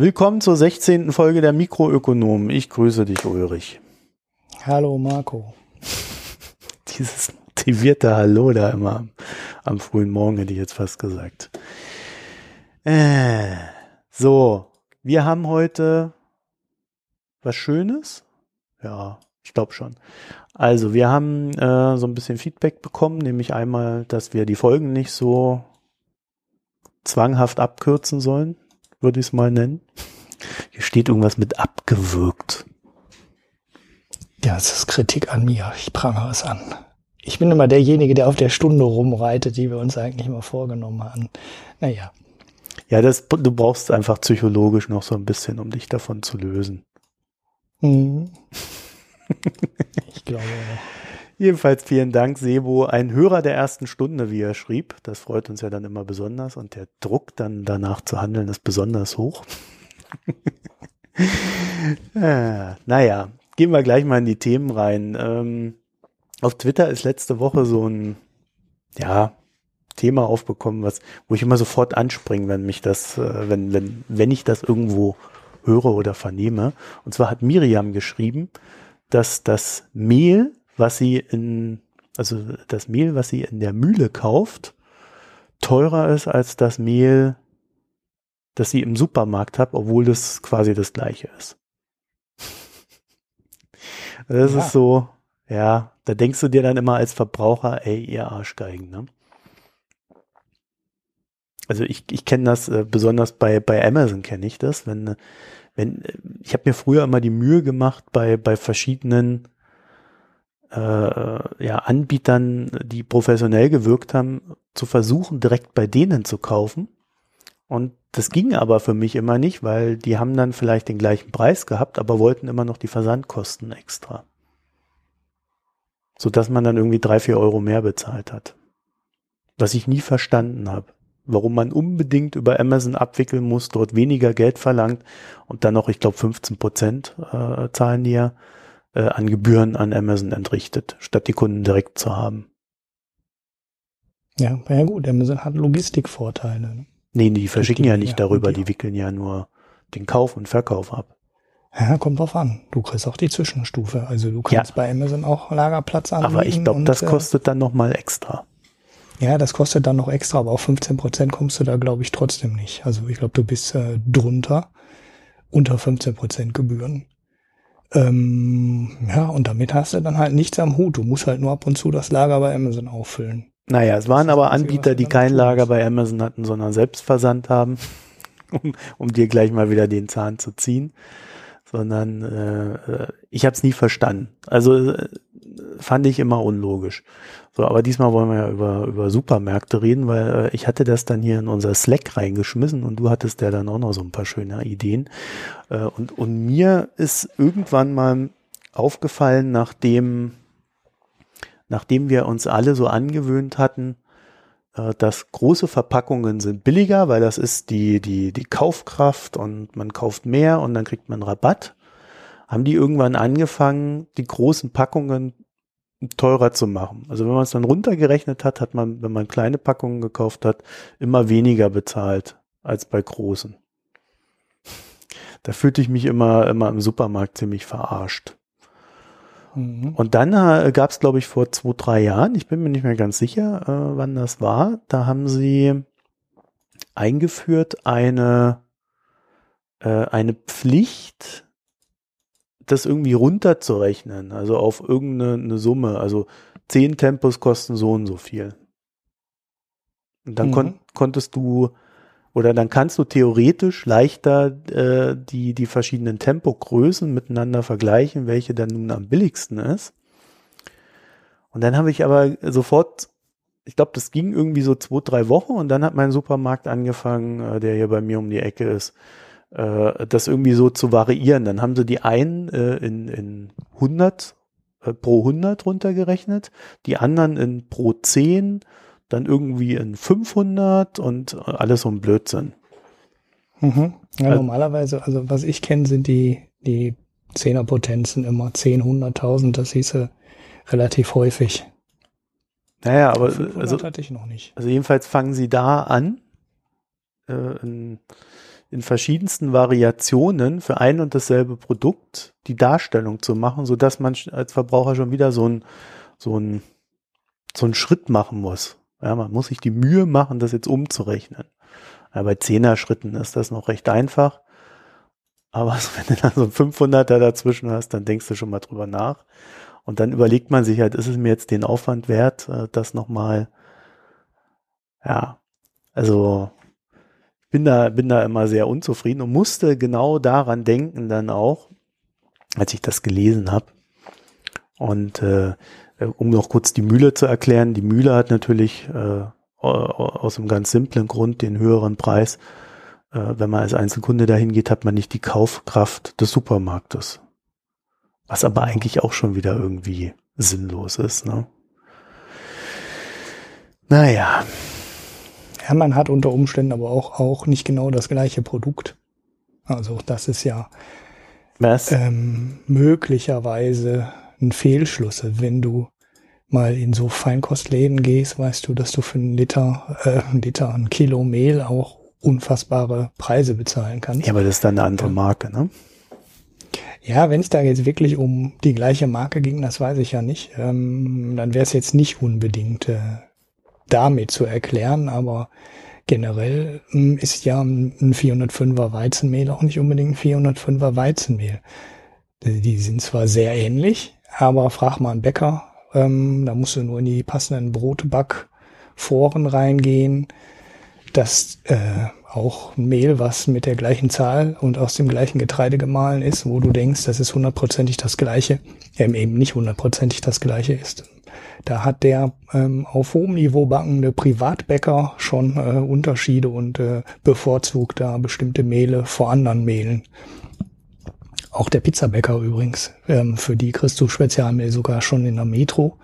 Willkommen zur 16. Folge der Mikroökonomen. Ich grüße dich, Ulrich. Hallo, Marco. Dieses motivierte Hallo da immer am, am frühen Morgen, hätte ich jetzt fast gesagt. Äh, so, wir haben heute was Schönes. Ja, ich glaube schon. Also, wir haben äh, so ein bisschen Feedback bekommen, nämlich einmal, dass wir die Folgen nicht so zwanghaft abkürzen sollen, würde ich es mal nennen. Hier steht irgendwas mit abgewürgt. Ja, es ist Kritik an mir. Ich prangere es an. Ich bin immer derjenige, der auf der Stunde rumreitet, die wir uns eigentlich mal vorgenommen haben. Naja. Ja, das, du brauchst einfach psychologisch noch so ein bisschen, um dich davon zu lösen. Hm. ich glaube. Jedenfalls vielen Dank, Sebo, ein Hörer der ersten Stunde, wie er schrieb. Das freut uns ja dann immer besonders und der Druck dann danach zu handeln ist besonders hoch. ah, naja, gehen wir gleich mal in die Themen rein. Ähm, auf Twitter ist letzte Woche so ein, ja, Thema aufbekommen, was, wo ich immer sofort anspringe, wenn mich das, äh, wenn, wenn, wenn ich das irgendwo höre oder vernehme. Und zwar hat Miriam geschrieben, dass das Mehl was sie in, also das Mehl, was sie in der Mühle kauft, teurer ist als das Mehl, das sie im Supermarkt hat, obwohl das quasi das gleiche ist. Das ja. ist so, ja, da denkst du dir dann immer als Verbraucher, ey, ihr Arschgeigen, ne? Also ich, ich kenne das äh, besonders bei, bei Amazon kenne ich das, wenn, wenn, ich habe mir früher immer die Mühe gemacht, bei, bei verschiedenen äh, ja, Anbietern, die professionell gewirkt haben, zu versuchen, direkt bei denen zu kaufen. Und das ging aber für mich immer nicht, weil die haben dann vielleicht den gleichen Preis gehabt, aber wollten immer noch die Versandkosten extra. So dass man dann irgendwie drei, vier Euro mehr bezahlt hat. Was ich nie verstanden habe. Warum man unbedingt über Amazon abwickeln muss, dort weniger Geld verlangt und dann noch, ich glaube, 15 Prozent äh, zahlen die ja äh, an Gebühren an Amazon entrichtet, statt die Kunden direkt zu haben. Ja, ja gut, Amazon hat Logistikvorteile. Ne? Nee, die verschicken die, ja nicht ja, darüber, die, die wickeln ja nur den Kauf und Verkauf ab. Ja, kommt drauf an. Du kriegst auch die Zwischenstufe. Also du kannst ja. bei Amazon auch Lagerplatz anbieten. Aber ich glaube, das äh, kostet dann nochmal extra. Ja, das kostet dann noch extra, aber auf 15 Prozent kommst du da, glaube ich, trotzdem nicht. Also ich glaube, du bist äh, drunter, unter 15 Prozent Gebühren. Ähm, ja, und damit hast du dann halt nichts am Hut. Du musst halt nur ab und zu das Lager bei Amazon auffüllen. Naja, es waren aber Anbieter, die kein Lager bei Amazon hatten, sondern Selbstversand haben, um, um dir gleich mal wieder den Zahn zu ziehen. Sondern äh, äh ich habe es nie verstanden. Also äh, fand ich immer unlogisch. So, aber diesmal wollen wir ja über, über Supermärkte reden, weil äh, ich hatte das dann hier in unser Slack reingeschmissen und du hattest ja dann auch noch so ein paar schöne Ideen. Äh, und, und mir ist irgendwann mal aufgefallen, nachdem, nachdem wir uns alle so angewöhnt hatten, äh, dass große Verpackungen sind billiger, weil das ist die, die, die Kaufkraft und man kauft mehr und dann kriegt man Rabatt haben die irgendwann angefangen, die großen Packungen teurer zu machen. Also wenn man es dann runtergerechnet hat, hat man, wenn man kleine Packungen gekauft hat, immer weniger bezahlt als bei großen. Da fühlte ich mich immer, immer im Supermarkt ziemlich verarscht. Mhm. Und dann äh, gab es, glaube ich, vor zwei, drei Jahren, ich bin mir nicht mehr ganz sicher, äh, wann das war, da haben sie eingeführt eine, äh, eine Pflicht, das irgendwie runterzurechnen, also auf irgendeine Summe. Also zehn Tempos kosten so und so viel. Und dann mhm. kon konntest du oder dann kannst du theoretisch leichter äh, die, die verschiedenen Tempogrößen miteinander vergleichen, welche dann nun am billigsten ist. Und dann habe ich aber sofort, ich glaube, das ging irgendwie so zwei, drei Wochen und dann hat mein Supermarkt angefangen, äh, der hier bei mir um die Ecke ist, äh, das irgendwie so zu variieren. Dann haben sie die einen äh, in, in 100 äh, pro 100 runtergerechnet, die anderen in pro 10, dann irgendwie in 500 und äh, alles so ein Blödsinn. Mhm. Ja, also, normalerweise, also was ich kenne, sind die, die Zehnerpotenzen immer 10, 100.000, das hieße relativ häufig. Naja, aber also, hatte ich noch nicht. Also jedenfalls fangen sie da an, äh, in, in verschiedensten Variationen für ein und dasselbe Produkt die Darstellung zu machen, so dass man als Verbraucher schon wieder so ein so ein so einen Schritt machen muss. Ja, man muss sich die Mühe machen, das jetzt umzurechnen. Ja, bei Zehner-Schritten ist das noch recht einfach. Aber wenn du dann so ein 500er dazwischen hast, dann denkst du schon mal drüber nach. Und dann überlegt man sich halt, ist es mir jetzt den Aufwand wert, äh, das nochmal, ja, also bin da, bin da immer sehr unzufrieden und musste genau daran denken dann auch, als ich das gelesen habe. Und äh, um noch kurz die Mühle zu erklären, die Mühle hat natürlich äh, aus einem ganz simplen Grund den höheren Preis. Äh, wenn man als Einzelkunde dahin geht, hat man nicht die Kaufkraft des Supermarktes. Was aber eigentlich auch schon wieder irgendwie sinnlos ist, ne? Naja. Ja, man hat unter Umständen aber auch, auch nicht genau das gleiche Produkt. Also das ist ja? Ähm, möglicherweise ein Fehlschluss. Wenn du mal in so Feinkostläden gehst, weißt du, dass du für einen Liter, äh, einen Liter, ein Kilo Mehl auch unfassbare Preise bezahlen kannst. Ja, aber das ist dann eine andere Marke, ne? Ja, wenn es da jetzt wirklich um die gleiche Marke ging, das weiß ich ja nicht, ähm, dann wäre es jetzt nicht unbedingt äh, damit zu erklären, aber generell ähm, ist ja ein 405er Weizenmehl auch nicht unbedingt ein 405er Weizenmehl. Die sind zwar sehr ähnlich, aber frag mal einen Bäcker, ähm, da musst du nur in die passenden Brotbackforen reingehen. Das äh, auch Mehl, was mit der gleichen Zahl und aus dem gleichen Getreide gemahlen ist, wo du denkst, das ist hundertprozentig das gleiche, ähm, eben nicht hundertprozentig das gleiche ist. Da hat der ähm, auf hohem Niveau backende Privatbäcker schon äh, Unterschiede und äh, bevorzugt da bestimmte Mehle vor anderen Mehlen. Auch der Pizzabäcker übrigens, ähm, für die kriegst du Spezialmehl sogar schon in der Metro.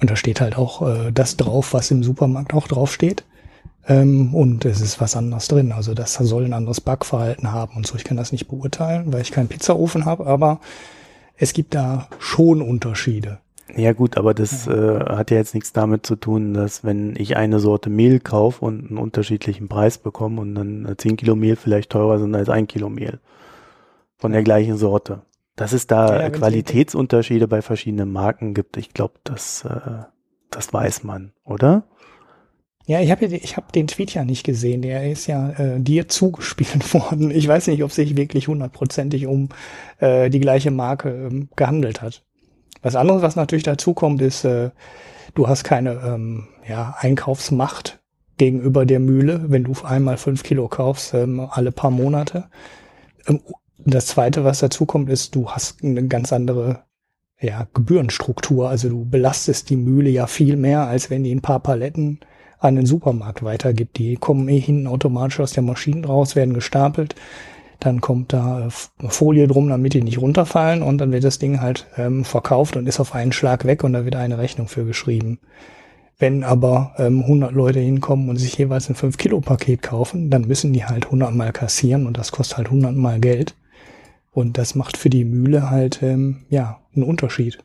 Und da steht halt auch äh, das drauf, was im Supermarkt auch drauf steht. Ähm, und es ist was anderes drin. Also das soll ein anderes Backverhalten haben und so. Ich kann das nicht beurteilen, weil ich keinen Pizzaofen habe, aber es gibt da schon Unterschiede. Ja gut, aber das äh, hat ja jetzt nichts damit zu tun, dass wenn ich eine Sorte Mehl kaufe und einen unterschiedlichen Preis bekomme und dann 10 Kilo Mehl vielleicht teurer sind als ein Kilo Mehl von der gleichen Sorte. Dass es da ja, Qualitätsunterschiede bei verschiedenen Marken gibt, ich glaube, das, äh, das weiß man, oder? Ja, ich habe ich hab den Tweet ja nicht gesehen. Der ist ja äh, dir zugespielt worden. Ich weiß nicht, ob sich wirklich hundertprozentig um äh, die gleiche Marke ähm, gehandelt hat. Was anderes, was natürlich dazu kommt, ist, äh, du hast keine ähm, ja, Einkaufsmacht gegenüber der Mühle, wenn du einmal fünf Kilo kaufst, ähm, alle paar Monate. Ähm, das zweite, was dazu kommt, ist, du hast eine ganz andere ja, Gebührenstruktur. Also du belastest die Mühle ja viel mehr, als wenn die ein paar Paletten an den Supermarkt weitergibt. Die kommen eh hinten automatisch aus der Maschine raus, werden gestapelt. Dann kommt da äh, Folie drum, damit die nicht runterfallen und dann wird das Ding halt ähm, verkauft und ist auf einen Schlag weg und da wird eine Rechnung für geschrieben. Wenn aber ähm, 100 Leute hinkommen und sich jeweils ein 5-Kilo-Paket kaufen, dann müssen die halt 100 Mal kassieren und das kostet halt 100 Mal Geld. Und das macht für die Mühle halt, ähm, ja, einen Unterschied.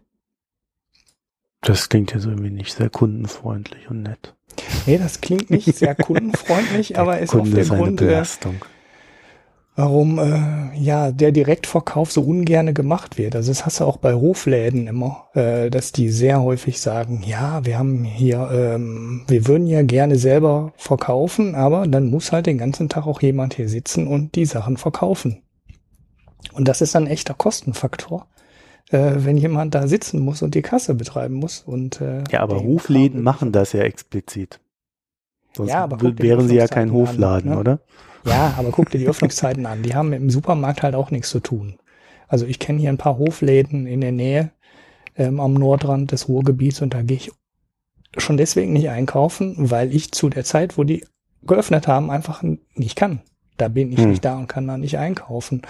Das klingt jetzt irgendwie nicht sehr kundenfreundlich und nett. Nee, das klingt nicht sehr kundenfreundlich, aber ist Kunde auch der Grund, äh, warum äh, ja der Direktverkauf so ungerne gemacht wird. Also das hast du auch bei Hofläden immer, äh, dass die sehr häufig sagen, ja, wir haben hier, ähm, wir würden ja gerne selber verkaufen, aber dann muss halt den ganzen Tag auch jemand hier sitzen und die Sachen verkaufen. Und das ist ein echter Kostenfaktor äh, wenn jemand da sitzen muss und die Kasse betreiben muss. Und, äh, ja, aber Hofläden machen das ja explizit. Sonst ja, aber wären sie ja kein Hofladen, an, ne? oder? Ja, aber guck dir die Öffnungszeiten an. Die haben im Supermarkt halt auch nichts zu tun. Also ich kenne hier ein paar Hofläden in der Nähe ähm, am Nordrand des Ruhrgebiets und da gehe ich schon deswegen nicht einkaufen, weil ich zu der Zeit, wo die geöffnet haben, einfach nicht kann. Da bin ich hm. nicht da und kann da nicht einkaufen.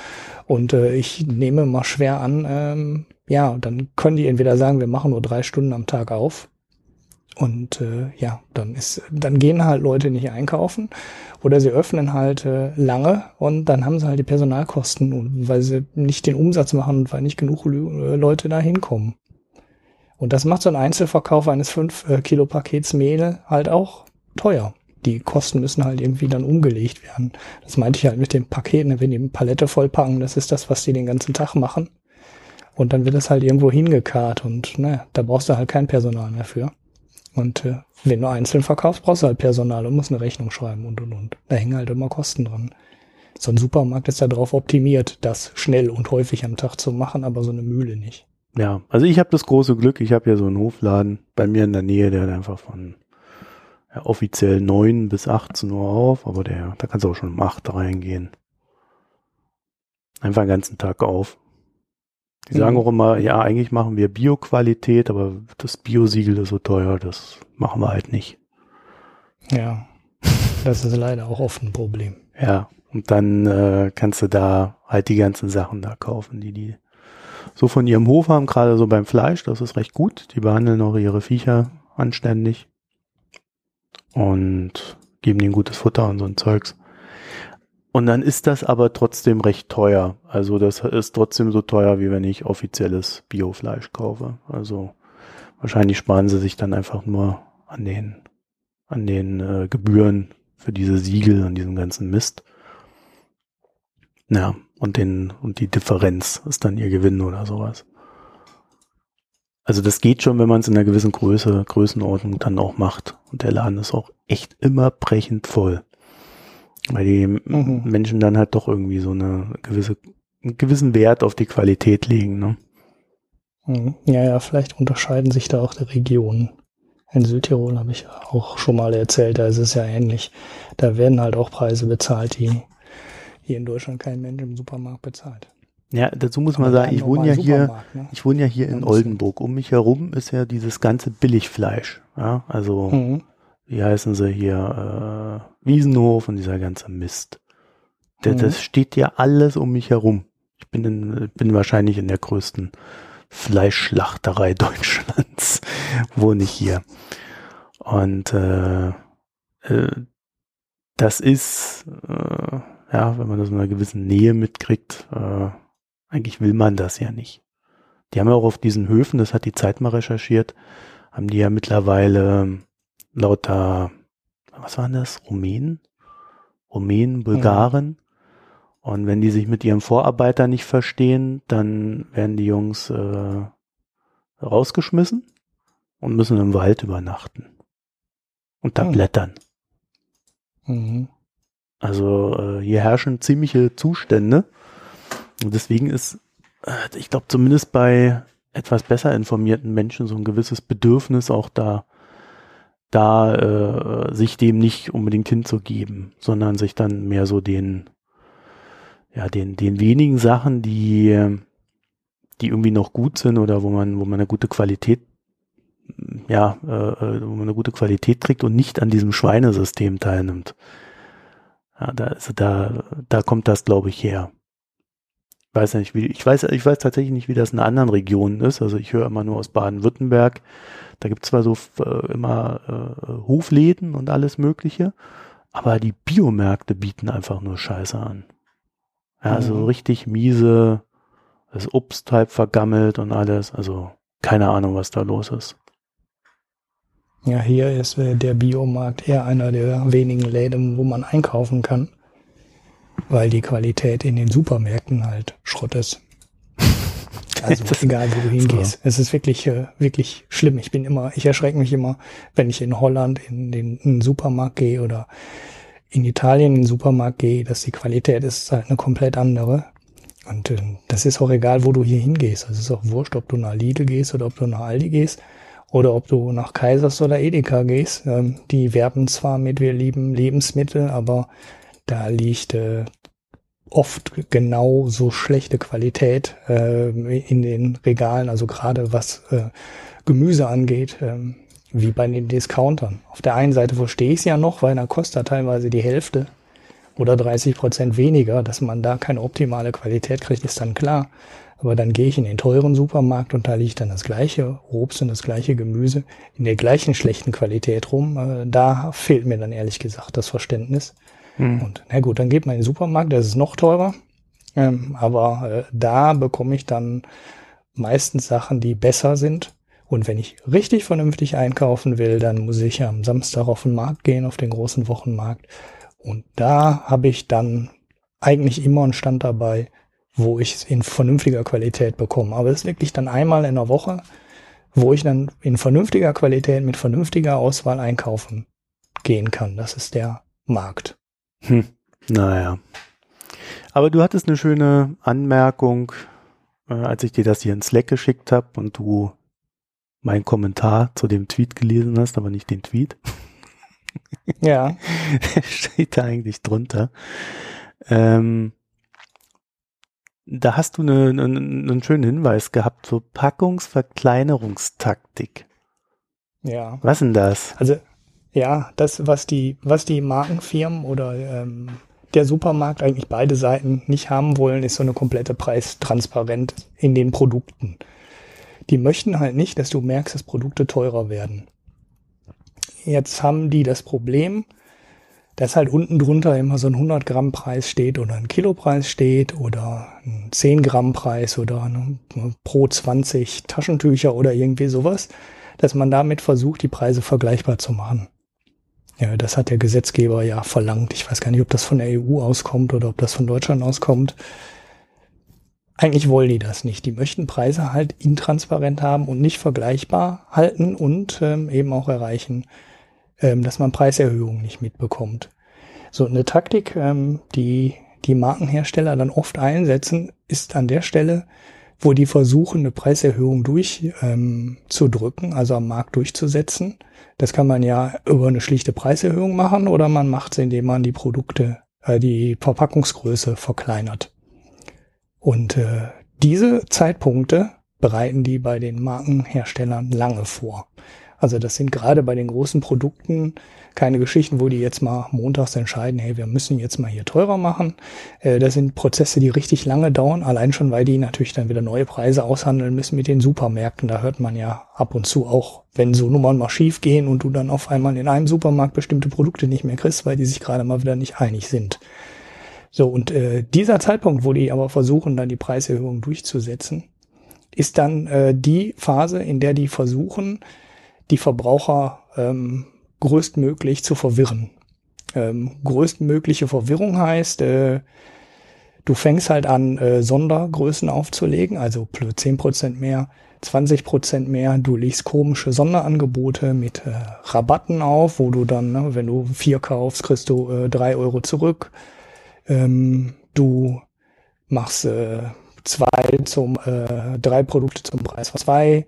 Und äh, ich nehme mal schwer an, ähm, ja, dann können die entweder sagen, wir machen nur drei Stunden am Tag auf. Und äh, ja, dann ist, dann gehen halt Leute nicht einkaufen oder sie öffnen halt äh, lange und dann haben sie halt die Personalkosten, weil sie nicht den Umsatz machen und weil nicht genug äh, Leute da hinkommen. Und das macht so ein Einzelverkauf eines 5 äh, Kilo Pakets Mehl halt auch teuer die Kosten müssen halt irgendwie dann umgelegt werden. Das meinte ich halt mit den Paketen, wenn die eine Palette vollpacken, das ist das, was die den ganzen Tag machen. Und dann wird es halt irgendwo hingekarrt und naja, da brauchst du halt kein Personal mehr für. Und äh, wenn du einzeln verkaufst, brauchst du halt Personal und musst eine Rechnung schreiben und und und. Da hängen halt immer Kosten dran. So ein Supermarkt ist darauf optimiert, das schnell und häufig am Tag zu machen, aber so eine Mühle nicht. Ja, also ich habe das große Glück, ich habe hier so einen Hofladen bei mir in der Nähe, der hat einfach von ja, offiziell 9 bis 18 Uhr auf, aber der, da kannst du auch schon um 8 reingehen. Einfach den ganzen Tag auf. Die mhm. sagen auch immer, ja, eigentlich machen wir Bio-Qualität, aber das Bio-Siegel ist so teuer, das machen wir halt nicht. Ja, das ist leider auch oft ein Problem. Ja, und dann äh, kannst du da halt die ganzen Sachen da kaufen, die die so von ihrem Hof haben, gerade so beim Fleisch, das ist recht gut. Die behandeln auch ihre Viecher anständig und geben ihnen gutes Futter und so ein Zeugs. Und dann ist das aber trotzdem recht teuer. Also das ist trotzdem so teuer, wie wenn ich offizielles Biofleisch kaufe. Also wahrscheinlich sparen sie sich dann einfach nur an den, an den äh, Gebühren für diese Siegel und diesen ganzen Mist. Ja, und den, und die Differenz ist dann ihr Gewinn oder sowas. Also das geht schon, wenn man es in einer gewissen Größe, Größenordnung dann auch macht. Und der Laden ist auch echt immer brechend voll. Weil die mhm. Menschen dann halt doch irgendwie so eine gewisse, einen gewissen Wert auf die Qualität legen, ne? Mhm. Ja, ja, vielleicht unterscheiden sich da auch die Regionen. In Südtirol habe ich auch schon mal erzählt, da ist es ja ähnlich. Da werden halt auch Preise bezahlt, die hier in Deutschland kein Mensch im Supermarkt bezahlt. Ja, dazu muss man sagen, ich wohne ja hier, ne? ich wohne ja hier in Oldenburg. Um mich herum ist ja dieses ganze Billigfleisch. Ja, also, mhm. wie heißen sie hier, äh, Wiesenhof und dieser ganze Mist. Der, mhm. Das steht ja alles um mich herum. Ich bin, in, bin wahrscheinlich in der größten Fleischschlachterei Deutschlands, wohne ich hier. Und äh, äh, das ist, äh, ja, wenn man das in einer gewissen Nähe mitkriegt, äh, eigentlich will man das ja nicht. Die haben ja auch auf diesen Höfen, das hat die Zeit mal recherchiert, haben die ja mittlerweile lauter, was waren das, Rumänen? Rumänen, Bulgaren. Mhm. Und wenn die sich mit ihrem Vorarbeiter nicht verstehen, dann werden die Jungs äh, rausgeschmissen und müssen im Wald übernachten. Und da mhm. blättern. Mhm. Also äh, hier herrschen ziemliche Zustände. Und deswegen ist, äh, ich glaube, zumindest bei etwas besser informierten Menschen so ein gewisses Bedürfnis auch da, da äh, sich dem nicht unbedingt hinzugeben, sondern sich dann mehr so den, ja, den, den wenigen Sachen, die, die irgendwie noch gut sind oder wo man, wo man eine gute Qualität, ja, äh, äh wo man eine gute Qualität kriegt und nicht an diesem Schweinesystem teilnimmt. Ja, da, also da, da kommt das, glaube ich, her. Ich weiß nicht, wie, ich weiß, ich weiß tatsächlich nicht, wie das in anderen Regionen ist. Also ich höre immer nur aus Baden-Württemberg. Da gibt es zwar so äh, immer äh, Hofläden und alles Mögliche, aber die Biomärkte bieten einfach nur Scheiße an. Ja, also mhm. richtig miese, das Obst halb vergammelt und alles. Also keine Ahnung, was da los ist. Ja, hier ist äh, der Biomarkt eher einer der wenigen Läden, wo man einkaufen kann, weil die Qualität in den Supermärkten halt Schrott ist. Also egal, wo du hingehst. Es ist wirklich, äh, wirklich schlimm. Ich bin immer, ich erschrecke mich immer, wenn ich in Holland in den, in den Supermarkt gehe oder in Italien in den Supermarkt gehe, dass die Qualität ist halt eine komplett andere. Und äh, das ist auch egal, wo du hier hingehst. Also es ist auch wurscht, ob du nach Lidl gehst oder ob du nach Aldi gehst oder ob du nach Kaisers oder Edeka gehst. Ähm, die werben zwar mit, wir lieben Lebensmittel, aber da liegt äh, oft genau so schlechte Qualität äh, in den Regalen, also gerade was äh, Gemüse angeht, äh, wie bei den Discountern. Auf der einen Seite verstehe ich es ja noch, weil da kostet teilweise die Hälfte oder 30 Prozent weniger, dass man da keine optimale Qualität kriegt, ist dann klar. Aber dann gehe ich in den teuren Supermarkt und da liegt dann das gleiche Obst und das gleiche Gemüse in der gleichen schlechten Qualität rum. Äh, da fehlt mir dann ehrlich gesagt das Verständnis. Hm. Und na gut, dann geht man in den Supermarkt, das ist noch teurer. Ähm, aber äh, da bekomme ich dann meistens Sachen, die besser sind Und wenn ich richtig vernünftig einkaufen will, dann muss ich am Samstag auf den Markt gehen, auf den großen Wochenmarkt. Und da habe ich dann eigentlich immer einen Stand dabei, wo ich es in vernünftiger Qualität bekomme. Aber es ist wirklich dann einmal in der Woche, wo ich dann in vernünftiger Qualität mit vernünftiger Auswahl einkaufen gehen kann. Das ist der Markt. Hm. Naja. Aber du hattest eine schöne Anmerkung, äh, als ich dir das hier in Slack geschickt habe und du meinen Kommentar zu dem Tweet gelesen hast, aber nicht den Tweet. Ja. Steht da eigentlich drunter. Ähm, da hast du eine, eine, einen schönen Hinweis gehabt zur Packungsverkleinerungstaktik. Ja. Was denn das? Also ja, das, was die, was die Markenfirmen oder ähm, der Supermarkt eigentlich beide Seiten nicht haben wollen, ist so eine komplette Preistransparenz in den Produkten. Die möchten halt nicht, dass du merkst, dass Produkte teurer werden. Jetzt haben die das Problem, dass halt unten drunter immer so ein 100 Gramm Preis steht oder ein Kilopreis steht oder ein 10 Gramm Preis oder ein pro 20 Taschentücher oder irgendwie sowas, dass man damit versucht, die Preise vergleichbar zu machen. Ja, das hat der Gesetzgeber ja verlangt. Ich weiß gar nicht, ob das von der EU auskommt oder ob das von Deutschland auskommt. Eigentlich wollen die das nicht. Die möchten Preise halt intransparent haben und nicht vergleichbar halten und ähm, eben auch erreichen, ähm, dass man Preiserhöhungen nicht mitbekommt. So eine Taktik, ähm, die die Markenhersteller dann oft einsetzen, ist an der Stelle, wo die versuchen, eine Preiserhöhung durchzudrücken, ähm, also am Markt durchzusetzen. Das kann man ja über eine schlichte Preiserhöhung machen oder man macht es, indem man die Produkte, äh, die Verpackungsgröße verkleinert. Und äh, diese Zeitpunkte bereiten die bei den Markenherstellern lange vor. Also das sind gerade bei den großen Produkten keine Geschichten, wo die jetzt mal montags entscheiden, hey, wir müssen jetzt mal hier teurer machen. Äh, das sind Prozesse, die richtig lange dauern, allein schon, weil die natürlich dann wieder neue Preise aushandeln müssen mit den Supermärkten. Da hört man ja ab und zu auch, wenn so Nummern mal schief gehen und du dann auf einmal in einem Supermarkt bestimmte Produkte nicht mehr kriegst, weil die sich gerade mal wieder nicht einig sind. So, und äh, dieser Zeitpunkt, wo die aber versuchen, dann die Preiserhöhung durchzusetzen, ist dann äh, die Phase, in der die versuchen, die Verbraucher ähm, größtmöglich zu verwirren. Ähm, größtmögliche Verwirrung heißt, äh, du fängst halt an, äh, Sondergrößen aufzulegen, also 10% mehr, 20% mehr, du legst komische Sonderangebote mit äh, Rabatten auf, wo du dann, ne, wenn du vier kaufst, kriegst du äh, drei Euro zurück. Ähm, du machst äh, zwei zum äh, drei Produkte zum Preis von zwei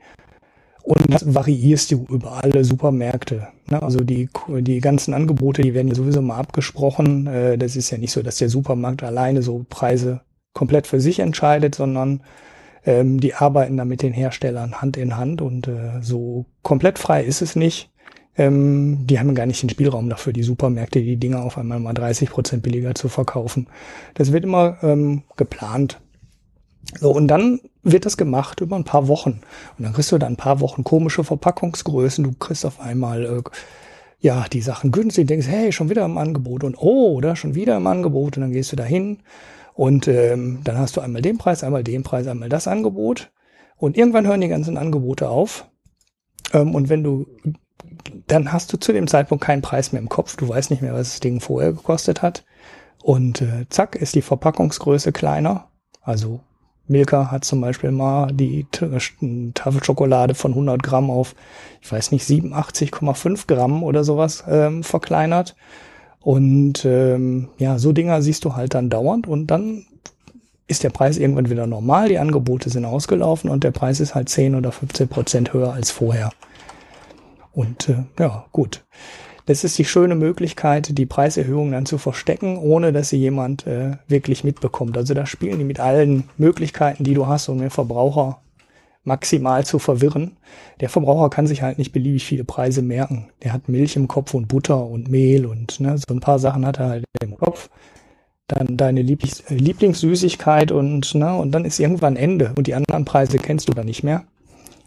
und das variierst du über alle Supermärkte. Ne? Also die, die ganzen Angebote, die werden ja sowieso mal abgesprochen. Äh, das ist ja nicht so, dass der Supermarkt alleine so Preise komplett für sich entscheidet, sondern ähm, die arbeiten da mit den Herstellern Hand in Hand und äh, so komplett frei ist es nicht. Ähm, die haben gar nicht den Spielraum dafür, die Supermärkte, die Dinge auf einmal mal 30 Prozent billiger zu verkaufen. Das wird immer ähm, geplant. So, und dann wird das gemacht über ein paar Wochen. Und dann kriegst du da ein paar Wochen komische Verpackungsgrößen. Du kriegst auf einmal, äh, ja, die Sachen günstig, denkst, hey, schon wieder im Angebot und oh, oder schon wieder im Angebot. Und dann gehst du da hin und ähm, dann hast du einmal den Preis, einmal den Preis, einmal das Angebot. Und irgendwann hören die ganzen Angebote auf. Ähm, und wenn du, dann hast du zu dem Zeitpunkt keinen Preis mehr im Kopf. Du weißt nicht mehr, was das Ding vorher gekostet hat. Und äh, zack, ist die Verpackungsgröße kleiner. Also Milka hat zum Beispiel mal die Tafel Schokolade von 100 Gramm auf, ich weiß nicht, 87,5 Gramm oder sowas ähm, verkleinert. Und ähm, ja, so Dinger siehst du halt dann dauernd und dann ist der Preis irgendwann wieder normal, die Angebote sind ausgelaufen und der Preis ist halt 10 oder 15 Prozent höher als vorher. Und äh, ja, gut. Das ist die schöne Möglichkeit, die Preiserhöhung dann zu verstecken, ohne dass sie jemand äh, wirklich mitbekommt. Also da spielen die mit allen Möglichkeiten, die du hast, um den Verbraucher maximal zu verwirren. Der Verbraucher kann sich halt nicht beliebig viele Preise merken. Der hat Milch im Kopf und Butter und Mehl und ne, so ein paar Sachen hat er halt im Kopf. Dann deine Lieblings Lieblingssüßigkeit und, ne, und dann ist irgendwann Ende und die anderen Preise kennst du dann nicht mehr.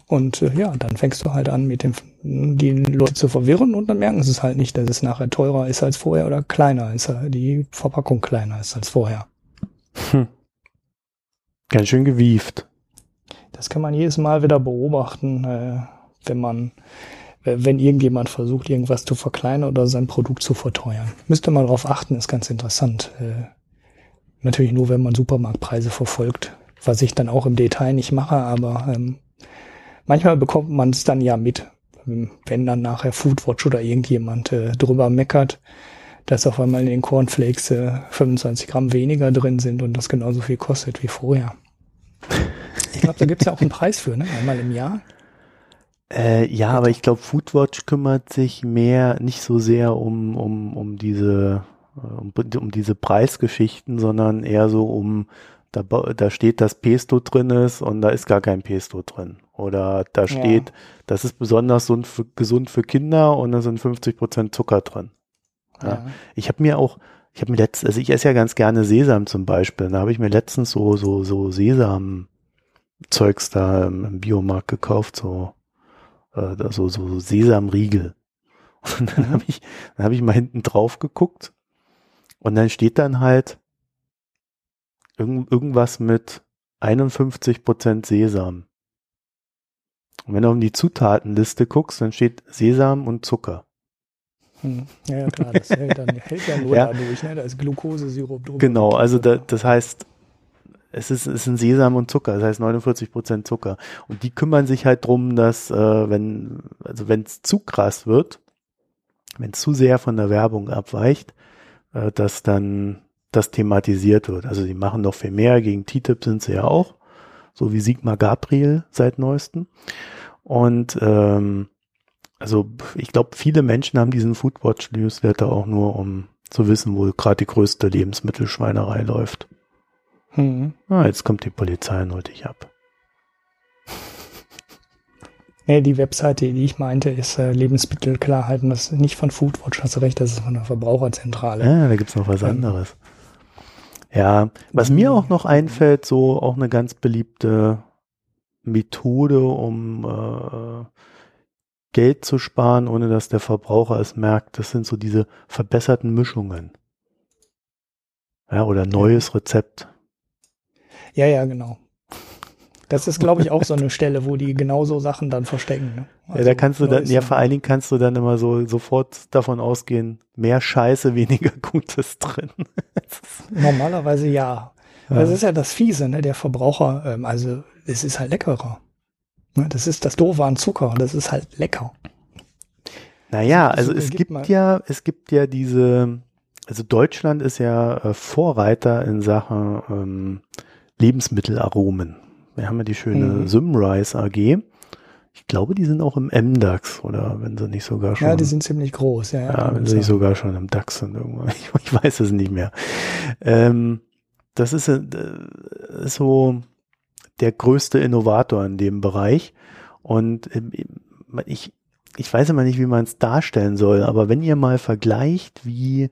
Und äh, ja, dann fängst du halt an, mit dem, die Leute zu verwirren und dann merken sie es halt nicht, dass es nachher teurer ist als vorher oder kleiner ist, äh, die Verpackung kleiner ist als vorher. Hm. Ganz schön gewieft. Das kann man jedes Mal wieder beobachten. Äh, wenn man, wenn irgendjemand versucht, irgendwas zu verkleinern oder sein Produkt zu verteuern. Müsste man darauf achten, ist ganz interessant. Äh, natürlich nur, wenn man Supermarktpreise verfolgt, was ich dann auch im Detail nicht mache, aber ähm, manchmal bekommt man es dann ja mit, wenn dann nachher Foodwatch oder irgendjemand äh, drüber meckert, dass auf einmal in den Cornflakes äh, 25 Gramm weniger drin sind und das genauso viel kostet wie vorher. Ich glaube, da gibt es ja auch einen Preis für, ne? Einmal im Jahr. Äh, ja, aber ich glaube, Foodwatch kümmert sich mehr, nicht so sehr um, um, um diese, äh, um, um diese Preisgeschichten, sondern eher so um, da, da steht, dass Pesto drin ist und da ist gar kein Pesto drin. Oder da steht, ja. das ist besonders gesund für Kinder und da sind 50 Prozent Zucker drin. Ja. ja. Ich habe mir auch, ich habe mir letztens, also ich esse ja ganz gerne Sesam zum Beispiel. Da habe ich mir letztens so, so, so Sesam-Zeugs da im Biomarkt gekauft, so, äh, so, so Sesamriegel. Und dann habe ich, dann habe ich mal hinten drauf geguckt und dann steht dann halt irgend, irgendwas mit 51 Prozent Sesam. Und wenn du auf die Zutatenliste guckst, dann steht Sesam und Zucker. Hm. Ja, ja, klar, das hält, dann, hält ja nur ja. dadurch, ne? Da ist Glukosesirup drüber. Genau, also da, das heißt, es ist, es sind Sesam und Zucker, das heißt 49 Prozent Zucker. Und die kümmern sich halt drum, dass äh, wenn, also wenn es zu krass wird, wenn es zu sehr von der Werbung abweicht, äh, dass dann das thematisiert wird. Also die machen noch viel mehr, gegen TTIP sind sie ja auch, so wie Sigmar Gabriel seit neuestem. Und ähm, also ich glaube, viele Menschen haben diesen Foodwatch Newsletter auch nur, um zu wissen, wo gerade die größte Lebensmittelschweinerei läuft. Hm. Ah, jetzt kommt die Polizei und holt dich ab. Nee, die Webseite, die ich meinte, ist äh, Lebensmittelklarheit und das ist nicht von Foodwatch, hast du recht, das ist von der Verbraucherzentrale. Ja, da gibt's noch was ähm. anderes. Ja, was mir auch noch einfällt, so auch eine ganz beliebte Methode, um äh, Geld zu sparen, ohne dass der Verbraucher es merkt, das sind so diese verbesserten Mischungen. Ja, oder neues Rezept. Ja, ja, genau. Das ist, glaube ich, auch so eine Stelle, wo die genauso Sachen dann verstecken. Ne? Also ja, da kannst du dann, ja, vor allen Dingen kannst du dann immer so sofort davon ausgehen, mehr Scheiße, weniger Gutes drin. Normalerweise ja. ja. Das ist ja das Fiese, ne? Der Verbraucher, ähm, also es ist halt leckerer. Ne? Das ist das Doofe an Zucker, das ist halt lecker. Naja, also es gibt mal. ja, es gibt ja diese, also Deutschland ist ja äh, Vorreiter in Sachen ähm, Lebensmittelaromen. Wir haben ja die schöne mhm. Symrise AG. Ich glaube, die sind auch im MDAX oder wenn sie nicht sogar schon. Ja, die sind ziemlich groß, ja. Ja, wenn sie nicht sogar schon im DAX sind irgendwo. Ich, ich weiß es nicht mehr. Ähm, das ist, äh, ist so der größte Innovator in dem Bereich. Und ähm, ich, ich weiß immer nicht, wie man es darstellen soll, aber wenn ihr mal vergleicht, wie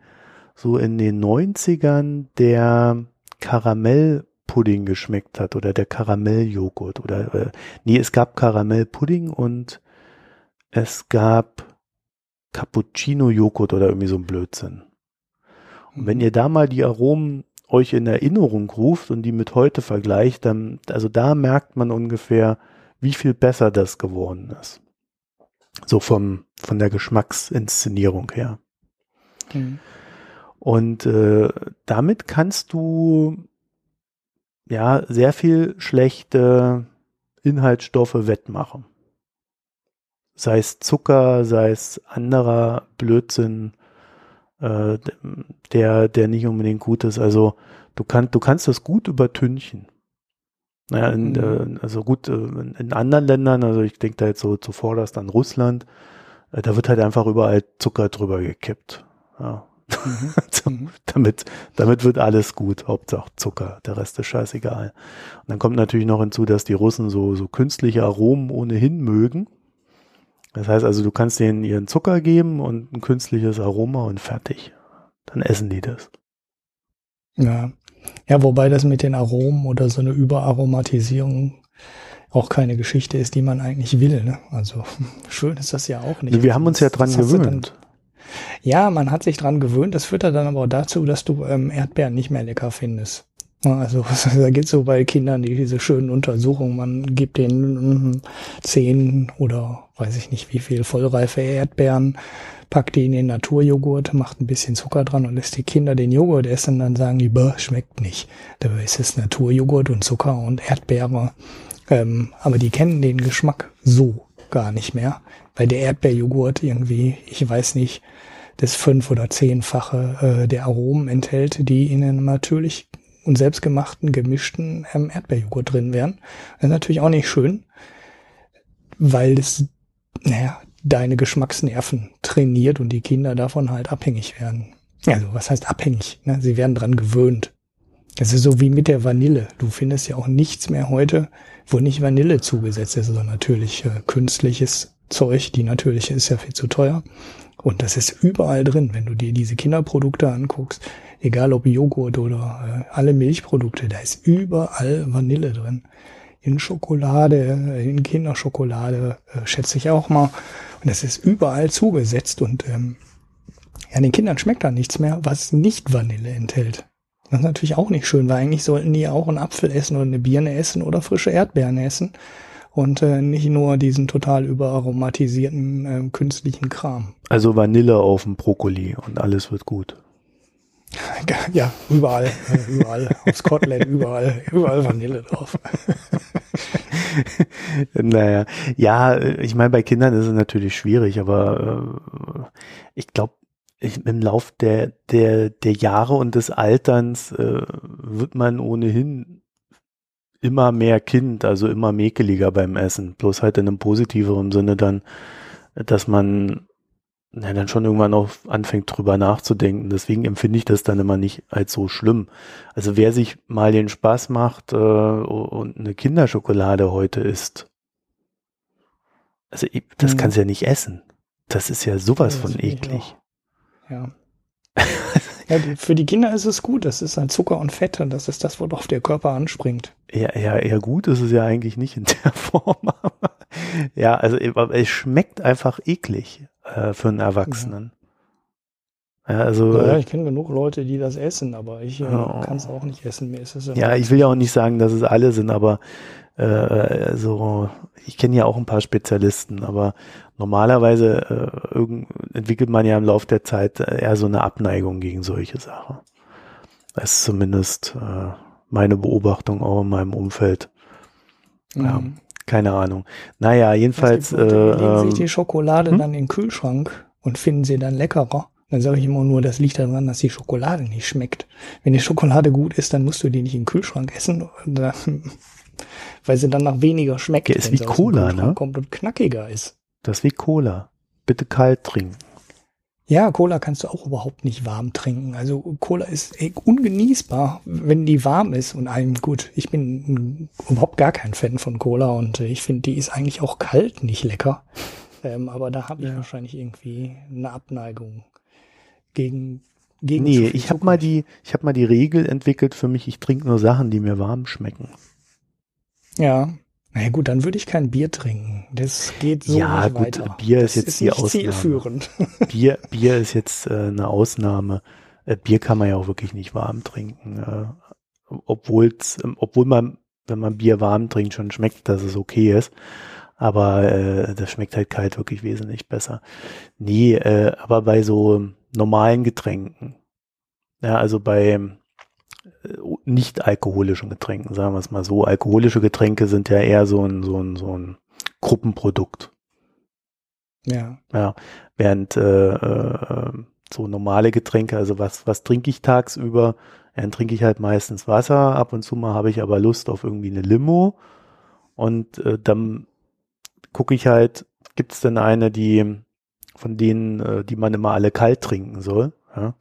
so in den 90ern der Karamell Pudding geschmeckt hat oder der Karamelljoghurt oder äh, nee, es gab Karamellpudding und es gab Cappuccino-Joghurt oder irgendwie so ein Blödsinn. Und wenn mhm. ihr da mal die Aromen euch in Erinnerung ruft und die mit heute vergleicht, dann, also da merkt man ungefähr, wie viel besser das geworden ist. So vom, von der Geschmacksinszenierung her. Mhm. Und äh, damit kannst du ja, sehr viel schlechte Inhaltsstoffe wettmachen. Sei es Zucker, sei es anderer Blödsinn, äh, der, der nicht unbedingt gut ist. Also du kannst, du kannst das gut übertünchen. Naja, in, mhm. äh, also gut, äh, in, anderen Ländern, also ich denke da jetzt so zuvorderst an Russland, äh, da wird halt einfach überall Zucker drüber gekippt. Ja. damit, damit wird alles gut, Hauptsache Zucker, der Rest ist scheißegal. Und dann kommt natürlich noch hinzu, dass die Russen so, so künstliche Aromen ohnehin mögen. Das heißt also, du kannst denen ihren Zucker geben und ein künstliches Aroma und fertig. Dann essen die das. Ja. Ja, wobei das mit den Aromen oder so eine Überaromatisierung auch keine Geschichte ist, die man eigentlich will. Ne? Also schön ist das ja auch nicht. Wir haben uns ja dran gewöhnt. Ja, man hat sich dran gewöhnt. Das führt dann aber auch dazu, dass du ähm, Erdbeeren nicht mehr lecker findest. Also da gibt so bei Kindern die, diese schönen Untersuchungen, man gibt denen zehn oder weiß ich nicht wie viel vollreife Erdbeeren, packt die in den Naturjoghurt, macht ein bisschen Zucker dran und lässt die Kinder den Joghurt essen, dann sagen die, bäh, schmeckt nicht. Dabei ist es Naturjoghurt und Zucker und Erdbeere. Ähm, aber die kennen den Geschmack so gar nicht mehr, weil der Erdbeerjoghurt irgendwie, ich weiß nicht, das fünf- oder zehnfache äh, der Aromen enthält, die in einem natürlich und selbstgemachten, gemischten ähm, Erdbeerjoghurt drin wären. Das ist natürlich auch nicht schön, weil das, naja, deine Geschmacksnerven trainiert und die Kinder davon halt abhängig werden. Also, was heißt abhängig? Ne? Sie werden dran gewöhnt. Das ist so wie mit der Vanille. Du findest ja auch nichts mehr heute, wo nicht Vanille zugesetzt ist, sondern natürlich äh, künstliches Zeug. Die natürliche ist ja viel zu teuer. Und das ist überall drin, wenn du dir diese Kinderprodukte anguckst, egal ob Joghurt oder äh, alle Milchprodukte, da ist überall Vanille drin. In Schokolade, in Kinderschokolade, äh, schätze ich auch mal. Und das ist überall zugesetzt und ähm, ja, den Kindern schmeckt da nichts mehr, was nicht Vanille enthält. Das ist natürlich auch nicht schön, weil eigentlich sollten die auch einen Apfel essen oder eine Birne essen oder frische Erdbeeren essen und äh, nicht nur diesen total überaromatisierten äh, künstlichen Kram. Also Vanille auf dem Brokkoli und alles wird gut. Ja, überall, äh, überall, aufs Kotelett, überall, überall Vanille drauf. naja, ja, ich meine, bei Kindern ist es natürlich schwierig, aber äh, ich glaube, im Lauf der, der, der Jahre und des Alterns äh, wird man ohnehin immer mehr Kind, also immer mäkeliger beim Essen. Bloß halt in einem positiveren Sinne dann, dass man na, dann schon irgendwann auch anfängt drüber nachzudenken. Deswegen empfinde ich das dann immer nicht als so schlimm. Also wer sich mal den Spaß macht äh, und eine Kinderschokolade heute isst, also das mhm. kannst ja nicht essen. Das ist ja sowas ja, von eklig. Ja. ja, für die Kinder ist es gut. Das ist ein Zucker und Fette. Das ist das, worauf der Körper anspringt. Ja, ja, ja, gut ist es ja eigentlich nicht in der Form. ja, also es schmeckt einfach eklig äh, für einen Erwachsenen. Ja, also, ja, äh, ich kenne genug Leute, die das essen, aber ich äh, oh. kann es auch nicht essen. Mir ist es ja, ich will ja auch nicht sagen, dass es alle sind, aber äh, also ich kenne ja auch ein paar Spezialisten, aber normalerweise äh, entwickelt man ja im Laufe der Zeit eher so eine Abneigung gegen solche Sachen. Das ist zumindest äh, meine Beobachtung auch in meinem Umfeld. Mhm. Ja, keine Ahnung. Naja, jedenfalls. Äh, legen sich ähm, die Schokolade hm? dann in den Kühlschrank und finden sie dann leckerer. Dann sage ich immer nur, das liegt daran, dass die Schokolade nicht schmeckt. Wenn die Schokolade gut ist, dann musst du die nicht in den Kühlschrank essen, weil sie dann nach weniger schmeckt. Der ist wie Cola, ne? Kommt und knackiger ist. Das ist wie Cola. Bitte kalt trinken. Ja, Cola kannst du auch überhaupt nicht warm trinken. Also Cola ist ungenießbar, wenn die warm ist. Und einem, gut, ich bin überhaupt gar kein Fan von Cola und ich finde, die ist eigentlich auch kalt nicht lecker. Ähm, aber da habe ich ja. wahrscheinlich irgendwie eine Abneigung gegen gegen Nee, ich habe mal die ich habe mal die Regel entwickelt für mich, ich trinke nur Sachen, die mir warm schmecken. Ja, na ja, gut, dann würde ich kein Bier trinken. Das geht so ja, nicht gut, weiter. Bier ist das jetzt ist die Ausnahme. Zielführend. Bier, Bier ist jetzt äh, eine Ausnahme. Äh, Bier kann man ja auch wirklich nicht warm trinken. Äh, obwohl's, äh, obwohl man, wenn man Bier warm trinkt, schon schmeckt, dass es okay ist. Aber äh, das schmeckt halt kalt wirklich wesentlich besser. Nee, äh, aber bei so normalen Getränken. Ja, also bei nicht alkoholischen Getränken, sagen wir es mal so. Alkoholische Getränke sind ja eher so ein, so ein, so ein Gruppenprodukt. Ja. Ja. Während äh, äh, so normale Getränke, also was, was trinke ich tagsüber? Dann trinke ich halt meistens Wasser, ab und zu mal habe ich aber Lust auf irgendwie eine Limo. Und äh, dann gucke ich halt, gibt es denn eine, die von denen, äh, die man immer alle kalt trinken soll? Ja.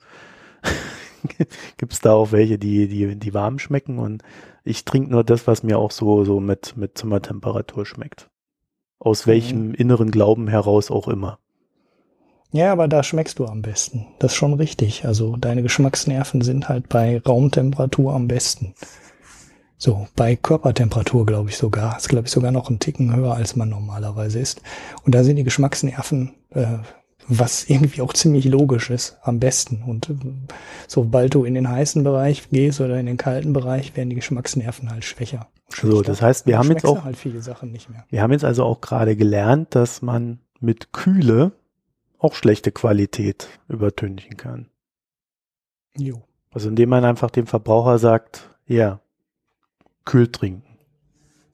gibt es da auch welche, die, die, die warm schmecken und ich trinke nur das, was mir auch so, so mit, mit Zimmertemperatur schmeckt. Aus mhm. welchem mhm. inneren Glauben heraus auch immer. Ja, aber da schmeckst du am besten. Das ist schon richtig. Also deine Geschmacksnerven sind halt bei Raumtemperatur am besten. So, bei Körpertemperatur glaube ich sogar. Ist glaube ich sogar noch einen Ticken höher, als man normalerweise ist. Und da sind die Geschmacksnerven äh, was irgendwie auch ziemlich logisch ist, am besten. Und äh, sobald du in den heißen Bereich gehst oder in den kalten Bereich, werden die Geschmacksnerven halt schwächer. So, das heißt, wir haben jetzt auch, halt viele Sachen nicht mehr. wir haben jetzt also auch gerade gelernt, dass man mit Kühle auch schlechte Qualität übertünchen kann. Jo. Also indem man einfach dem Verbraucher sagt, ja, kühl trinken.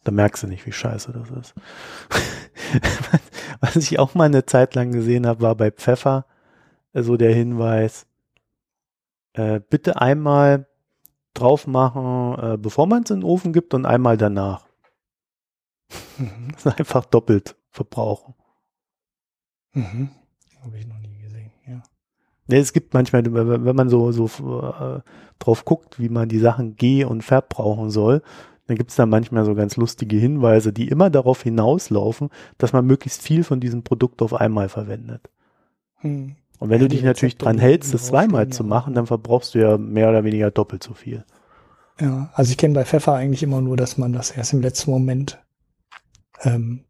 Da merkst du nicht, wie scheiße das ist. Was ich auch mal eine Zeit lang gesehen habe, war bei Pfeffer so also der Hinweis, äh, bitte einmal drauf machen, äh, bevor man es in den Ofen gibt und einmal danach. Mhm. Das ist einfach doppelt verbrauchen. Mhm. Habe ich noch nie gesehen, ja. Nee, es gibt manchmal, wenn man so, so äh, drauf guckt, wie man die Sachen geh- und verbrauchen soll, dann gibt es da manchmal so ganz lustige Hinweise, die immer darauf hinauslaufen, dass man möglichst viel von diesem Produkt auf einmal verwendet. Hm. Und wenn Ja, du dich natürlich Rezepte, dran hältst, das zweimal draufstehen, zu ja. machen, dann verbrauchst du ja mehr oder weniger doppelt so viel. Ja, also ich kenne bei Pfeffer eigentlich immer nur, dass man das erst im letzten Moment ähm,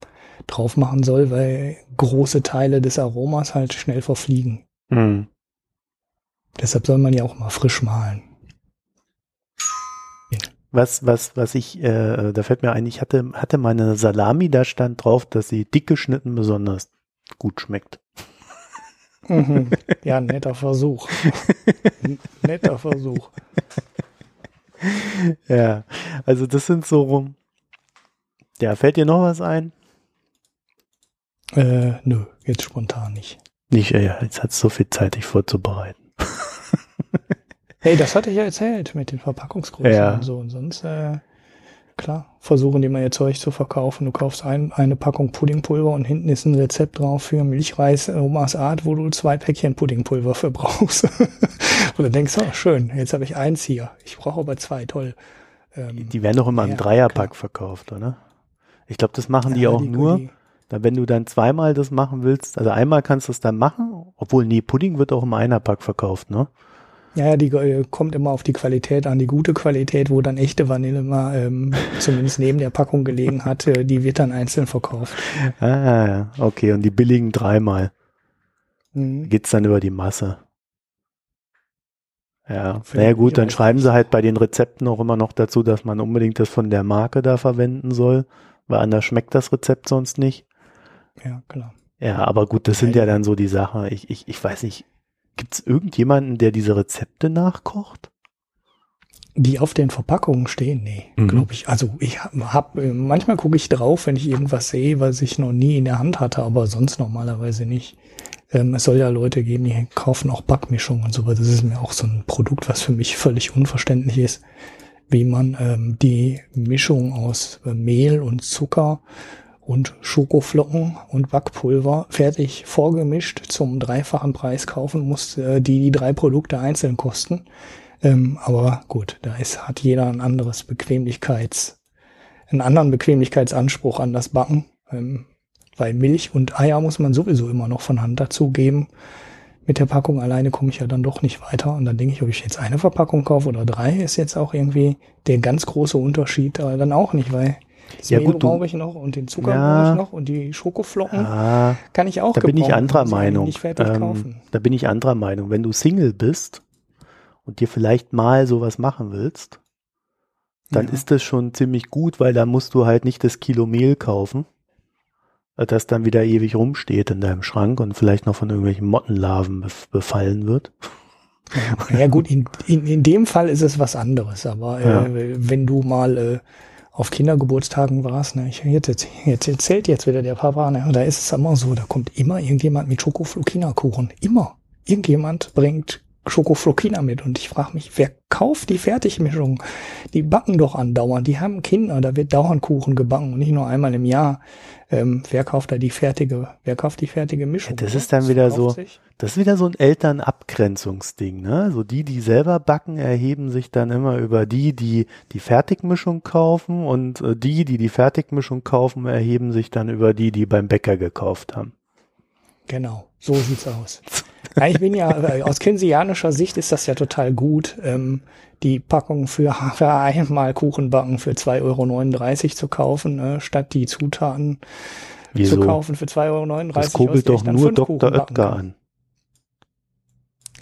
drauf machen soll, weil große Teile des Aromas halt schnell verfliegen. Hm. Deshalb soll man ja auch mal frisch mahlen. Was, was, was ich, äh, da fällt mir ein, ich hatte, hatte meine Salami, da stand drauf, dass sie dick geschnitten besonders gut schmeckt. Mhm. Ja, netter Versuch. Netter Versuch. Ja, also das sind so rum. Ja, fällt dir noch was ein? Äh, nö, jetzt spontan nicht. Nicht, ja, jetzt hat so viel Zeit, dich vorzubereiten. Hey, das hatte ich ja erzählt mit den Verpackungsgrößen Ja. und so. Und sonst, äh, klar, versuchen die mal ihr Zeug zu verkaufen. Du kaufst ein, eine Packung Puddingpulver und hinten ist ein Rezept drauf für Milchreis Omas Art, wo du zwei Päckchen Puddingpulver für brauchst. und dann denkst du, oh, schön, jetzt habe ich eins hier. Ich brauche aber zwei, toll. Ähm, Die werden doch immer im Ja, Dreierpack klar. verkauft, oder? Ich glaube, das machen die ja, auch nur, die- da, wenn du dann zweimal das machen willst, also einmal kannst du es dann machen, obwohl, nee, Pudding wird auch im Einerpack verkauft, ne? Ja, ja, die äh, kommt immer auf die Qualität an, die gute Qualität, wo dann echte Vanille mal ähm, zumindest neben der Packung gelegen hat, äh, die wird dann einzeln verkauft. Ah, ja, okay, und die billigen dreimal. Mhm. Geht's dann über die Masse. Ja, Finde naja gut, dann schreiben sie halt bei den Rezepten auch immer noch dazu, dass man unbedingt das von der Marke da verwenden soll, weil anders schmeckt das Rezept sonst nicht. Ja, klar. Ja, aber gut, das sind ja dann so die Sachen. Ich, ich, ich weiß nicht, gibt's irgendjemanden, der diese Rezepte nachkocht? Die auf den Verpackungen stehen, nee, Mhm. glaube ich. Also ich hab, äh, manchmal gucke ich drauf, wenn ich irgendwas sehe, was ich noch nie in der Hand hatte, aber sonst normalerweise nicht. Ähm, es soll ja Leute geben, die kaufen auch Backmischungen und sowas. Das ist mir auch so ein Produkt, was für mich völlig unverständlich ist, wie man ähm, die Mischung aus äh, Mehl und Zucker und Schokoflocken und Backpulver fertig vorgemischt zum dreifachen Preis kaufen muss, äh, die die drei Produkte einzeln kosten. Ähm, aber gut, da ist, hat jeder ein anderes Bequemlichkeits, einen anderen Bequemlichkeitsanspruch an das Backen. Ähm, weil Milch und Eier muss man sowieso immer noch von Hand dazugeben. Mit der Packung alleine komme ich ja dann doch nicht weiter. Und dann denke ich, ob ich jetzt eine Verpackung kaufe oder drei, ist jetzt auch irgendwie der ganz große Unterschied, aber dann auch nicht, weil das Ja, Mehl gut, brauche ich noch und den Zucker Ja. brauche ich noch und die Schokoflocken Ah, kann ich auch da bin ich anderer ich Meinung. Fertig Ähm, kaufen. da bin ich anderer Meinung. Wenn du Single bist und dir vielleicht mal sowas machen willst, dann Ja. ist das schon ziemlich gut, weil da musst du halt nicht das Kilo Mehl kaufen, äh, das dann wieder ewig rumsteht in deinem Schrank und vielleicht noch von irgendwelchen Mottenlarven bef befallen wird. Ja, ja gut, in, in, in dem Fall ist es was anderes, aber Ja. äh, wenn du mal äh, auf Kindergeburtstagen warst, ne, ich, jetzt, jetzt, jetzt erzählt jetzt wieder der Papa, ne, da ist es immer so, da kommt immer irgendjemand mit Schokoflokina-Kuchen. Immer. Irgendjemand bringt Schokoflokina mit und ich frage mich, wer kauft die Fertigmischung? Die backen doch andauernd, die haben Kinder, da wird dauernd Kuchen gebacken und nicht nur einmal im Jahr. Ähm, wer kauft da die fertige, wer kauft die fertige Mischung? das ne? ist dann wieder so- sich. Das ist wieder so ein Elternabgrenzungsding, ne? So die, die selber backen, erheben sich dann immer über die, die die Fertigmischung kaufen und äh, die, die die Fertigmischung kaufen, erheben sich dann über die, die beim Bäcker gekauft haben. Genau, so sieht's aus. Ja, ich bin ja, aus keynesianischer Sicht ist das ja total gut, ähm, die Packung für, für einmal Kuchenbacken für 2,39 Euro zu kaufen, äh, statt die Zutaten zu kaufen für 2,39 Euro. Das kurbelt doch nur Dr. Oetker an.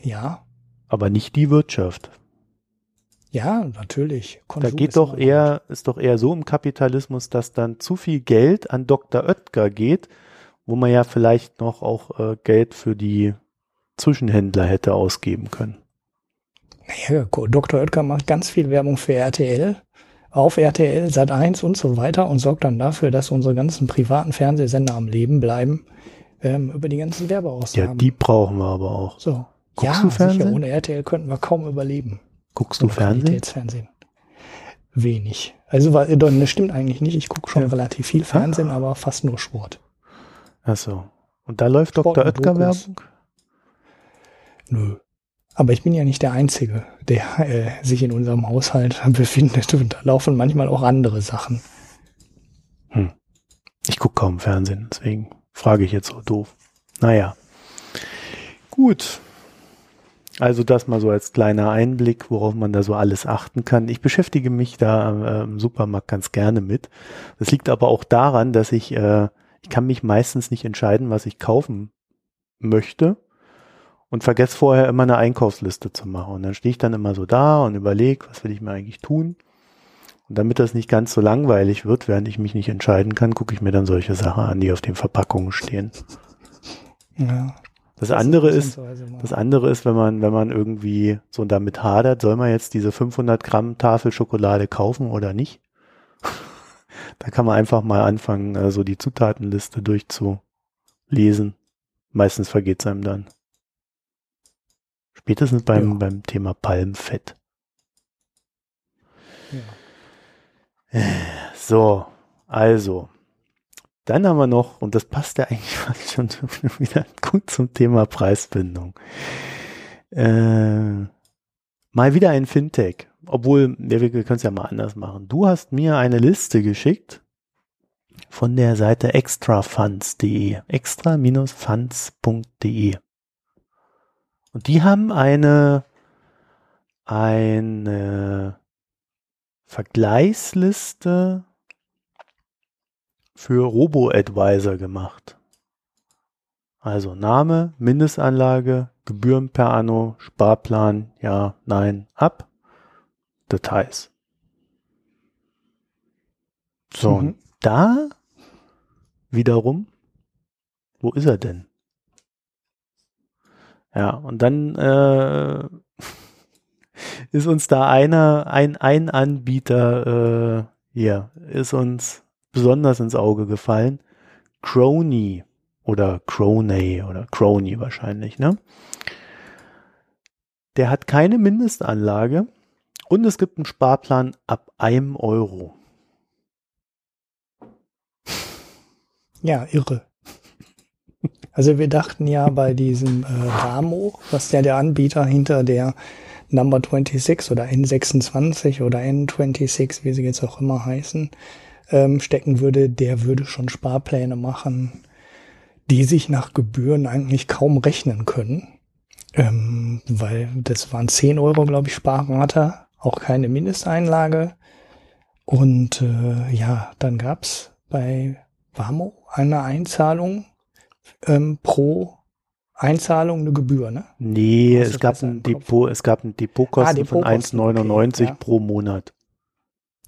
Ja. Aber nicht die Wirtschaft. Ja, natürlich. Konsum da geht doch eher, gut. ist doch eher so im Kapitalismus, dass dann zu viel Geld an Dr. Oetker geht, wo man ja vielleicht noch auch äh, Geld für die Zwischenhändler hätte ausgeben können. Naja, Dr. Oetker macht ganz viel Werbung für RTL, auf RTL, Sat 1 und so weiter und sorgt dann dafür, dass unsere ganzen privaten Fernsehsender am Leben bleiben, ähm, über die ganzen Werbeausgaben. Ja, die brauchen wir aber auch. So. Guckst ja, du Fernsehen? Sicher, ohne RTL könnten wir kaum überleben. Guckst du Fernsehen? Fernsehen? Wenig. Also, das stimmt eigentlich nicht. Ich gucke schon ja. relativ viel Fernsehen, aber fast nur Sport. Ach so. Und da läuft Sport Dr. Oetker Werbung? Nö. Aber ich bin ja nicht der Einzige, der äh, sich in unserem Haushalt befindet. Und da laufen manchmal auch andere Sachen. Hm. Ich gucke kaum Fernsehen, deswegen frage ich jetzt so doof. Naja. Gut. Also das mal so als kleiner Einblick, worauf man da so alles achten kann. Ich beschäftige mich da äh, im Supermarkt ganz gerne mit. Das liegt aber auch daran, dass ich, äh, ich kann mich meistens nicht entscheiden, was ich kaufen möchte und vergesse vorher immer eine Einkaufsliste zu machen. Und dann stehe ich dann immer so da und überlege, was will ich mir eigentlich tun. Und damit das nicht ganz so langweilig wird, während ich mich nicht entscheiden kann, gucke ich mir dann solche Sachen an, die auf den Verpackungen stehen. Ja. Das, das andere ist, das andere ist, wenn man, wenn man irgendwie so damit hadert, soll man jetzt diese 500 Gramm Tafel Schokolade kaufen oder nicht? da kann man einfach mal anfangen, so also die Zutatenliste durchzulesen. Meistens vergeht es einem dann. Spätestens beim, ja. beim Thema Palmfett. Ja. So, also. Dann haben wir noch, und das passt ja eigentlich fast schon wieder gut zum Thema Preisbindung. Äh, mal wieder ein Fintech. Obwohl, ja, wir können es ja mal anders machen. Du hast mir eine Liste geschickt von der Seite extrafunds.de. extra-funds.de. Und die haben eine, eine Vergleichsliste für Robo-Advisor gemacht. Also Name, Mindestanlage, Gebühren per Anno, Sparplan, ja, nein, ab, Details. So, mhm. und da wiederum, wo ist er denn? Ja, und dann äh, ist uns da einer, ein, ein Anbieter äh, hier, ist uns besonders ins Auge gefallen. Crony oder Croney oder Crony wahrscheinlich, ne? Der hat keine Mindestanlage und es gibt einen Sparplan ab einem Euro. Ja, irre. Also wir dachten ja bei diesem äh, Ramo, was ja der Anbieter hinter der Number 26 oder N26 oder N26, wie sie jetzt auch immer heißen, ähm, stecken würde, der würde schon Sparpläne machen, die sich nach Gebühren eigentlich kaum rechnen können. Ähm, weil das waren 10 Euro, glaube ich, Sparrate, auch keine Mindesteinlage. Und äh, ja, dann gab's bei Wamo eine Einzahlung ähm, pro Einzahlung eine Gebühr, ne? Nee, es gab, ein Depot, es gab ein Depotkosten, ah, von 1,99 okay, ja. pro Monat.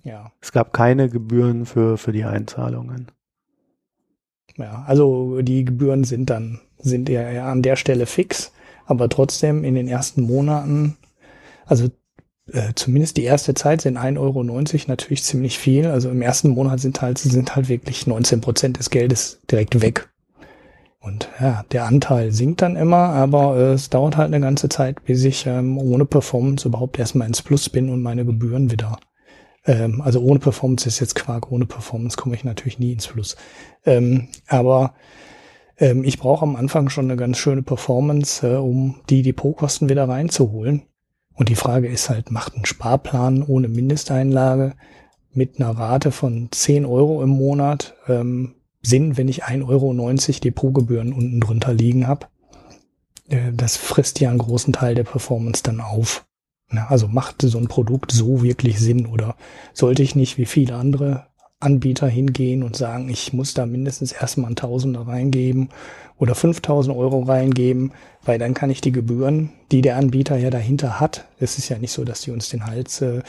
Ja. Es gab keine Gebühren für, für die Einzahlungen. Ja, also die Gebühren sind dann, sind ja an der Stelle fix, aber trotzdem in den ersten Monaten, also äh, zumindest die erste Zeit sind 1,90 Euro natürlich ziemlich viel. Also im ersten Monat sind halt, sind halt wirklich 19 Prozent des Geldes direkt weg. Und ja, der Anteil sinkt dann immer, aber äh, es dauert halt eine ganze Zeit, bis ich ähm, ohne Performance überhaupt erstmal ins Plus bin und meine Gebühren wieder. Ähm, also ohne Performance ist jetzt Quark, ohne Performance komme ich natürlich nie ins Plus. Ähm, aber ähm, ich brauche am Anfang schon eine ganz schöne Performance, äh, um die Depotkosten wieder reinzuholen. Und die Frage ist halt, macht ein Sparplan ohne Mindesteinlage mit einer Rate von 10 Euro im Monat ähm, Sinn, wenn ich 1,90 Euro Depotgebühren unten drunter liegen habe. Äh, das frisst ja einen großen Teil der Performance dann auf. Also macht so ein Produkt so wirklich Sinn oder sollte ich nicht wie viele andere Anbieter hingehen und sagen, ich muss da mindestens erstmal ein Tausender reingeben oder 5000 Euro reingeben, weil dann kann ich die Gebühren, die der Anbieter ja dahinter hat, es ist ja nicht so, dass die uns den Hals, äh,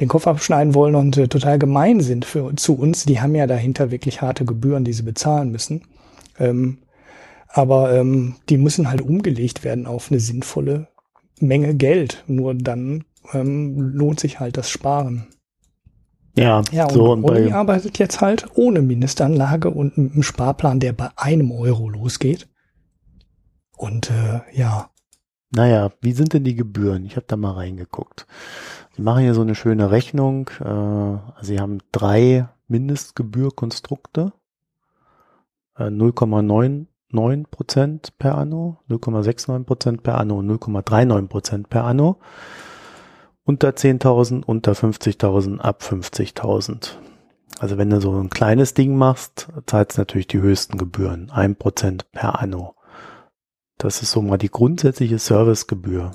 den Kopf abschneiden wollen und äh, total gemein sind für, zu uns, die haben ja dahinter wirklich harte Gebühren, die sie bezahlen müssen. Ähm, aber ähm, die müssen halt umgelegt werden auf eine sinnvolle Menge Geld. Nur dann ähm, lohnt sich halt das Sparen. Ja, ja und, so und Uni arbeitet jetzt halt ohne Mindestanlage und mit einem Sparplan, der bei einem Euro losgeht. Und äh, ja. Naja, wie sind denn die Gebühren? Ich habe da mal reingeguckt. Sie machen hier so eine schöne Rechnung. Äh, Sie haben drei Mindestgebührkonstrukte. Äh, 0,99 Prozent per Anno, 0,69 Prozent per Anno und 0,39 Prozent per Anno unter 10.000, unter 50.000, ab 50.000. Also wenn du so ein kleines Ding machst, zahlst du natürlich die höchsten Gebühren, ein Prozent per Anno. Das ist so mal die grundsätzliche Servicegebühr.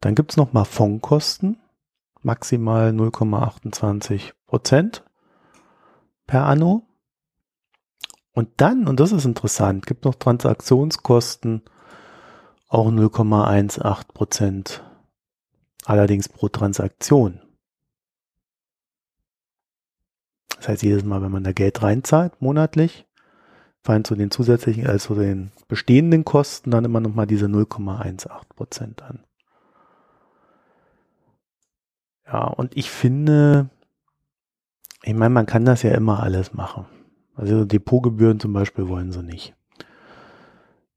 Dann gibt's noch mal Fondkosten, maximal 0,28 Prozent per Anno. Und dann, und das ist interessant, gibt noch Transaktionskosten, auch 0,18 Prozent allerdings pro Transaktion. Das heißt, jedes Mal, wenn man da Geld reinzahlt, monatlich, fallen zu den zusätzlichen, also den bestehenden Kosten dann immer nochmal diese 0,18 Prozent an. Ja, und ich finde, ich meine, man kann das ja immer alles machen. Also Depotgebühren zum Beispiel wollen sie nicht.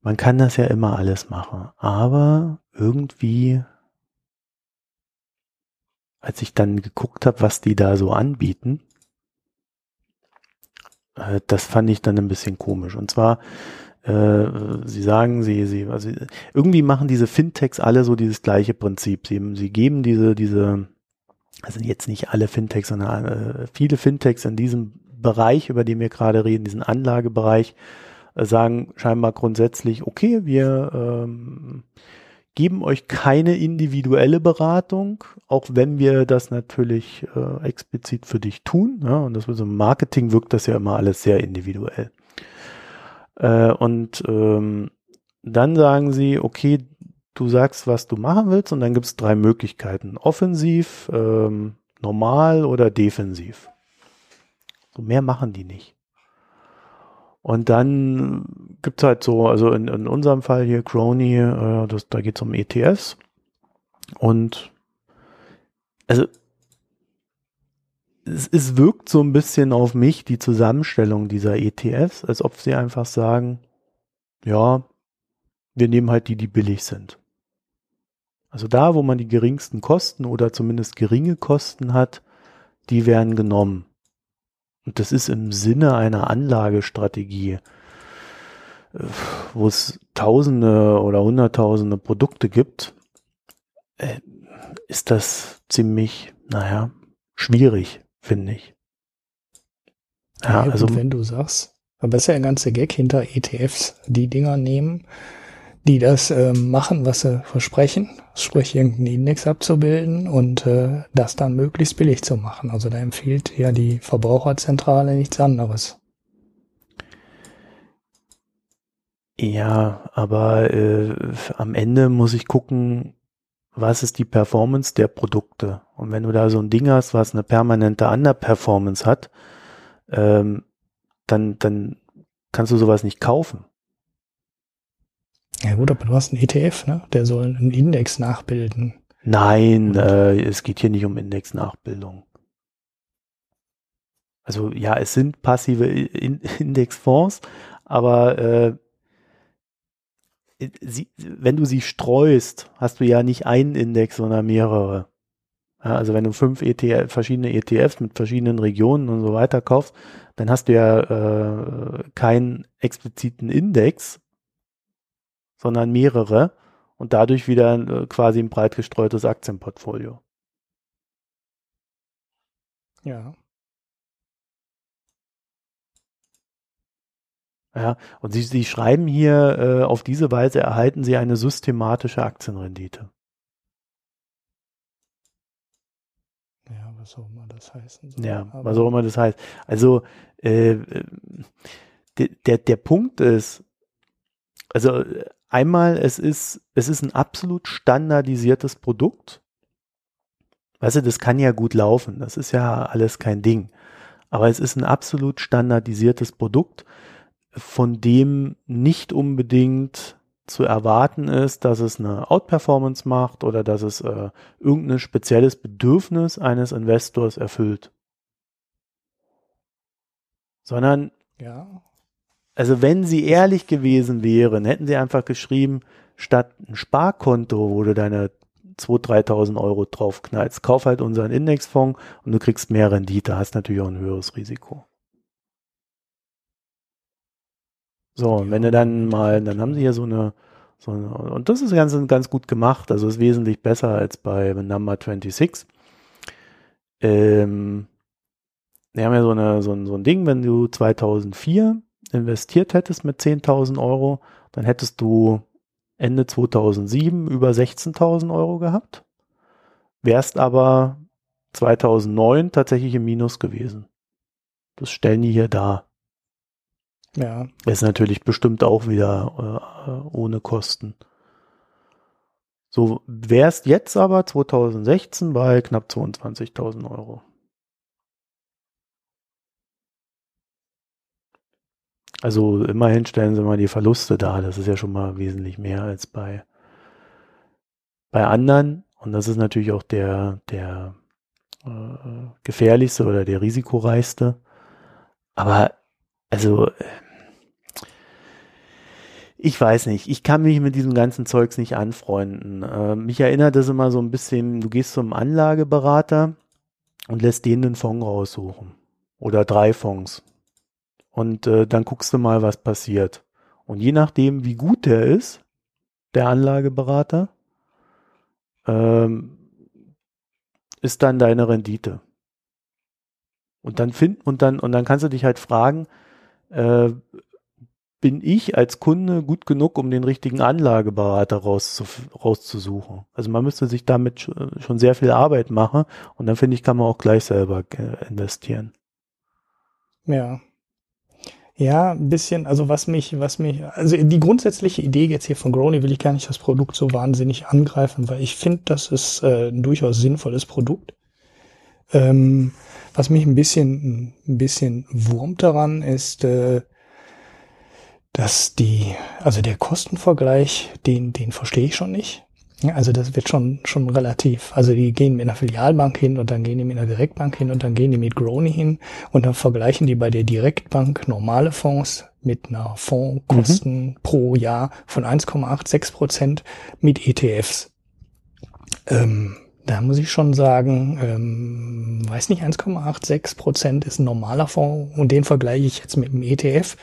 Man kann das ja immer alles machen, aber irgendwie als ich dann geguckt habe, was die da so anbieten, äh, das fand ich dann ein bisschen komisch. Und zwar, äh, sie sagen, sie, sie, also irgendwie machen diese Fintechs alle so dieses gleiche Prinzip. Sie, sie geben diese, diese, also jetzt nicht alle Fintechs, sondern äh, viele Fintechs in diesem Bereich, über den wir gerade reden, diesen Anlagebereich, äh, sagen scheinbar grundsätzlich, okay, wir ähm, geben euch keine individuelle Beratung, auch wenn wir das natürlich äh, explizit für dich tun. Ja, und das so im Marketing wirkt das ja immer alles sehr individuell. Äh, und ähm, dann sagen sie, okay, du sagst, was du machen willst, und dann gibt es drei Möglichkeiten. Offensiv, ähm, normal oder defensiv. So mehr machen die nicht. Und dann gibt's halt so, also in, in unserem Fall hier Crony, äh, das, da geht's um ETFs. Und also es, es wirkt so ein bisschen auf mich, die Zusammenstellung dieser ETFs, als ob sie einfach sagen, ja, wir nehmen halt die, die billig sind. Also da, wo man die geringsten Kosten oder zumindest geringe Kosten hat, die werden genommen. Und das ist im Sinne einer Anlagestrategie, äh, wo es Tausende oder Hunderttausende Produkte gibt, äh, ist das ziemlich, naja, schwierig, finde ich. Ja, ja also wenn du sagst, aber ist ja ein ganzer Gag hinter ETFs, die Dinger nehmen, die das äh, machen, was sie versprechen, sprich irgendeinen Index abzubilden und äh, das dann möglichst billig zu machen. Also da empfiehlt ja die Verbraucherzentrale nichts anderes. Ja, aber äh, am Ende muss ich gucken, was ist die Performance der Produkte. Und wenn du da so ein Ding hast, was eine permanente Underperformance hat, ähm, dann, dann kannst du sowas nicht kaufen. Ja gut, aber du hast einen ETF, ne? Der soll einen Index nachbilden. Nein, äh, es geht hier nicht um Indexnachbildung. Also ja, es sind passive in Indexfonds, aber äh, sie, wenn du sie streust, hast du ja nicht einen Index, sondern mehrere. Ja, also wenn du fünf ETF, verschiedene ETFs mit verschiedenen Regionen und so weiter kaufst, dann hast du ja äh, keinen expliziten Index, sondern mehrere und dadurch wieder äh, quasi ein breit gestreutes Aktienportfolio. Ja. Ja, und Sie, Sie schreiben hier, äh, auf diese Weise erhalten Sie eine systematische Aktienrendite. Ja, was auch immer das heißen soll. Ja, was auch immer das heißt. Also äh, der, der Punkt ist, also einmal, es ist, es ist ein absolut standardisiertes Produkt. Weißt du, das kann ja gut laufen. Das ist ja alles kein Ding. Aber es ist ein absolut standardisiertes Produkt, von dem nicht unbedingt zu erwarten ist, dass es eine Outperformance macht oder dass es äh, irgendein spezielles Bedürfnis eines Investors erfüllt. Sondern, ja. Also wenn sie ehrlich gewesen wären, hätten sie einfach geschrieben, statt ein Sparkonto, wo du deine 2.000, 3.000 Euro draufknallst, kauf halt unseren Indexfonds und du kriegst mehr Rendite, hast natürlich auch ein höheres Risiko. So, und wenn du dann mal, dann haben sie hier so eine, so eine und das ist ganz, ganz gut gemacht, also ist wesentlich besser als bei Number 26. Ähm, wir haben ja so, eine, so, ein, so ein Ding, wenn du 2004 investiert hättest mit 10.000 Euro, dann hättest du Ende 2007 über 16.000 Euro gehabt, wärst aber 2009 tatsächlich im Minus gewesen. Das stellen die hier dar. Ja. Ist natürlich bestimmt auch wieder äh, ohne Kosten. So wärst jetzt aber 2016 bei knapp 22.000 Euro. Also immerhin stellen sie mal die Verluste dar. Das ist ja schon mal wesentlich mehr als bei, bei anderen. Und das ist natürlich auch der, der äh, gefährlichste oder der risikoreichste. Aber also ich weiß nicht, ich kann mich mit diesem ganzen Zeugs nicht anfreunden. Äh, mich erinnert das immer so ein bisschen, du gehst zum Anlageberater und lässt den einen Fonds raussuchen. Oder drei Fonds. Und äh, dann guckst du mal, was passiert. Und je nachdem, wie gut der ist, der Anlageberater, ähm, ist dann deine Rendite. Und dann find, und dann, und dann kannst du dich halt fragen, äh, bin ich als Kunde gut genug, um den richtigen Anlageberater rauszu, rauszusuchen. Also man müsste sich damit schon sehr viel Arbeit machen und dann finde ich, kann man auch gleich selber äh, investieren. Ja. Ja, ein bisschen, also was mich, was mich, also die grundsätzliche Idee jetzt hier von Grony will ich gar nicht das Produkt so wahnsinnig angreifen, weil ich finde, das ist äh, ein durchaus sinnvolles Produkt. Ähm, was mich ein bisschen, ein bisschen wurmt daran ist, äh, dass die, also der Kostenvergleich, den, den verstehe ich schon nicht. Also das wird schon, schon relativ. Also die gehen mit einer Filialbank hin und dann gehen die mit einer Direktbank hin und dann gehen die mit Grony hin und dann vergleichen die bei der Direktbank normale Fonds mit einer Fondskosten mhm. pro Jahr von 1,86 Prozent mit ETFs. Ähm, da muss ich schon sagen, ähm, weiß nicht, 1,86 Prozent ist ein normaler Fonds und den vergleiche ich jetzt mit einem ETF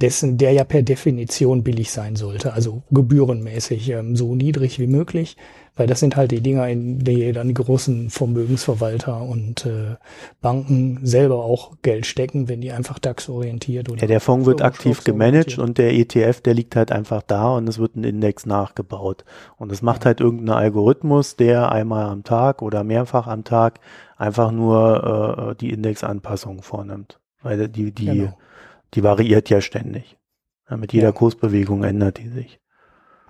dessen, der ja per Definition billig sein sollte, also gebührenmäßig ähm, so niedrig wie möglich, weil das sind halt die Dinger, in die dann die großen Vermögensverwalter und äh, Banken selber auch Geld stecken, wenn die einfach DAX-orientiert oder. Ja, der Fonds wird aktiv gemanagt und der ETF, der liegt halt einfach da und es wird ein Index nachgebaut. Und es macht halt irgendein Algorithmus, der einmal am Tag oder mehrfach am Tag einfach nur äh, die Indexanpassung vornimmt. Weil die, die, genau die variiert ja ständig. Ja, mit jeder ja. Kursbewegung ändert die sich.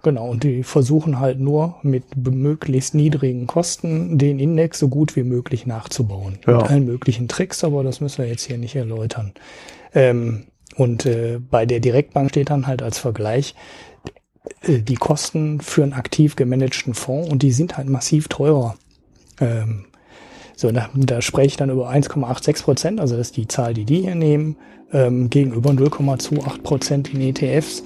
Genau, und die versuchen halt nur mit möglichst niedrigen Kosten den Index so gut wie möglich nachzubauen. Ja. Mit allen möglichen Tricks, aber das müssen wir jetzt hier nicht erläutern. Ähm, und äh, bei der Direktbank steht dann halt als Vergleich äh, die Kosten für einen aktiv gemanagten Fonds und die sind halt massiv teurer. Ähm, so, da, da spreche ich dann über 1,86 Prozent, also das ist die Zahl, die die hier nehmen ähm, gegenüber 0,28 Prozent in ETFs.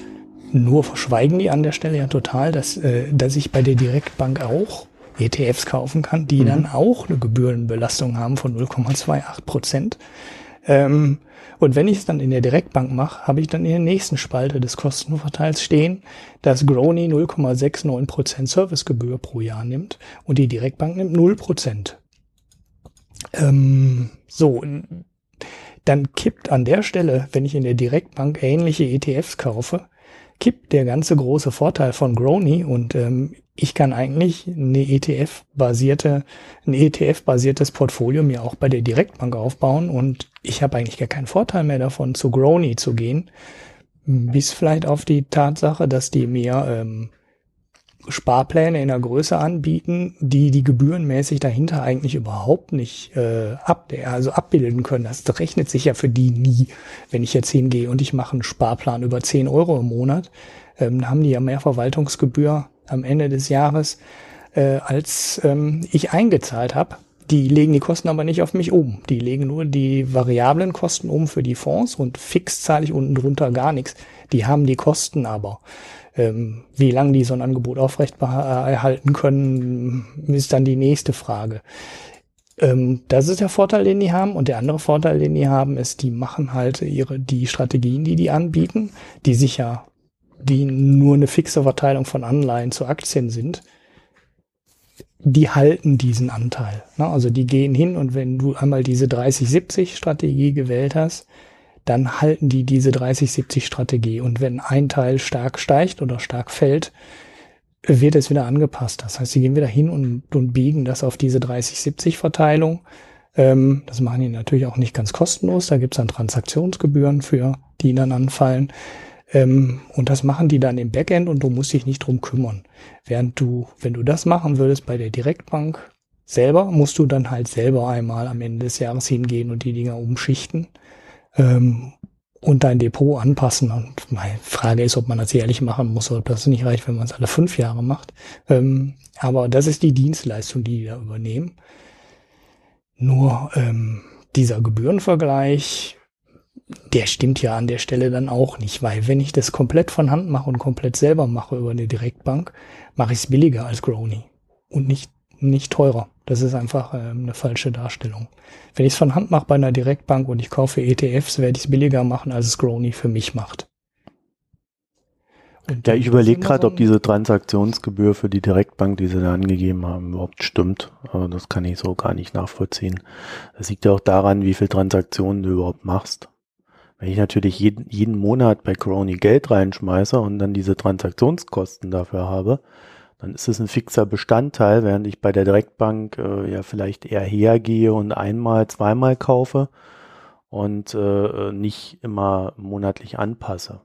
Nur verschweigen die an der Stelle ja total, dass, äh, dass ich bei der Direktbank auch ETFs kaufen kann, die mhm. dann auch eine Gebührenbelastung haben von 0,28 Prozent. Ähm, und wenn ich es dann in der Direktbank mache, habe ich dann in der nächsten Spalte des Kostenverteils stehen, dass Grony 0,69 Prozent Servicegebühr pro Jahr nimmt und die Direktbank nimmt 0%. Prozent. Ähm, so, dann kippt an der Stelle, wenn ich in der Direktbank ähnliche ETFs kaufe, Kip der ganze große Vorteil von Grony und ähm, ich kann eigentlich eine ETF-basierte, ein ETF-basiertes Portfolio mir auch bei der Direktbank aufbauen und ich habe eigentlich gar keinen Vorteil mehr davon, zu Grony zu gehen, bis vielleicht auf die Tatsache, dass die mir ähm, Sparpläne in der Größe anbieten, die die gebührenmäßig dahinter eigentlich überhaupt nicht äh, ab, also abbilden können. Das rechnet sich ja für die nie. Wenn ich jetzt hingehe und ich mache einen Sparplan über 10 Euro im Monat, ähm, haben die ja mehr Verwaltungsgebühr am Ende des Jahres, äh, als ähm, ich eingezahlt habe. Die legen die Kosten aber nicht auf mich um. Die legen nur die variablen Kosten um für die Fonds und fix zahle ich unten drunter gar nichts. Die haben die Kosten aber. Ähm, wie lange die so ein Angebot aufrecht erhalten können, ist dann die nächste Frage. Ähm, das ist der Vorteil, den die haben. Und der andere Vorteil, den die haben, ist, die machen halt ihre, die Strategien, die die anbieten, die sicher, die nur eine fixe Verteilung von Anleihen zu Aktien sind, die halten diesen Anteil. Also die gehen hin und wenn du einmal diese 30-70 Strategie gewählt hast, dann halten die diese 30-70-Strategie. Und wenn ein Teil stark steigt oder stark fällt, wird es wieder angepasst. Das heißt, sie gehen wieder hin und, und biegen das auf diese 30-70-Verteilung. Ähm, das machen die natürlich auch nicht ganz kostenlos. Da gibt es dann Transaktionsgebühren für, die dann anfallen. Ähm, und das machen die dann im Backend und du musst dich nicht drum kümmern. Während du, wenn du das machen würdest bei der Direktbank selber, musst du dann halt selber einmal am Ende des Jahres hingehen und die Dinger umschichten ähm, und dein Depot anpassen. Und meine Frage ist, ob man das jährlich machen muss oder ob das nicht reicht, wenn man es alle fünf Jahre macht. Ähm, aber das ist die Dienstleistung, die die da übernehmen. Nur ähm, dieser Gebührenvergleich, der stimmt ja an der Stelle dann auch nicht, weil wenn ich das komplett von Hand mache und komplett selber mache über eine Direktbank, mache ich es billiger als Grony und nicht, nicht teurer. Das ist einfach ähm, eine falsche Darstellung. Wenn ich es von Hand mache bei einer Direktbank und ich kaufe ETFs, werde ich es billiger machen, als es Grony für mich macht. Und ja, ich überlege gerade, ob diese Transaktionsgebühr für die Direktbank, die sie da angegeben haben, überhaupt stimmt. Aber das kann ich so gar nicht nachvollziehen. Das liegt ja auch daran, wie viel Transaktionen du überhaupt machst. Wenn ich natürlich jeden, jeden Monat bei Crony Geld reinschmeiße und dann diese Transaktionskosten dafür habe, dann ist es ein fixer Bestandteil, während ich bei der Direktbank äh, ja vielleicht eher hergehe und einmal, zweimal kaufe und äh, nicht immer monatlich anpasse.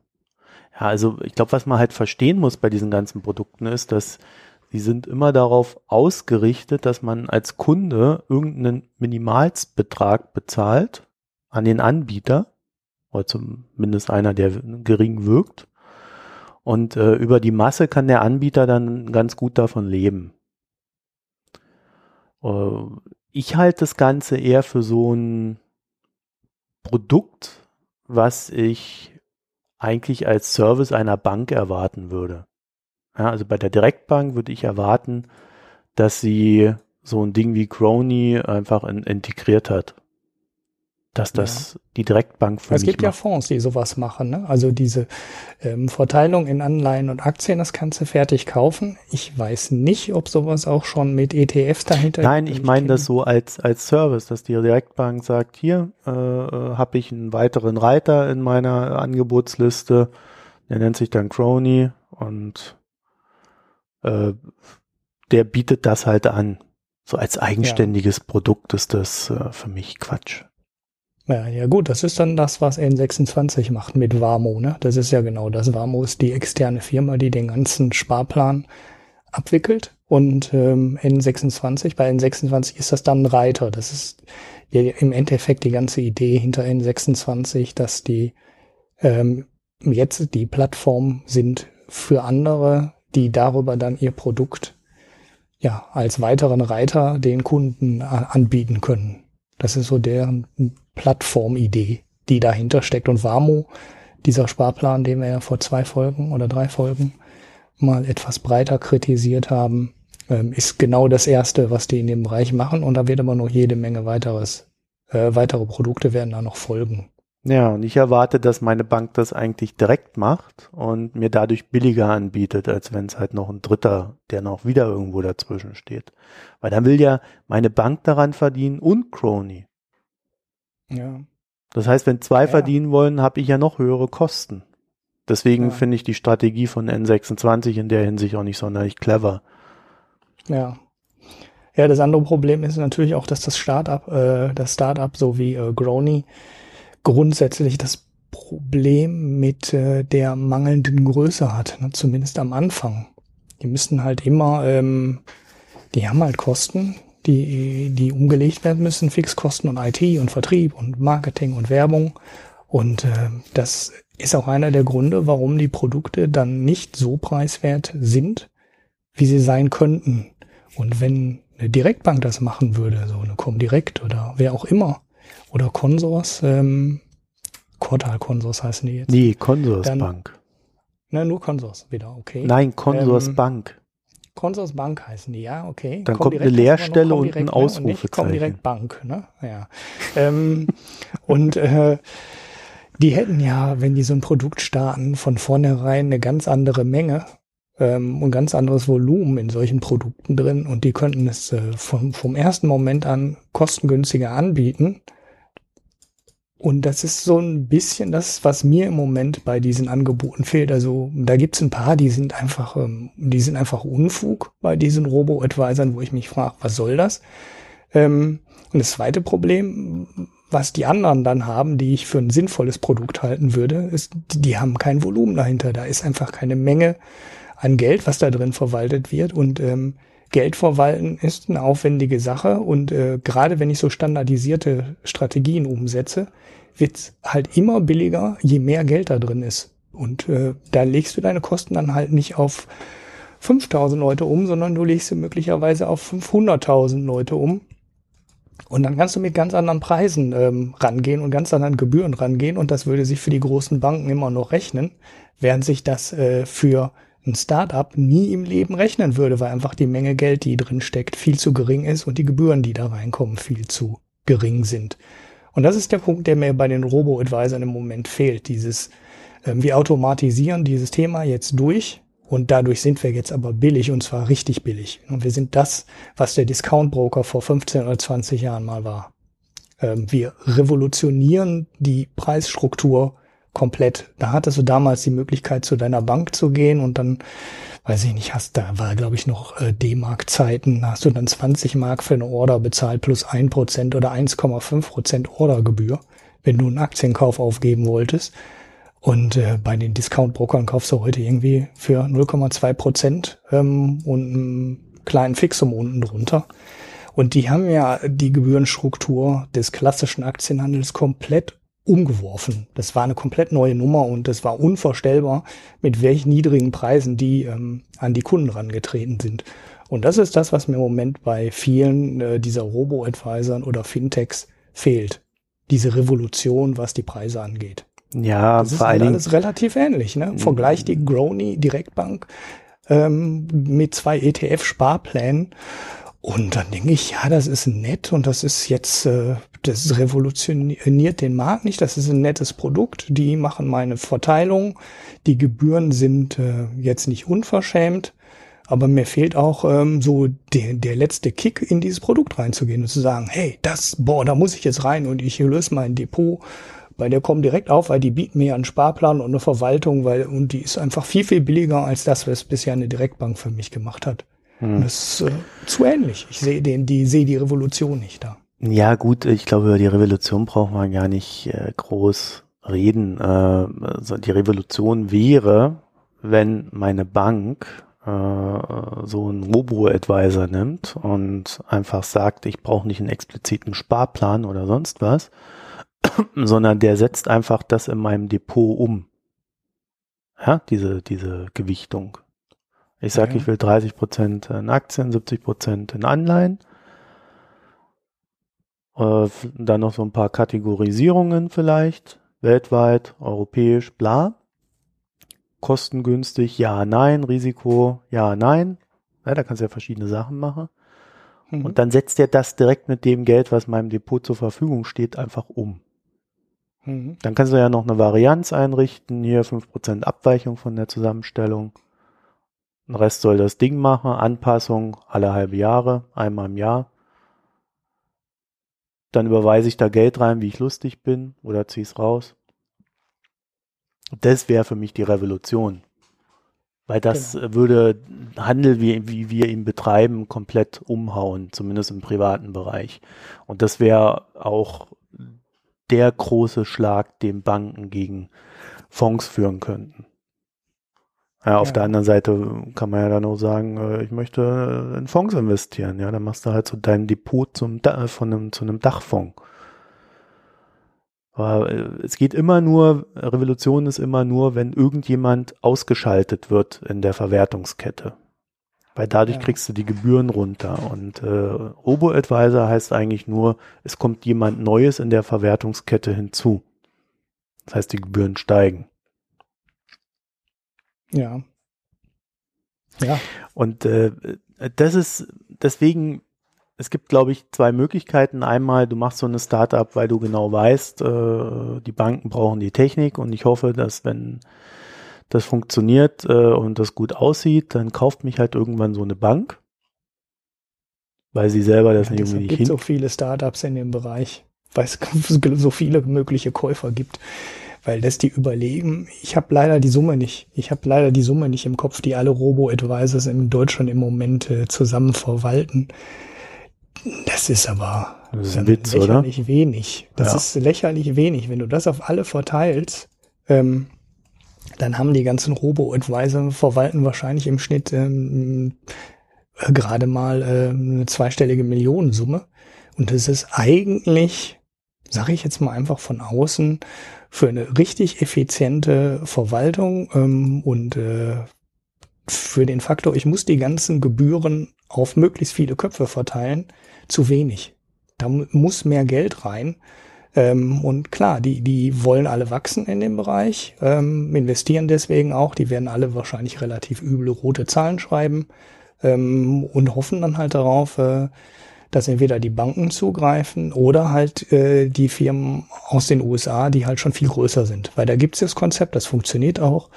Ja, also ich glaube, was man halt verstehen muss bei diesen ganzen Produkten ist, dass sie sind immer darauf ausgerichtet, dass man als Kunde irgendeinen Minimalsbetrag bezahlt an den Anbieter, oder zumindest einer, der gering wirkt. Und äh, über die Masse kann der Anbieter dann ganz gut davon leben. Äh, ich halte das Ganze eher für so ein Produkt, was ich eigentlich als Service einer Bank erwarten würde. Ja, also bei der Direktbank würde ich erwarten, dass sie so ein Ding wie Crony einfach in, integriert hat dass das ja. die Direktbank für Es gibt macht. ja Fonds, die sowas machen. Ne? Also diese ähm, Verteilung in Anleihen und Aktien, das kannst du fertig kaufen. Ich weiß nicht, ob sowas auch schon mit ETFs dahinter Nein, ich meine das so als, als Service, dass die Direktbank sagt, hier äh, äh habe ich einen weiteren Reiter in meiner Angebotsliste, der nennt sich dann Crony und äh, der bietet das halt an. So als eigenständiges ja. Produkt ist das äh, für mich Quatsch. Ja, ja gut, das ist dann das, was N26 macht mit Warmo. Ne? Das ist ja genau das. Warmo ist die externe Firma, die den ganzen Sparplan abwickelt. Und ähm, N26, bei N26 ist das dann ein Reiter. Das ist ja im Endeffekt die ganze Idee hinter N26, dass die ähm, jetzt die Plattform sind für andere, die darüber dann ihr Produkt ja als weiteren Reiter den Kunden anbieten können. Das ist so deren Plattformidee, die dahinter steckt. Und Wamo, dieser Sparplan, den wir ja vor zwei Folgen oder drei Folgen mal etwas breiter kritisiert haben, ähm, ist genau das erste, was die in dem Bereich machen. Und da wird aber noch jede Menge weiteres, äh, weitere Produkte werden da noch folgen. Ja, und ich erwarte, dass meine Bank das eigentlich direkt macht und mir dadurch billiger anbietet, als wenn es halt noch ein Dritter, der noch wieder irgendwo dazwischen steht. Weil dann will ja meine Bank daran verdienen und Crony. Ja. Das heißt, wenn zwei ja. verdienen wollen, habe ich ja noch höhere Kosten. Deswegen Ja. finde ich die Strategie von N26 in der Hinsicht auch nicht sonderlich clever. Ja. Ja, das andere Problem ist natürlich auch, dass das Startup, äh, das Startup so wie äh, Grony grundsätzlich das Problem mit äh, der mangelnden Größe hat, ne? zumindest am Anfang. Die müssen halt immer, ähm, die haben halt Kosten, die, die umgelegt werden müssen, Fixkosten und IT und Vertrieb und Marketing und Werbung. Und äh, das ist auch einer der Gründe, warum die Produkte dann nicht so preiswert sind, wie sie sein könnten. Und wenn eine Direktbank das machen würde, so eine Comdirect oder wer auch immer, oder Consors, ähm, Quartal Consors heißen die jetzt. Nee, Consors Dann- Bank. Ne, nur Consors wieder, okay. Nein, Consors Ähm, Bank. Consors Bank heißen die, ja, okay. Dann kommt eine Leerstelle und ein Ausrufezeichen. nicht Comdirect Bank, ne? Ja. ähm, und äh, die hätten ja, wenn die so ein Produkt starten, von vornherein eine ganz andere Menge ähm, und ganz anderes Volumen in solchen Produkten drin und die könnten es äh, vom, vom ersten Moment an kostengünstiger anbieten. Und das ist so ein bisschen das, was mir im Moment bei diesen Angeboten fehlt. Also da gibt's ein paar, die sind einfach, ähm, die sind einfach Unfug bei diesen Robo-Advisern, wo ich mich frage, was soll das? Ähm, und das zweite Problem, was die anderen dann haben, die ich für ein sinnvolles Produkt halten würde, ist, die, die haben kein Volumen dahinter. Da ist einfach keine Menge an Geld, was da drin verwaltet wird. Und ähm, Geld verwalten ist eine aufwendige Sache. Und äh, gerade wenn ich so standardisierte Strategien umsetze, wird's halt immer billiger, je mehr Geld da drin ist. Und äh, da legst du deine Kosten dann halt nicht auf 5000 Leute um, sondern du legst sie möglicherweise auf 500.000 Leute um. Und dann kannst du mit ganz anderen Preisen ähm, rangehen und ganz anderen Gebühren rangehen und das würde sich für die großen Banken immer noch rechnen, während sich das äh, für ein Startup nie im Leben rechnen würde, weil einfach die Menge Geld, die drin steckt, viel zu gering ist und die Gebühren, die da reinkommen, viel zu gering sind. Und das ist der Punkt, der mir bei den Robo-Advisern im Moment fehlt. Dieses, ähm, wir automatisieren dieses Thema jetzt durch und dadurch sind wir jetzt aber billig und zwar richtig billig. Und wir sind das, was der Discount-Broker vor 15 oder 20 Jahren mal war. Ähm, wir revolutionieren die Preisstruktur komplett. Da hattest du damals die Möglichkeit, zu deiner Bank zu gehen und dann, weiß ich nicht, hast da war, glaube ich, noch äh, D-Mark-Zeiten, hast du dann 20 Mark für eine Order bezahlt plus 1% oder 1,5% Ordergebühr, wenn du einen Aktienkauf aufgeben wolltest. Und äh, bei den Discount-Brokern kaufst du heute irgendwie für 0,2 Prozent ähm, und einen kleinen Fixum unten drunter. Und die haben ja die Gebührenstruktur des klassischen Aktienhandels komplett umgeworfen. Das war eine komplett neue Nummer und es war unvorstellbar, mit welchen niedrigen Preisen die ähm, an die Kunden rangetreten sind. Und das ist das, was mir im Moment bei vielen äh, dieser Robo-Advisern oder Fintechs fehlt. Diese Revolution, was die Preise angeht. Ja, Das ist vor allen halt Dingen, alles relativ ähnlich. Ne? Vergleich die Grony Direktbank ähm, mit zwei ETF-Sparplänen. Und dann denke ich, ja, das ist nett und das ist jetzt, äh, das revolutioniert den Markt nicht. Das ist ein nettes Produkt. Die machen meine Verteilung. Die Gebühren sind äh, jetzt nicht unverschämt. Aber mir fehlt auch ähm, so der, der letzte Kick, in dieses Produkt reinzugehen und zu sagen, hey, das, boah, da muss ich jetzt rein und ich löse mein Depot bei der kommen direkt auf, weil die bieten mir einen Sparplan und eine Verwaltung, weil und die ist einfach viel, viel billiger als das, was bisher eine Direktbank für mich gemacht hat. Und das ist äh, zu ähnlich. Ich sehe den, die sehe die Revolution nicht da. ja gut, ich glaube, über die Revolution braucht man gar nicht äh, groß reden. Äh, also die Revolution wäre, wenn meine Bank äh, so einen Robo-Advisor nimmt und einfach sagt, ich brauche nicht einen expliziten Sparplan oder sonst was, sondern der setzt einfach das in meinem Depot um. Ja, diese, diese Gewichtung. Ich sage, Ja. ich will 30 Prozent in Aktien, 70 Prozent in Anleihen. Äh, dann noch so ein paar Kategorisierungen vielleicht. Weltweit, europäisch, bla. Kostengünstig, ja, nein. Risiko, ja, nein. Ja, da kannst du ja verschiedene Sachen machen. Mhm. Und dann setzt er das direkt mit dem Geld, was meinem Depot zur Verfügung steht, einfach um. Mhm. Dann kannst du ja noch eine Varianz einrichten, hier 5% Abweichung von der Zusammenstellung. Den Rest soll das Ding machen, Anpassung alle halbe Jahre, einmal im Jahr. Dann überweise ich da Geld rein, wie ich lustig bin, oder zieh's raus. Das wäre für mich die Revolution. Weil das genau. würde Handel, wie, wie wir ihn betreiben, komplett umhauen, zumindest im privaten Bereich. Und das wäre auch der große Schlag, den Banken gegen Fonds führen könnten. Ja, auf ja. der anderen Seite kann man ja dann auch sagen, äh, ich möchte in Fonds investieren. Ja, dann machst du halt so dein Depot zum, von einem, zu einem Dachfonds. Aber äh, es geht immer nur, Revolution ist immer nur, wenn irgendjemand ausgeschaltet wird in der Verwertungskette. Weil dadurch ja. kriegst du die Gebühren runter. Und äh, Robo-Advisor heißt eigentlich nur, es kommt jemand Neues in der Verwertungskette hinzu. Das heißt, die Gebühren steigen. Ja. Ja. Und äh, das ist, deswegen es gibt, glaube ich, zwei Möglichkeiten. Einmal, du machst so eine Startup, weil du genau weißt, äh, die Banken brauchen die Technik und ich hoffe, dass wenn das funktioniert äh, und das gut aussieht, dann kauft mich halt irgendwann so eine Bank, weil sie selber das ja, nicht irgendwie nicht hin. Es gibt so viele Startups in dem Bereich, weil es so viele mögliche Käufer gibt, weil das die überlegen. Ich habe leider die Summe nicht. Ich habe leider die Summe nicht im Kopf, die alle Robo-Advisors in Deutschland im Moment äh, zusammen verwalten. Das ist aber das ist Witz, lächerlich oder? wenig. Das ja. ist lächerlich wenig. Wenn du das auf alle verteilst, ähm, dann haben die ganzen Robo-Advisor verwalten wahrscheinlich im Schnitt ähm, äh, gerade mal äh, eine zweistellige Millionensumme. Und das ist eigentlich, sage ich jetzt mal einfach von außen, für eine richtig effiziente Verwaltung ähm, und äh, für den Faktor, ich muss die ganzen Gebühren auf möglichst viele Köpfe verteilen, zu wenig. Da muss mehr Geld rein. Ähm, und klar, die, die wollen alle wachsen in dem Bereich, ähm, investieren deswegen auch. Die werden alle wahrscheinlich relativ üble rote Zahlen schreiben ähm, und hoffen dann halt darauf, äh, dass entweder die Banken zugreifen oder halt äh, die Firmen aus den USA, die halt schon viel größer sind. Weil da gibt es das Konzept, das funktioniert auch.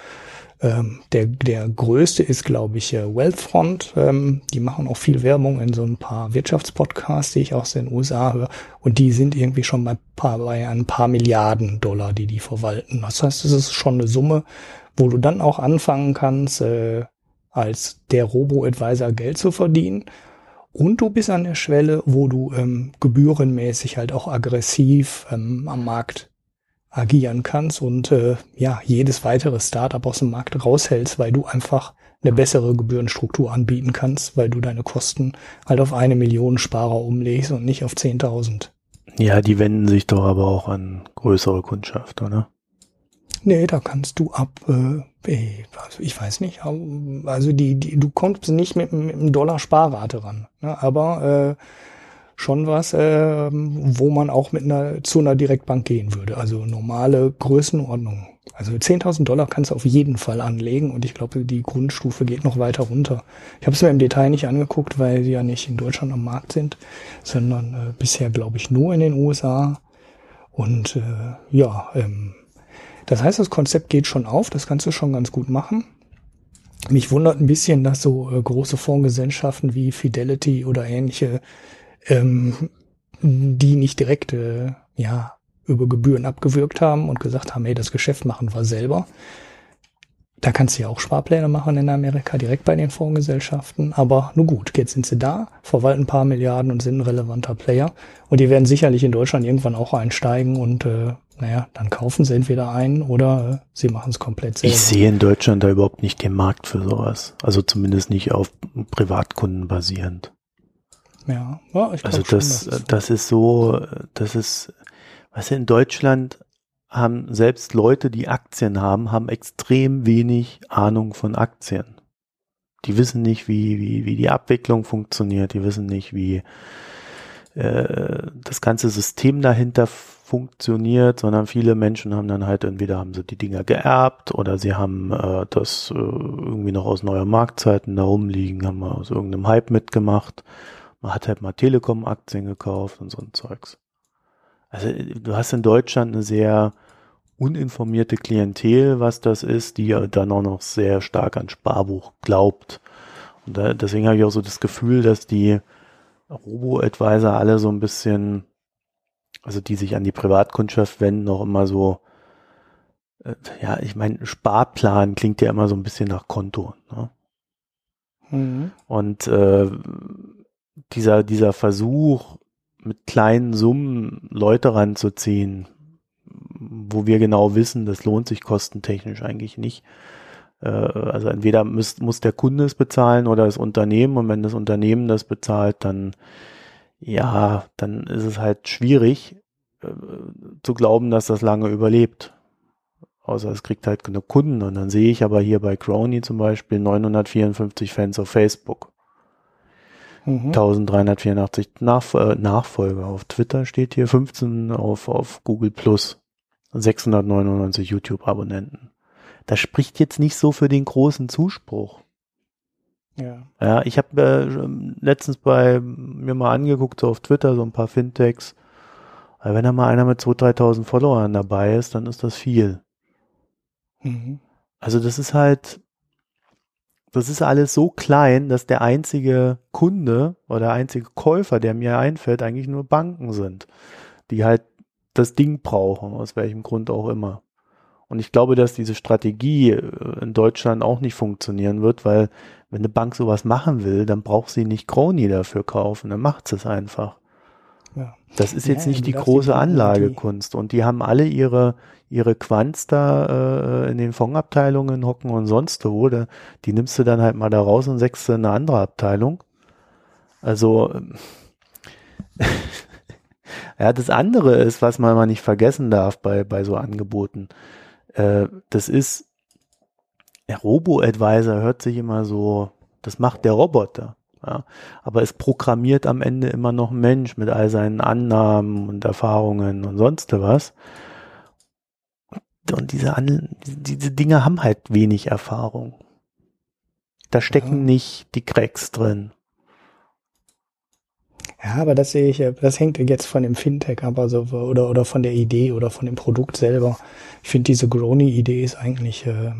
Ähm, der, der größte ist, glaube ich, äh, Wealthfront. Ähm, die machen auch viel Werbung in so ein paar Wirtschaftspodcasts, die ich aus den USA höre. Und die sind irgendwie schon bei, paar, bei ein paar Milliarden Dollar, die die verwalten. Das heißt, es ist schon eine Summe, wo du dann auch anfangen kannst, äh, als der Robo-Advisor Geld zu verdienen. Und du bist an der Schwelle, wo du ähm, gebührenmäßig halt auch aggressiv ähm, am Markt agieren kannst und äh, ja, jedes weitere Startup aus dem Markt raushältst, weil du einfach eine bessere Gebührenstruktur anbieten kannst, weil du deine Kosten halt auf eine Million Sparer umlegst und nicht auf 10.000. Ja, die wenden sich doch aber auch an größere Kundschaft, oder? Nee, da kannst du ab, äh, also ich weiß nicht, also die, die du kommst nicht mit, mit einem Dollar Sparrate ran, ne? aber äh, schon was, äh, wo man auch mit einer zu einer Direktbank gehen würde. Also normale Größenordnung. Also 10.000 Dollar kannst du auf jeden Fall anlegen und ich glaube, die Grundstufe geht noch weiter runter. Ich habe es mir im Detail nicht angeguckt, weil sie ja nicht in Deutschland am Markt sind, sondern äh, bisher, glaube ich, nur in den USA. Und äh, ja, ähm, das heißt, das Konzept geht schon auf, das kannst du schon ganz gut machen. Mich wundert ein bisschen, dass so äh, große Fondsgesellschaften wie Fidelity oder ähnliche ähm, die nicht direkt äh, ja über Gebühren abgewürgt haben und gesagt haben, hey, das Geschäft machen wir selber. Da kannst du ja auch Sparpläne machen in Amerika direkt bei den Fondsgesellschaften. Aber nur gut, jetzt sind sie da, verwalten ein paar Milliarden und sind ein relevanter Player. Und die werden sicherlich in Deutschland irgendwann auch einsteigen und äh, naja, dann kaufen sie entweder ein oder äh, sie machen es komplett selber. Ich sehe in Deutschland da überhaupt nicht den Markt für sowas. Also zumindest nicht auf Privatkunden basierend. Ja, ja ich Also das, schon, das, das ist so, das ist, was in Deutschland haben selbst Leute, die Aktien haben, haben extrem wenig Ahnung von Aktien. Die wissen nicht, wie, wie, wie die Abwicklung funktioniert, die wissen nicht, wie äh, das ganze System dahinter funktioniert, sondern viele Menschen haben dann halt entweder haben sie die Dinger geerbt oder sie haben äh, das äh, irgendwie noch aus neuer Marktzeiten da rumliegen, haben aus irgendeinem Hype mitgemacht man hat halt mal Telekom-Aktien gekauft und so ein Zeugs. Also du hast in Deutschland eine sehr uninformierte Klientel, was das ist, die ja dann auch noch sehr stark an Sparbuch glaubt. Und da, deswegen habe ich auch so das Gefühl, dass die Robo-Advisor alle so ein bisschen, also die sich an die Privatkundschaft wenden, auch immer so äh, ja, ich meine, Sparplan klingt ja immer so ein bisschen nach Konto. Ne? Mhm. Und äh, dieser, dieser Versuch, mit kleinen Summen Leute ranzuziehen, wo wir genau wissen, das lohnt sich kostentechnisch eigentlich nicht. Äh, also entweder muss, muss der Kunde es bezahlen oder das Unternehmen und wenn das Unternehmen das bezahlt, dann ja, dann ist es halt schwierig äh, zu glauben, dass das lange überlebt. Außer es kriegt halt genug Kunden und dann sehe ich aber hier bei Crony zum Beispiel 954 Fans auf Facebook. Mhm. 1384 Nach äh, Nachfolger auf Twitter steht hier, 15 auf, auf Google Plus, 699 YouTube-Abonnenten. Das spricht jetzt nicht so für den großen Zuspruch. Ja. Ja, ich habe äh, letztens bei mir mal angeguckt, so auf Twitter, so ein paar Fintechs. Aber wenn da mal einer mit 2.000, 3.000 Followern dabei ist, dann ist das viel. Mhm. Also das ist halt, das ist alles so klein, dass der einzige Kunde oder der einzige Käufer, der mir einfällt, eigentlich nur Banken sind, die halt das Ding brauchen, aus welchem Grund auch immer. Und ich glaube, dass diese Strategie äh, in Deutschland auch nicht funktionieren wird, weil wenn eine Bank sowas machen will, dann braucht sie nicht Crony dafür kaufen, dann macht sie es einfach. Ja. Das ist jetzt ja, nicht die große Anlagekunst. Und die haben alle ihre, ihre Quants da äh, in den Fondabteilungen hocken und sonst wo. Da, die nimmst du dann halt mal da raus und säckst in eine andere Abteilung. Also ja, das andere ist, was man mal nicht vergessen darf bei, bei so Angeboten. Äh, das ist, Robo-Advisor hört sich immer so, das macht der Roboter. Ja, aber es programmiert am Ende immer noch ein Mensch mit all seinen Annahmen und Erfahrungen und sonst was. Und diese, An diese Dinge haben halt wenig Erfahrung. Da stecken ja. nicht die Cracks drin. Ja, aber das sehe ich, das hängt jetzt von dem Fintech aber so, oder, oder von der Idee oder von dem Produkt selber. Ich finde diese Grony-Idee ist eigentlich äh,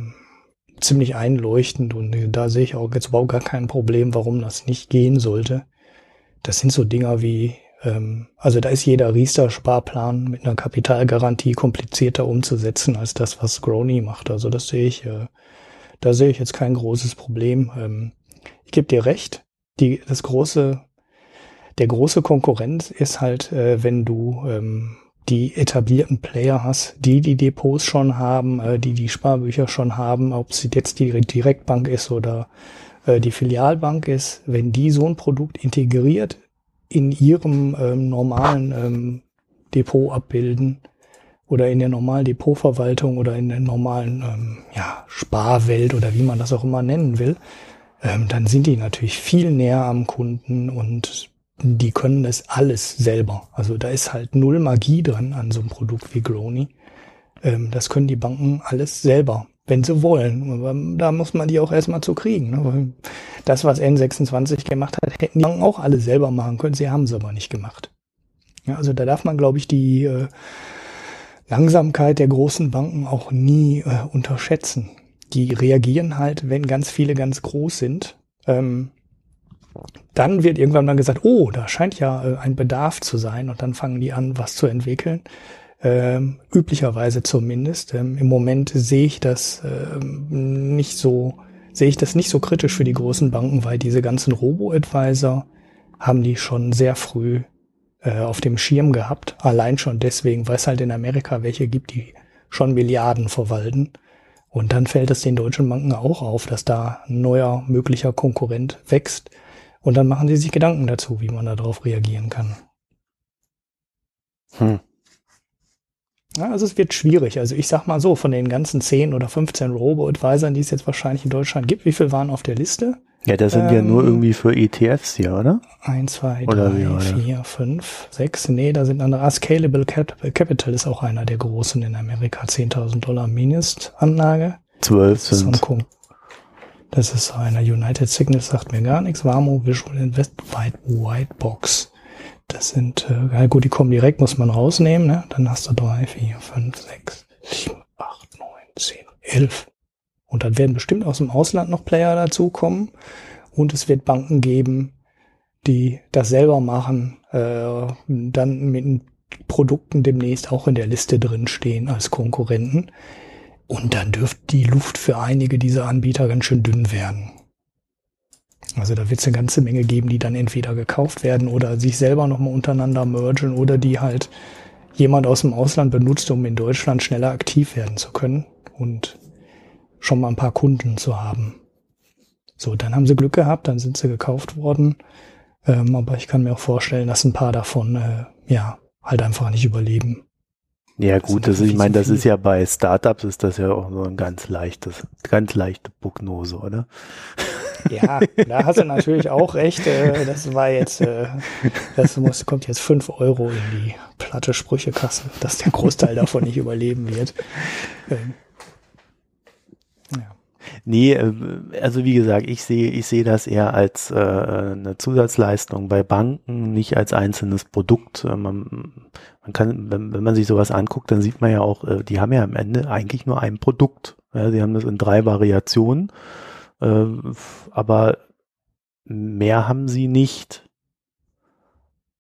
ziemlich einleuchtend und da sehe ich auch jetzt überhaupt gar kein Problem, warum das nicht gehen sollte. Das sind so Dinger wie, ähm, also da ist jeder Riester-Sparplan mit einer Kapitalgarantie komplizierter umzusetzen als das, was Grony macht. Also das sehe ich, äh, da sehe ich jetzt kein großes Problem. Ähm, ich gebe dir recht, die, das große der große Konkurrent ist halt, äh, wenn du ähm, die etablierten Player hast, die die Depots schon haben, äh, die die Sparbücher schon haben, ob es jetzt die Direktbank ist oder äh, die Filialbank ist, wenn die so ein Produkt integriert in ihrem ähm, normalen ähm, Depot abbilden oder in der normalen Depotverwaltung oder in der normalen ähm, ja, Sparwelt oder wie man das auch immer nennen will, ähm, dann sind die natürlich viel näher am Kunden und die können das alles selber. Also da ist halt null Magie dran an so einem Produkt wie Grony. Ähm, das können die Banken alles selber, wenn sie wollen. Aber da muss man die auch erstmal zu kriegen. Ne? Das, was N26 gemacht hat, hätten die Banken auch alle selber machen können. Sie haben es aber nicht gemacht. Ja, also da darf man, glaube ich, die äh, Langsamkeit der großen Banken auch nie äh, unterschätzen. Die reagieren halt, wenn ganz viele ganz groß sind. Ähm, dann wird irgendwann dann gesagt, oh, da scheint ja äh, ein Bedarf zu sein und dann fangen die an, was zu entwickeln. Ähm, üblicherweise zumindest. Ähm, Im Moment sehe ich das ähm, nicht so, sehe ich das nicht so kritisch für die großen Banken, weil diese ganzen Robo-Advisor haben die schon sehr früh äh, auf dem Schirm gehabt. Allein schon deswegen, weil es halt in Amerika welche gibt, die schon Milliarden verwalten. Und dann fällt es den deutschen Banken auch auf, dass da ein neuer möglicher Konkurrent wächst und dann machen sie sich Gedanken dazu, wie man darauf reagieren kann. Hm. Ja, also es wird schwierig. Also ich sag mal so, von den ganzen 10 oder 15 Robo-Advisern, die es jetzt wahrscheinlich in Deutschland gibt, wie viel waren auf der Liste? Ja, das sind ähm, ja nur irgendwie für ETFs hier, oder? 1, 2, 3, 4, 5, 6. Nee, da sind andere. Ah, Scalable Capital ist auch einer der großen in Amerika. 10.000 Dollar Mindestanlage. 12 sind. Das ist einer United Signals, sagt mir gar nichts. Warmo Visual Invest White, White Box. Das sind, äh, ja gut, die kommen direkt, muss man rausnehmen. Ne? Dann hast du drei, vier, fünf, sechs, sieben, acht, neun, zehn, elf. Und dann werden bestimmt aus dem Ausland noch Player dazukommen. Und es wird Banken geben, die das selber machen, äh, dann mit Produkten demnächst auch in der Liste drin stehen als Konkurrenten. Und dann dürfte die Luft für einige dieser Anbieter ganz schön dünn werden. Also da wird es eine ganze Menge geben, die dann entweder gekauft werden oder sich selber nochmal untereinander mergen oder die halt jemand aus dem Ausland benutzt, um in Deutschland schneller aktiv werden zu können und schon mal ein paar Kunden zu haben. So, dann haben sie Glück gehabt, dann sind sie gekauft worden. Ähm, aber ich kann mir auch vorstellen, dass ein paar davon äh, ja halt einfach nicht überleben. Ja gut, das, ich meine, das ist ja bei Startups ist das ja auch so ein ganz leichtes, ganz leichte Prognose, oder? Ja, da hast du natürlich auch recht. Äh, das war jetzt, äh, das muss, kommt jetzt fünf Euro in die platte Sprüchekasse, dass der Großteil davon nicht überleben wird. Ähm. Nee, äh, also wie gesagt, ich sehe, ich sehe das eher als äh, eine Zusatzleistung bei Banken, nicht als einzelnes Produkt. Äh, man, man kann, wenn, wenn man sich sowas anguckt, dann sieht man ja auch, äh, die haben ja am Ende eigentlich nur ein Produkt. Ja, sie haben das in drei Variationen, äh, aber mehr haben sie nicht.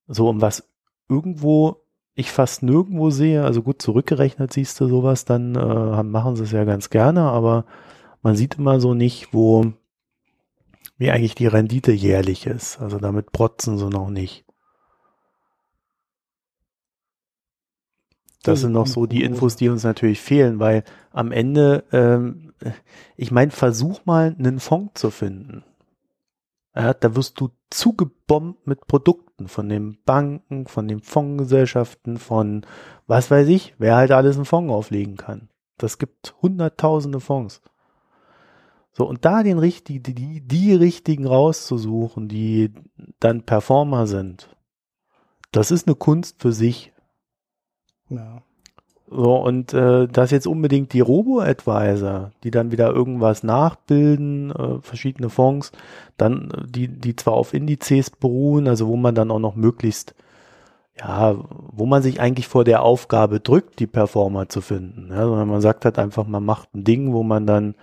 So, um was irgendwo ich fast nirgendwo sehe, also gut zurückgerechnet siehst du sowas, dann äh, machen sie es ja ganz gerne, aber man sieht immer so nicht, wo, wie eigentlich die Rendite jährlich ist. Also damit protzen sie noch nicht. Das sind noch so die Infos, die uns natürlich fehlen, weil am Ende, ähm, ich meine, versuch mal einen Fonds zu finden. Ja, da wirst du zugebombt mit Produkten von den Banken, von den Fondsgesellschaften, von was weiß ich, wer halt alles einen Fonds auflegen kann. Das gibt hunderttausende Fonds. So, und da den richtigen, die, die richtigen rauszusuchen, die dann Performer sind, das ist eine Kunst für sich. Ja. So, und äh, das jetzt unbedingt die Robo-Advisor, die dann wieder irgendwas nachbilden, äh, verschiedene Fonds, dann äh, die, die zwar auf Indizes beruhen, also wo man dann auch noch möglichst, ja, wo man sich eigentlich vor der Aufgabe drückt, die Performer zu finden. Ja, sondern man sagt halt einfach, man macht ein Ding, wo man dann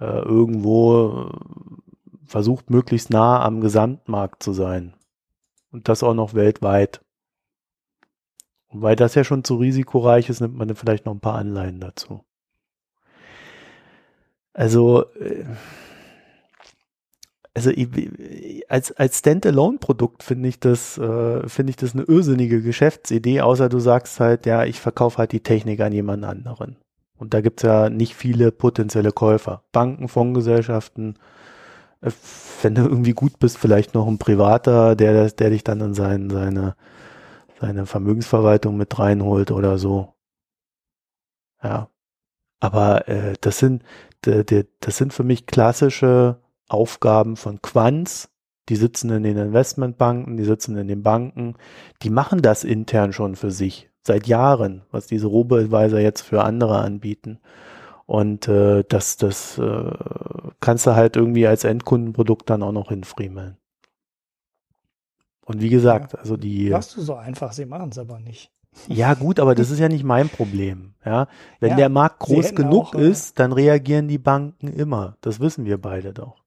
äh, irgendwo äh, versucht, möglichst nah am Gesamtmarkt zu sein. Und das auch noch weltweit. Und weil das ja schon zu risikoreich ist, nimmt man dann vielleicht noch ein paar Anleihen dazu. Also, äh, also als, als Standalone-Produkt finde ich das, äh, finde ich das eine irrsinnige Geschäftsidee, außer du sagst halt, ja, ich verkaufe halt die Technik an jemand anderen. Und da gibt's ja nicht viele potenzielle Käufer. Banken, Fondsgesellschaften, äh, wenn du irgendwie gut bist, vielleicht noch ein Privater, der, der dich dann in sein, seine, seine Vermögensverwaltung mit reinholt oder so. Ja. Aber äh, das sind, das sind für mich klassische Aufgaben von Quants. Die sitzen in den Investmentbanken, die sitzen in den Banken, die machen das intern schon für sich seit Jahren, was diese Robo-Advisor jetzt für andere anbieten. Und äh, das, das äh, kannst du halt irgendwie als Endkundenprodukt dann auch noch hinfriemeln. Und wie gesagt, ja, also die. Machst du so einfach, sie machen es aber nicht. Ja, gut, aber das ist ja nicht mein Problem. Ja, wenn ja, der Markt groß genug auch, äh, ist, dann reagieren die Banken immer. Das wissen wir beide doch.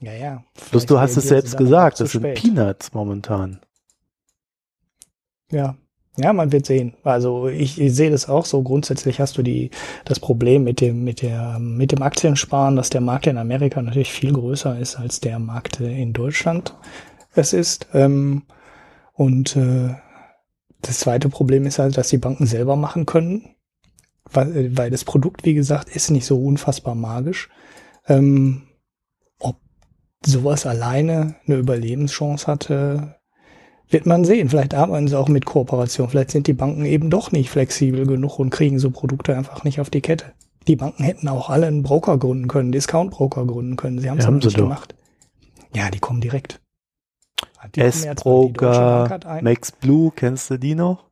Ja, ja. Bloß du hast es selbst gesagt, das sind. Peanuts momentan. Ja, ja, man wird sehen. Also ich, ich sehe das auch so. Grundsätzlich hast du die das Problem mit dem mit der mit dem Aktiensparen, dass der Markt in Amerika natürlich viel größer ist als der Markt in Deutschland es ist. Ähm, und äh, das zweite Problem ist halt, dass die Banken selber machen können, weil, weil das Produkt, wie gesagt, ist nicht so unfassbar magisch. Ähm, ob sowas alleine eine Überlebenschance hatte, wird man sehen. Vielleicht arbeiten sie auch mit Kooperation. Vielleicht sind die Banken eben doch nicht flexibel genug und kriegen so Produkte einfach nicht auf die Kette. Die Banken hätten auch alle einen Broker gründen können, Discount-Broker gründen können. Sie haben es ja, nicht gemacht. Ja, die kommen direkt. S-Broker, Max Blue, kennst du die noch?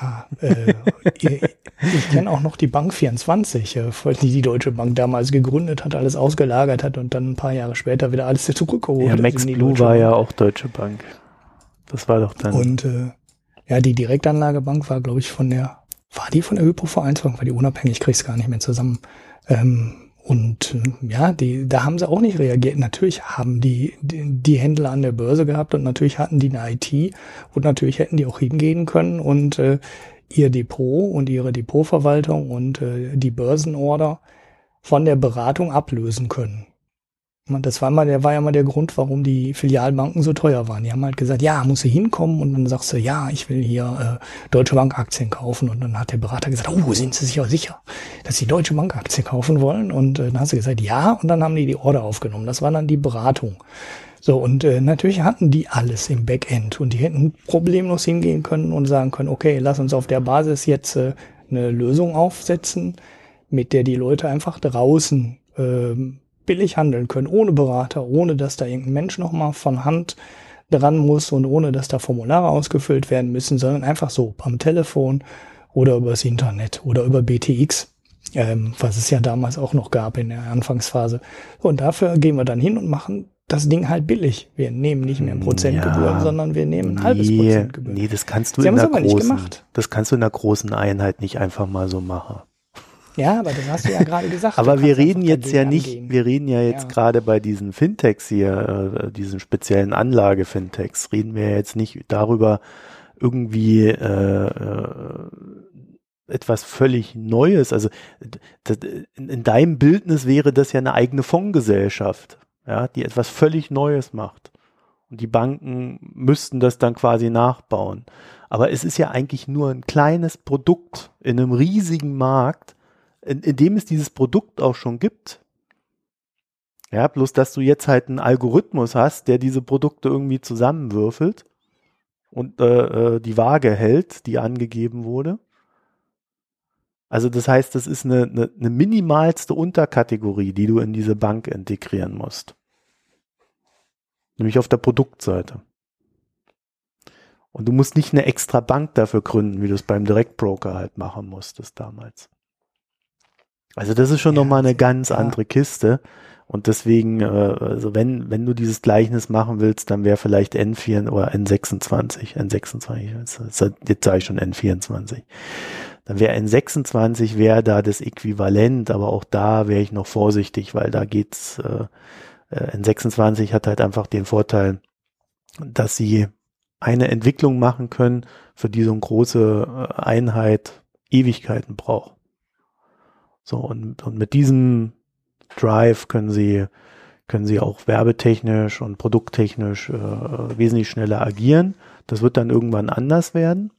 Ja, äh, ich kenne auch noch die Bank 24, äh, die die Deutsche Bank damals gegründet hat, alles ausgelagert hat und dann ein paar Jahre später wieder alles zurückgeholt hat. Ja, Max Blue war ja auch Deutsche Bank. Das war doch dann. Und äh, ja, die Direktanlagebank war, glaube ich, von der, war die von der Hypo-Vereinsbank, war die unabhängig, krieg's gar nicht mehr zusammen. Ähm, und äh, ja, die, da haben sie auch nicht reagiert. Natürlich haben die, die, die Händler an der Börse gehabt und natürlich hatten die eine IT und natürlich hätten die auch hingehen können und äh, ihr Depot und ihre Depotverwaltung und äh, die Börsenorder von der Beratung ablösen können. Das war mal, der war ja mal der Grund, warum die Filialbanken so teuer waren. Die haben halt gesagt, ja, muss du hinkommen und dann sagst du, ja, ich will hier äh, Deutsche Bank Aktien kaufen und dann hat der Berater gesagt, oh, sind Sie sich auch sicher, dass Sie Deutsche Bank Aktien kaufen wollen? Und äh, dann hast du gesagt, ja, und dann haben die die Order aufgenommen. Das war dann die Beratung. So, und äh, natürlich hatten die alles im Backend und die hätten problemlos hingehen können und sagen können, okay, lass uns auf der Basis jetzt äh, eine Lösung aufsetzen, mit der die Leute einfach draußen äh, billig handeln können, ohne Berater, ohne dass da irgendein Mensch nochmal von Hand dran muss und ohne dass da Formulare ausgefüllt werden müssen, sondern einfach so am Telefon oder übers Internet oder über BTX, ähm, was es ja damals auch noch gab in der Anfangsphase. Und dafür gehen wir dann hin und machen das Ding halt billig. Wir nehmen nicht mehr Prozentgebühren, ja, sondern wir nehmen ein halbes Prozentgebühren. Nee, das kannst du Sie in einer großen, das kannst du in einer großen Einheit nicht einfach mal so machen. Ja, aber das hast du ja gerade gesagt. aber wir reden jetzt ja nicht, angehen. wir reden ja jetzt ja. gerade bei diesen Fintechs hier, äh, diesen speziellen Anlage-Fintechs, reden wir jetzt nicht darüber, irgendwie äh, äh, etwas völlig Neues. Also das, in, in deinem Bildnis wäre das ja eine eigene Fondsgesellschaft ja, die etwas völlig Neues macht. Und die Banken müssten das dann quasi nachbauen. Aber es ist ja eigentlich nur ein kleines Produkt in einem riesigen Markt, in, in dem es dieses Produkt auch schon gibt. Ja, bloß dass du jetzt halt einen Algorithmus hast, der diese Produkte irgendwie zusammenwürfelt und äh, äh die Waage hält, die angegeben wurde. Also das heißt, das ist eine, eine, eine minimalste Unterkategorie, die du in diese Bank integrieren musst. Nämlich auf der Produktseite. Und du musst nicht eine extra Bank dafür gründen, wie du es beim Direktbroker halt machen musstest damals. Also das ist schon ja, nochmal eine ganz ja. andere Kiste. Und deswegen, äh, also wenn, wenn du dieses Gleichnis machen willst, dann wäre vielleicht N4 oder N26, N26, jetzt sage ich schon N24 dann wäre N26 wäre da das Äquivalent, aber auch da wäre ich noch vorsichtig, weil da geht's, äh, äh N26 hat halt einfach den Vorteil, dass sie eine Entwicklung machen können, für die so eine große äh, Einheit Ewigkeiten braucht. So, und, und mit diesem Drive können sie, können sie auch werbetechnisch und produkttechnisch äh, wesentlich schneller agieren. Das wird dann irgendwann anders werden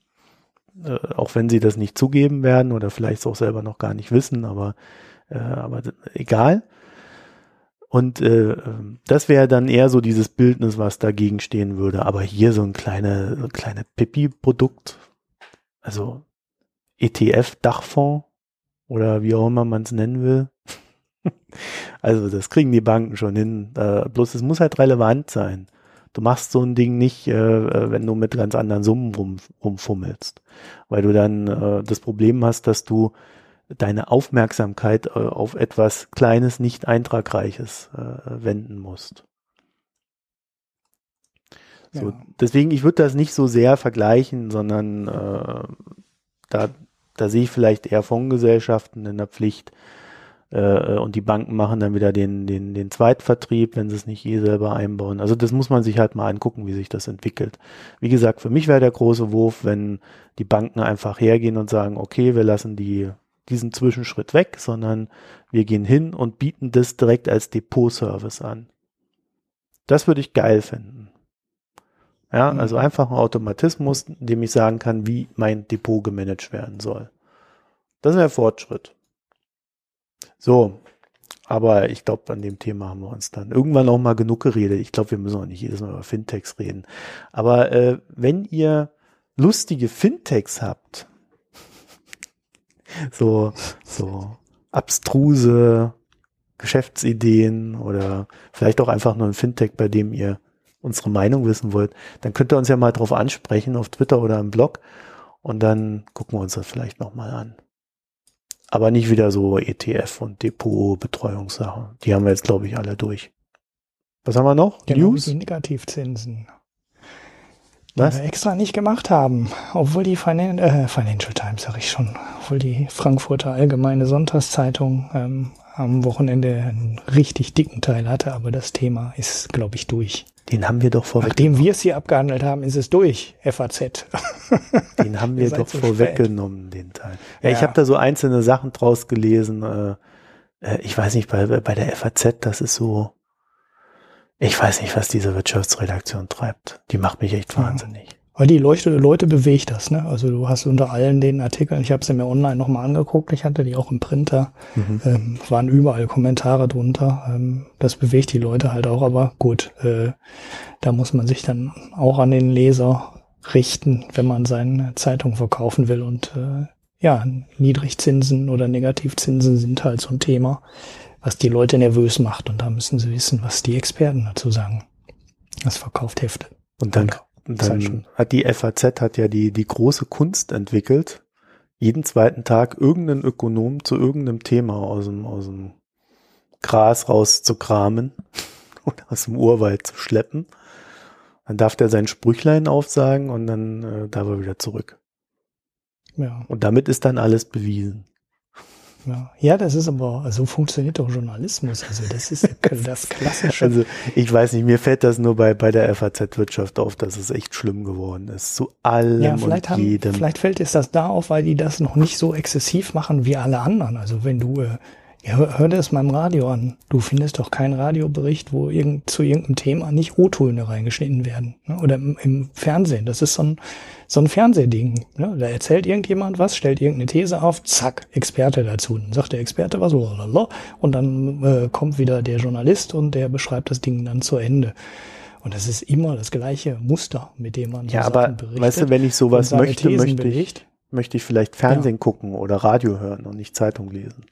äh, auch wenn sie das nicht zugeben werden oder vielleicht auch selber noch gar nicht wissen, aber, äh, aber egal. Und äh, das wäre dann eher so dieses Bildnis, was dagegen stehen würde. Aber hier so ein kleine, so ein kleine Pipi-Produkt, also ETF-Dachfonds oder wie auch immer man es nennen will. also das kriegen die Banken schon hin. Äh, bloß es muss halt relevant sein. Du machst so ein Ding nicht, äh, äh, wenn du mit ganz anderen Summen rum, rumfummelst, weil du dann äh, das Problem hast, dass du deine Aufmerksamkeit äh, auf etwas Kleines, nicht Eintragreiches äh, wenden musst. So, ja. Deswegen, ich würde das nicht so sehr vergleichen, sondern da, da sehe ich vielleicht eher Fondsgesellschaften in der Pflicht, äh, und die Banken machen dann wieder den, den, den Zweitvertrieb, wenn sie es nicht eh selber einbauen. Also das muss man sich halt mal angucken, wie sich das entwickelt. Wie gesagt, für mich wäre der große Wurf, wenn die Banken einfach hergehen und sagen, okay, wir lassen die, diesen Zwischenschritt weg, sondern wir gehen hin und bieten das direkt als Depot-Service an. Das würde ich geil finden. Ja, mhm. also einfach ein Automatismus, in dem ich sagen kann, wie mein Depot gemanagt werden soll. Das wäre Fortschritt. So, aber ich glaube, an dem Thema haben wir uns dann irgendwann auch mal genug geredet. Ich glaube, wir müssen auch nicht jedes Mal über Fintechs reden. Aber äh, wenn ihr lustige Fintechs habt, so, so abstruse Geschäftsideen oder vielleicht auch einfach nur ein Fintech, bei dem ihr unsere Meinung wissen wollt, dann könnt ihr uns ja mal drauf ansprechen auf Twitter oder im Blog und dann gucken wir uns das vielleicht nochmal an. Aber nicht wieder so ETF und Depotbetreuungssachen. Die haben wir jetzt, glaube ich, alle durch. Was haben wir noch? Genau, News? Die Negativzinsen. Was? Die wir extra nicht gemacht haben. Obwohl die Finan äh, Financial Times, sag ich schon, obwohl die Frankfurter Allgemeine Sonntagszeitung ähm, am Wochenende einen richtig dicken Teil hatte, aber das Thema ist, glaube ich, durch. Den haben wir doch vorweg. Nachdem wir es hier abgehandelt haben, ist es durch, FAZ. Den haben wir doch so vorweggenommen, den Teil. Ja, ich Ja. habe da so einzelne Sachen draus gelesen. Äh, äh, ich weiß nicht, bei, bei der FAZ, das ist so, ich weiß nicht, was diese Wirtschaftsredaktion treibt. Die macht mich echt Ja. wahnsinnig. Weil die Leute, Leute bewegt das, ne? Also du hast unter allen den Artikeln, ich habe sie mir online nochmal angeguckt, ich hatte die auch im Printer, Mhm. ähm, waren überall Kommentare drunter. Ähm, das bewegt die Leute halt auch, aber gut, äh, da muss man sich dann auch an den Leser richten, wenn man seine Zeitung verkaufen will. Und äh, ja, Niedrigzinsen oder Negativzinsen sind halt so ein Thema, was die Leute nervös macht. Und da müssen sie wissen, was die Experten dazu sagen. Das verkauft Hefte. Und dann, Halt dann hat die FAZ hat ja die, die große Kunst entwickelt, jeden zweiten Tag irgendeinen Ökonom zu irgendeinem Thema aus dem, aus dem Gras rauszukramen oder aus dem Urwald zu schleppen. Dann darf der sein Sprüchlein aufsagen und dann äh, darf er wieder zurück. Ja. Und damit ist dann alles bewiesen. Ja, ja, das ist aber, so funktioniert doch Journalismus. Also das ist das klassische. Also ich weiß nicht, mir fällt das nur bei, bei der FAZ-Wirtschaft auf, dass es echt schlimm geworden ist. Zu allem ja, vielleicht, und haben, jedem. vielleicht fällt es das da auf, weil die das noch nicht so exzessiv machen wie alle anderen. Also wenn du, äh, ja, hör, hör dir das mal im Radio an. Du findest doch keinen Radiobericht, wo irgend, zu irgendeinem Thema nicht O-Töne reingeschnitten werden. Ne? Oder im, im Fernsehen. Das ist so ein, so ein Fernsehding. Ne? Da erzählt irgendjemand was, stellt irgendeine These auf, zack, Experte dazu. Dann sagt der Experte was, lalala, und dann äh, kommt wieder der Journalist und der beschreibt das Ding dann zu Ende. Und das ist immer das gleiche Muster, mit dem man so ja, Sachen aber berichtet. weißt du, wenn ich sowas möchte, Thesen möchte ich, möchte ich vielleicht Fernsehen gucken oder Radio hören und nicht Zeitung lesen.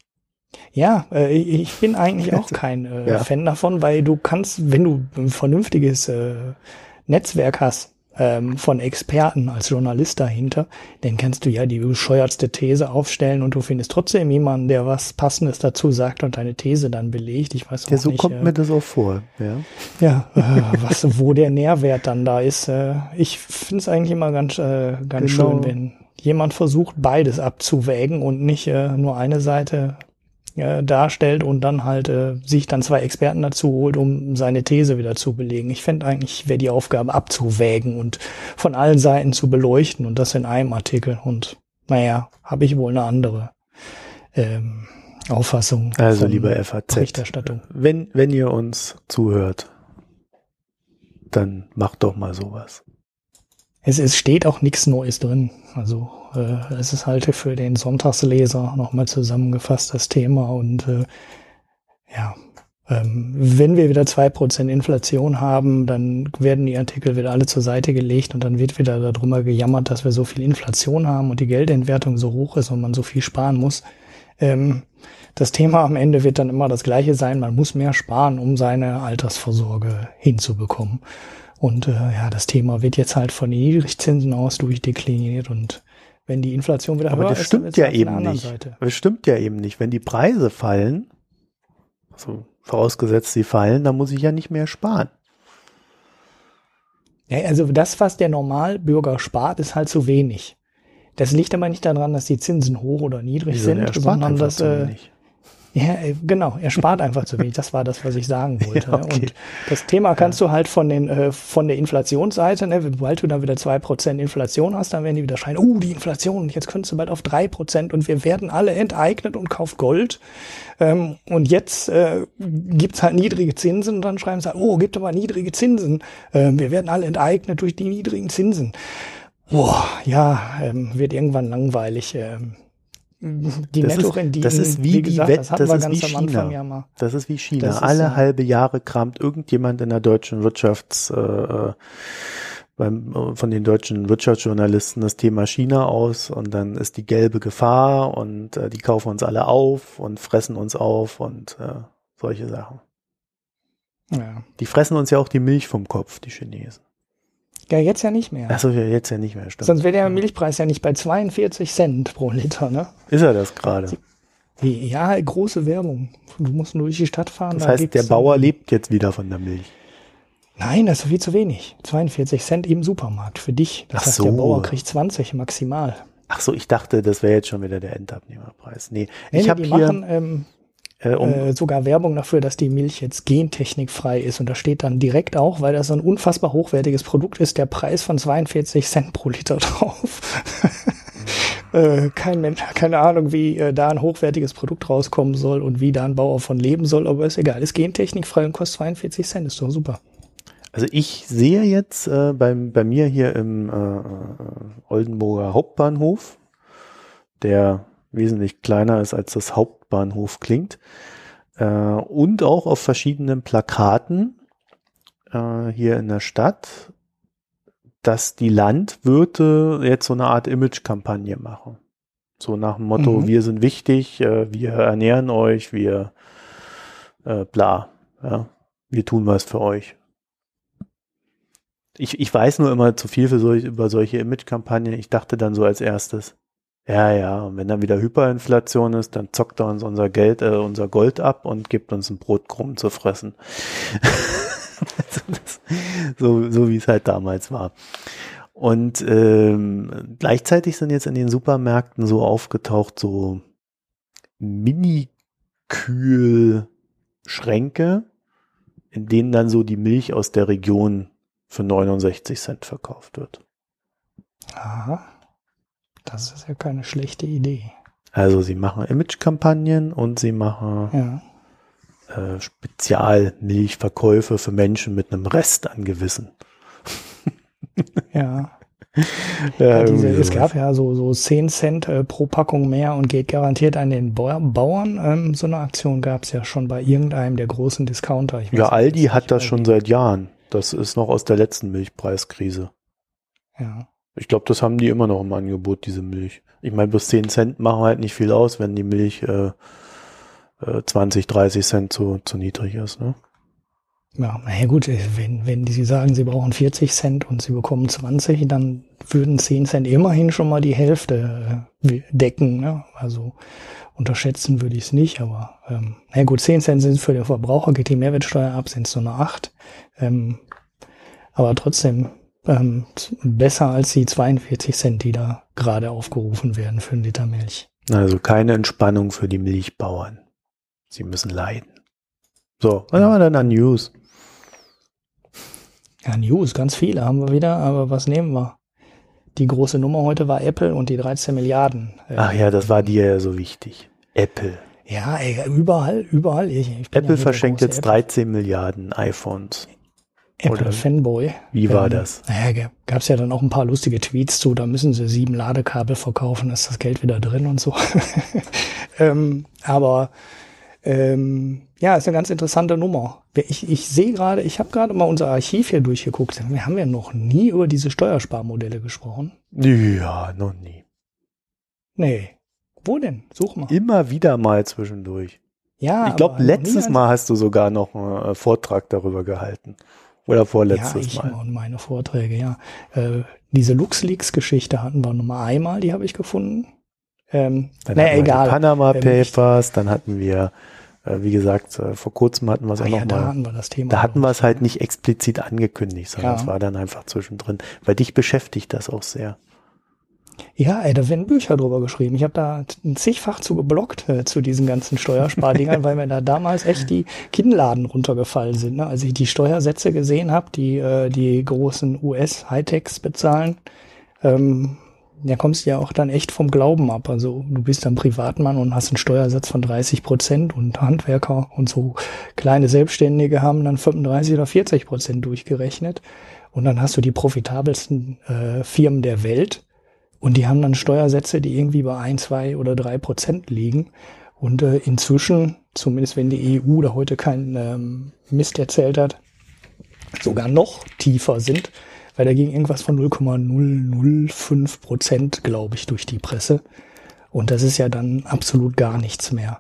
Ja, äh, ich bin eigentlich auch kein äh, Ja. Fan davon, weil du kannst, wenn du ein vernünftiges äh, Netzwerk hast ähm, von Experten als Journalist dahinter, dann kannst du ja die bescheuertste These aufstellen und du findest trotzdem jemanden, der was Passendes dazu sagt und deine These dann belegt. Ich weiß auch Ja, so nicht, kommt äh, mir das auch vor. Ja. ja, äh, was, wo der Nährwert dann da ist. Äh, ich finde es eigentlich immer ganz, ganz Genau. schön, wenn jemand versucht, beides abzuwägen und nicht nur eine Seite äh, darstellt und dann halt äh, sich dann zwei Experten dazu holt, um seine These wieder zu belegen. Ich fände eigentlich, wäre die Aufgabe abzuwägen und von allen Seiten zu beleuchten und das in einem Artikel. Und naja, habe ich wohl eine andere ähm, Auffassung. Also lieber FAZ, Berichterstattung. wenn, wenn ihr uns zuhört, dann macht doch mal sowas. Es, es steht auch nichts Neues drin. Also äh, es ist halt für den Sonntagsleser nochmal zusammengefasst das Thema und äh, ja, ähm, wenn wir wieder zwei Prozent Inflation haben, dann werden die Artikel wieder alle zur Seite gelegt und dann wird wieder darüber gejammert, dass wir so viel Inflation haben und die Geldentwertung so hoch ist und man so viel sparen muss. Ähm, das Thema am Ende wird dann immer das gleiche sein, man muss mehr sparen, um seine Altersvorsorge hinzubekommen. Und äh, ja, das Thema wird jetzt halt von den Niedrigzinsen aus durchdekliniert und wenn die Inflation wieder Aber höher das ist, stimmt ja halt eben nicht. Seite. Es stimmt ja eben nicht. Wenn die Preise fallen, also vorausgesetzt sie fallen, dann muss ich ja nicht mehr sparen. Ja, also das, was der Normalbürger spart, ist halt zu wenig. Das liegt aber nicht daran, dass die Zinsen hoch oder niedrig Wieso? sind, Er sondern dass äh, wenig. Ja, äh, genau, er spart einfach zu wenig. Das war das, was ich sagen wollte. Ja, okay. Und das Thema kannst du halt von den äh, von der Inflationsseite, ne, sobald du dann wieder zwei Prozent Inflation hast, dann werden die wieder schreien, oh, die Inflation, jetzt könntest du bald auf drei Prozent und wir werden alle enteignet und kauft Gold. Ähm, und jetzt äh, gibt's halt niedrige Zinsen und dann schreiben sie, halt, oh, gibt aber niedrige Zinsen. Ähm, wir werden alle enteignet durch die niedrigen Zinsen. Boah, ja, ähm, wird irgendwann langweilig. Ähm, die Das ist- Nettorenditen, das ist wie die gesagt, Wett- das das ist wie China. ja. Das ist wie China. Ist Alle ja- halbe Jahre kramt irgendjemand in der deutschen Wirtschafts, äh, äh, beim, äh, von den deutschen Wirtschaftsjournalisten das Thema China aus und dann ist die gelbe Gefahr und äh, die kaufen uns alle auf und fressen uns auf und äh, solche Sachen. Ja. Die fressen uns ja auch die Milch vom Kopf, die Chinesen. Ja, jetzt ja nicht mehr. Achso, ja, jetzt ja nicht mehr, stimmt. Sonst wäre der Milchpreis ja nicht bei 42 Cent pro Liter, ne? Ist er das gerade? Ja, große Werbung. Du musst nur durch die Stadt fahren. Das da heißt, der Bauer lebt jetzt wieder von der Milch. Nein, das ist viel zu wenig. 42 Cent im Supermarkt für dich. Das Ach heißt, der so. Bauer kriegt 20 maximal. Ach so, ich dachte, das wäre jetzt schon wieder der Endabnehmerpreis. Nee, Nee, ich nee, habe die hier, machen, ähm, äh, um äh, sogar Werbung dafür, dass die Milch jetzt gentechnikfrei ist. Und da steht dann direkt auch, weil das so ein unfassbar hochwertiges Produkt ist, der Preis von 42 Cent pro Liter drauf. äh, kein Mensch, keine Ahnung, wie äh, da ein hochwertiges Produkt rauskommen soll und wie da ein Bauer von leben soll, aber ist egal. Ist gentechnikfrei und kostet 42 Cent, ist doch super. Also ich sehe jetzt äh, beim, bei mir hier im äh, äh Oldenburger Hauptbahnhof, der wesentlich kleiner ist, als das Hauptbahnhof klingt. Äh, und auch auf verschiedenen Plakaten äh, hier in der Stadt, dass die Landwirte jetzt so eine Art Image-Kampagne machen. So nach dem Motto, mhm. wir sind wichtig, äh, wir ernähren euch, wir äh, bla, ja, wir tun was für euch. Ich, ich weiß nur immer zu viel für solch, über solche Image-Kampagnen. Ich dachte dann so als erstes, ja, ja, und wenn dann wieder Hyperinflation ist, dann zockt er uns unser Geld, äh, unser Gold ab und gibt uns ein Brotkrumm zu fressen. so, so wie es halt damals war. Und ähm, gleichzeitig sind jetzt in den Supermärkten so aufgetaucht so Mini-Kühlschränke, in denen dann so die Milch aus der Region für 69 Cent verkauft wird. Aha. Das ist ja keine schlechte Idee. Also sie machen Image-Kampagnen und sie machen ja. äh, Spezialmilchverkäufe für Menschen mit einem Rest an Gewissen. ja. ja diese, es gab ja so, so 10 Cent äh, pro Packung mehr und geht garantiert an den Bauern. Ähm, so eine Aktion gab es ja schon bei irgendeinem der großen Discounter. ja, Aldi hat das schon seit Jahren. Das ist noch aus der letzten Milchpreiskrise. Ja. Ich glaube, das haben die immer noch im Angebot, diese Milch. Ich meine, bis 10 Cent machen halt nicht viel aus, wenn die Milch äh, äh, 20, 30 Cent zu, zu niedrig ist. Ne? Ja, na ja gut, wenn, wenn die sagen, sie brauchen 40 Cent und sie bekommen 20, dann würden 10 Cent immerhin schon mal die Hälfte äh, decken. Ne? Also unterschätzen würde ich es nicht, aber ähm, na ja gut, 10 Cent sind für den Verbraucher, geht die Mehrwertsteuer ab, sind es nur noch 8. Ähm, aber trotzdem ähm, besser als die 42 Cent, die da gerade aufgerufen werden für einen Liter Milch. Also keine Entspannung für die Milchbauern. Sie müssen leiden. So, was haben wir denn an News? Ja, News, ganz viele haben wir wieder, aber was nehmen wir? Die große Nummer heute war Apple und die 13 Milliarden. Äh, Ach ja, das war dir ja so wichtig. Apple. Ja, ey, überall, überall. Ich, ich Apple ja verschenkt jetzt Apple. 13 Milliarden iPhones. Apple Fanboy. Wie war ähm, das? Naja, gab es ja dann auch ein paar lustige Tweets zu, da müssen sie sieben Ladekabel verkaufen, ist das Geld wieder drin und so. ähm, aber ähm, ja, ist eine ganz interessante Nummer. Ich, ich sehe gerade, ich habe gerade mal unser Archiv hier durchgeguckt. Wir haben ja noch nie über diese Steuersparmodelle gesprochen. Ja, noch nie. Nee. Wo denn? Such mal. Immer wieder mal zwischendurch. Ja. Ich glaube, letztes Mal hast du sogar noch einen äh, Vortrag darüber gehalten. Oder vorletztes ja, ich Mal. und meine Vorträge, ja. Äh, diese LuxLeaks-Geschichte hatten wir nur einmal, die habe ich gefunden. Ähm, dann naja, egal. Die Panama ähm, Papers, dann hatten wir, äh, wie gesagt, äh, vor kurzem hatten wir es auch ja, da. Hatten wir das Thema da hatten wir es halt nicht explizit angekündigt, sondern es war dann einfach zwischendrin. Weil dich beschäftigt das auch sehr. Ja, ey, da werden Bücher drüber geschrieben. Ich habe da ein zigfach zu geblockt äh, zu diesen ganzen Steuerspardingern, weil mir da damals echt die Kinnladen runtergefallen sind. Ne? Als ich die Steuersätze gesehen habe, die äh, die großen US-Hightechs bezahlen, ähm, ja kommst du ja auch dann echt vom Glauben ab. Also du bist dann Privatmann und hast einen Steuersatz von 30 Prozent und Handwerker und so kleine Selbstständige haben dann 35 oder 40 Prozent durchgerechnet. Und dann hast du die profitabelsten äh, Firmen der Welt und die haben dann Steuersätze, die irgendwie bei ein, zwei oder drei Prozent liegen. Und äh, inzwischen, zumindest wenn die EU da heute keinen ähm, Mist erzählt hat, sogar noch tiefer sind, weil da ging irgendwas von 0,005 Prozent, glaube ich, durch die Presse. Und das ist ja dann absolut gar nichts mehr.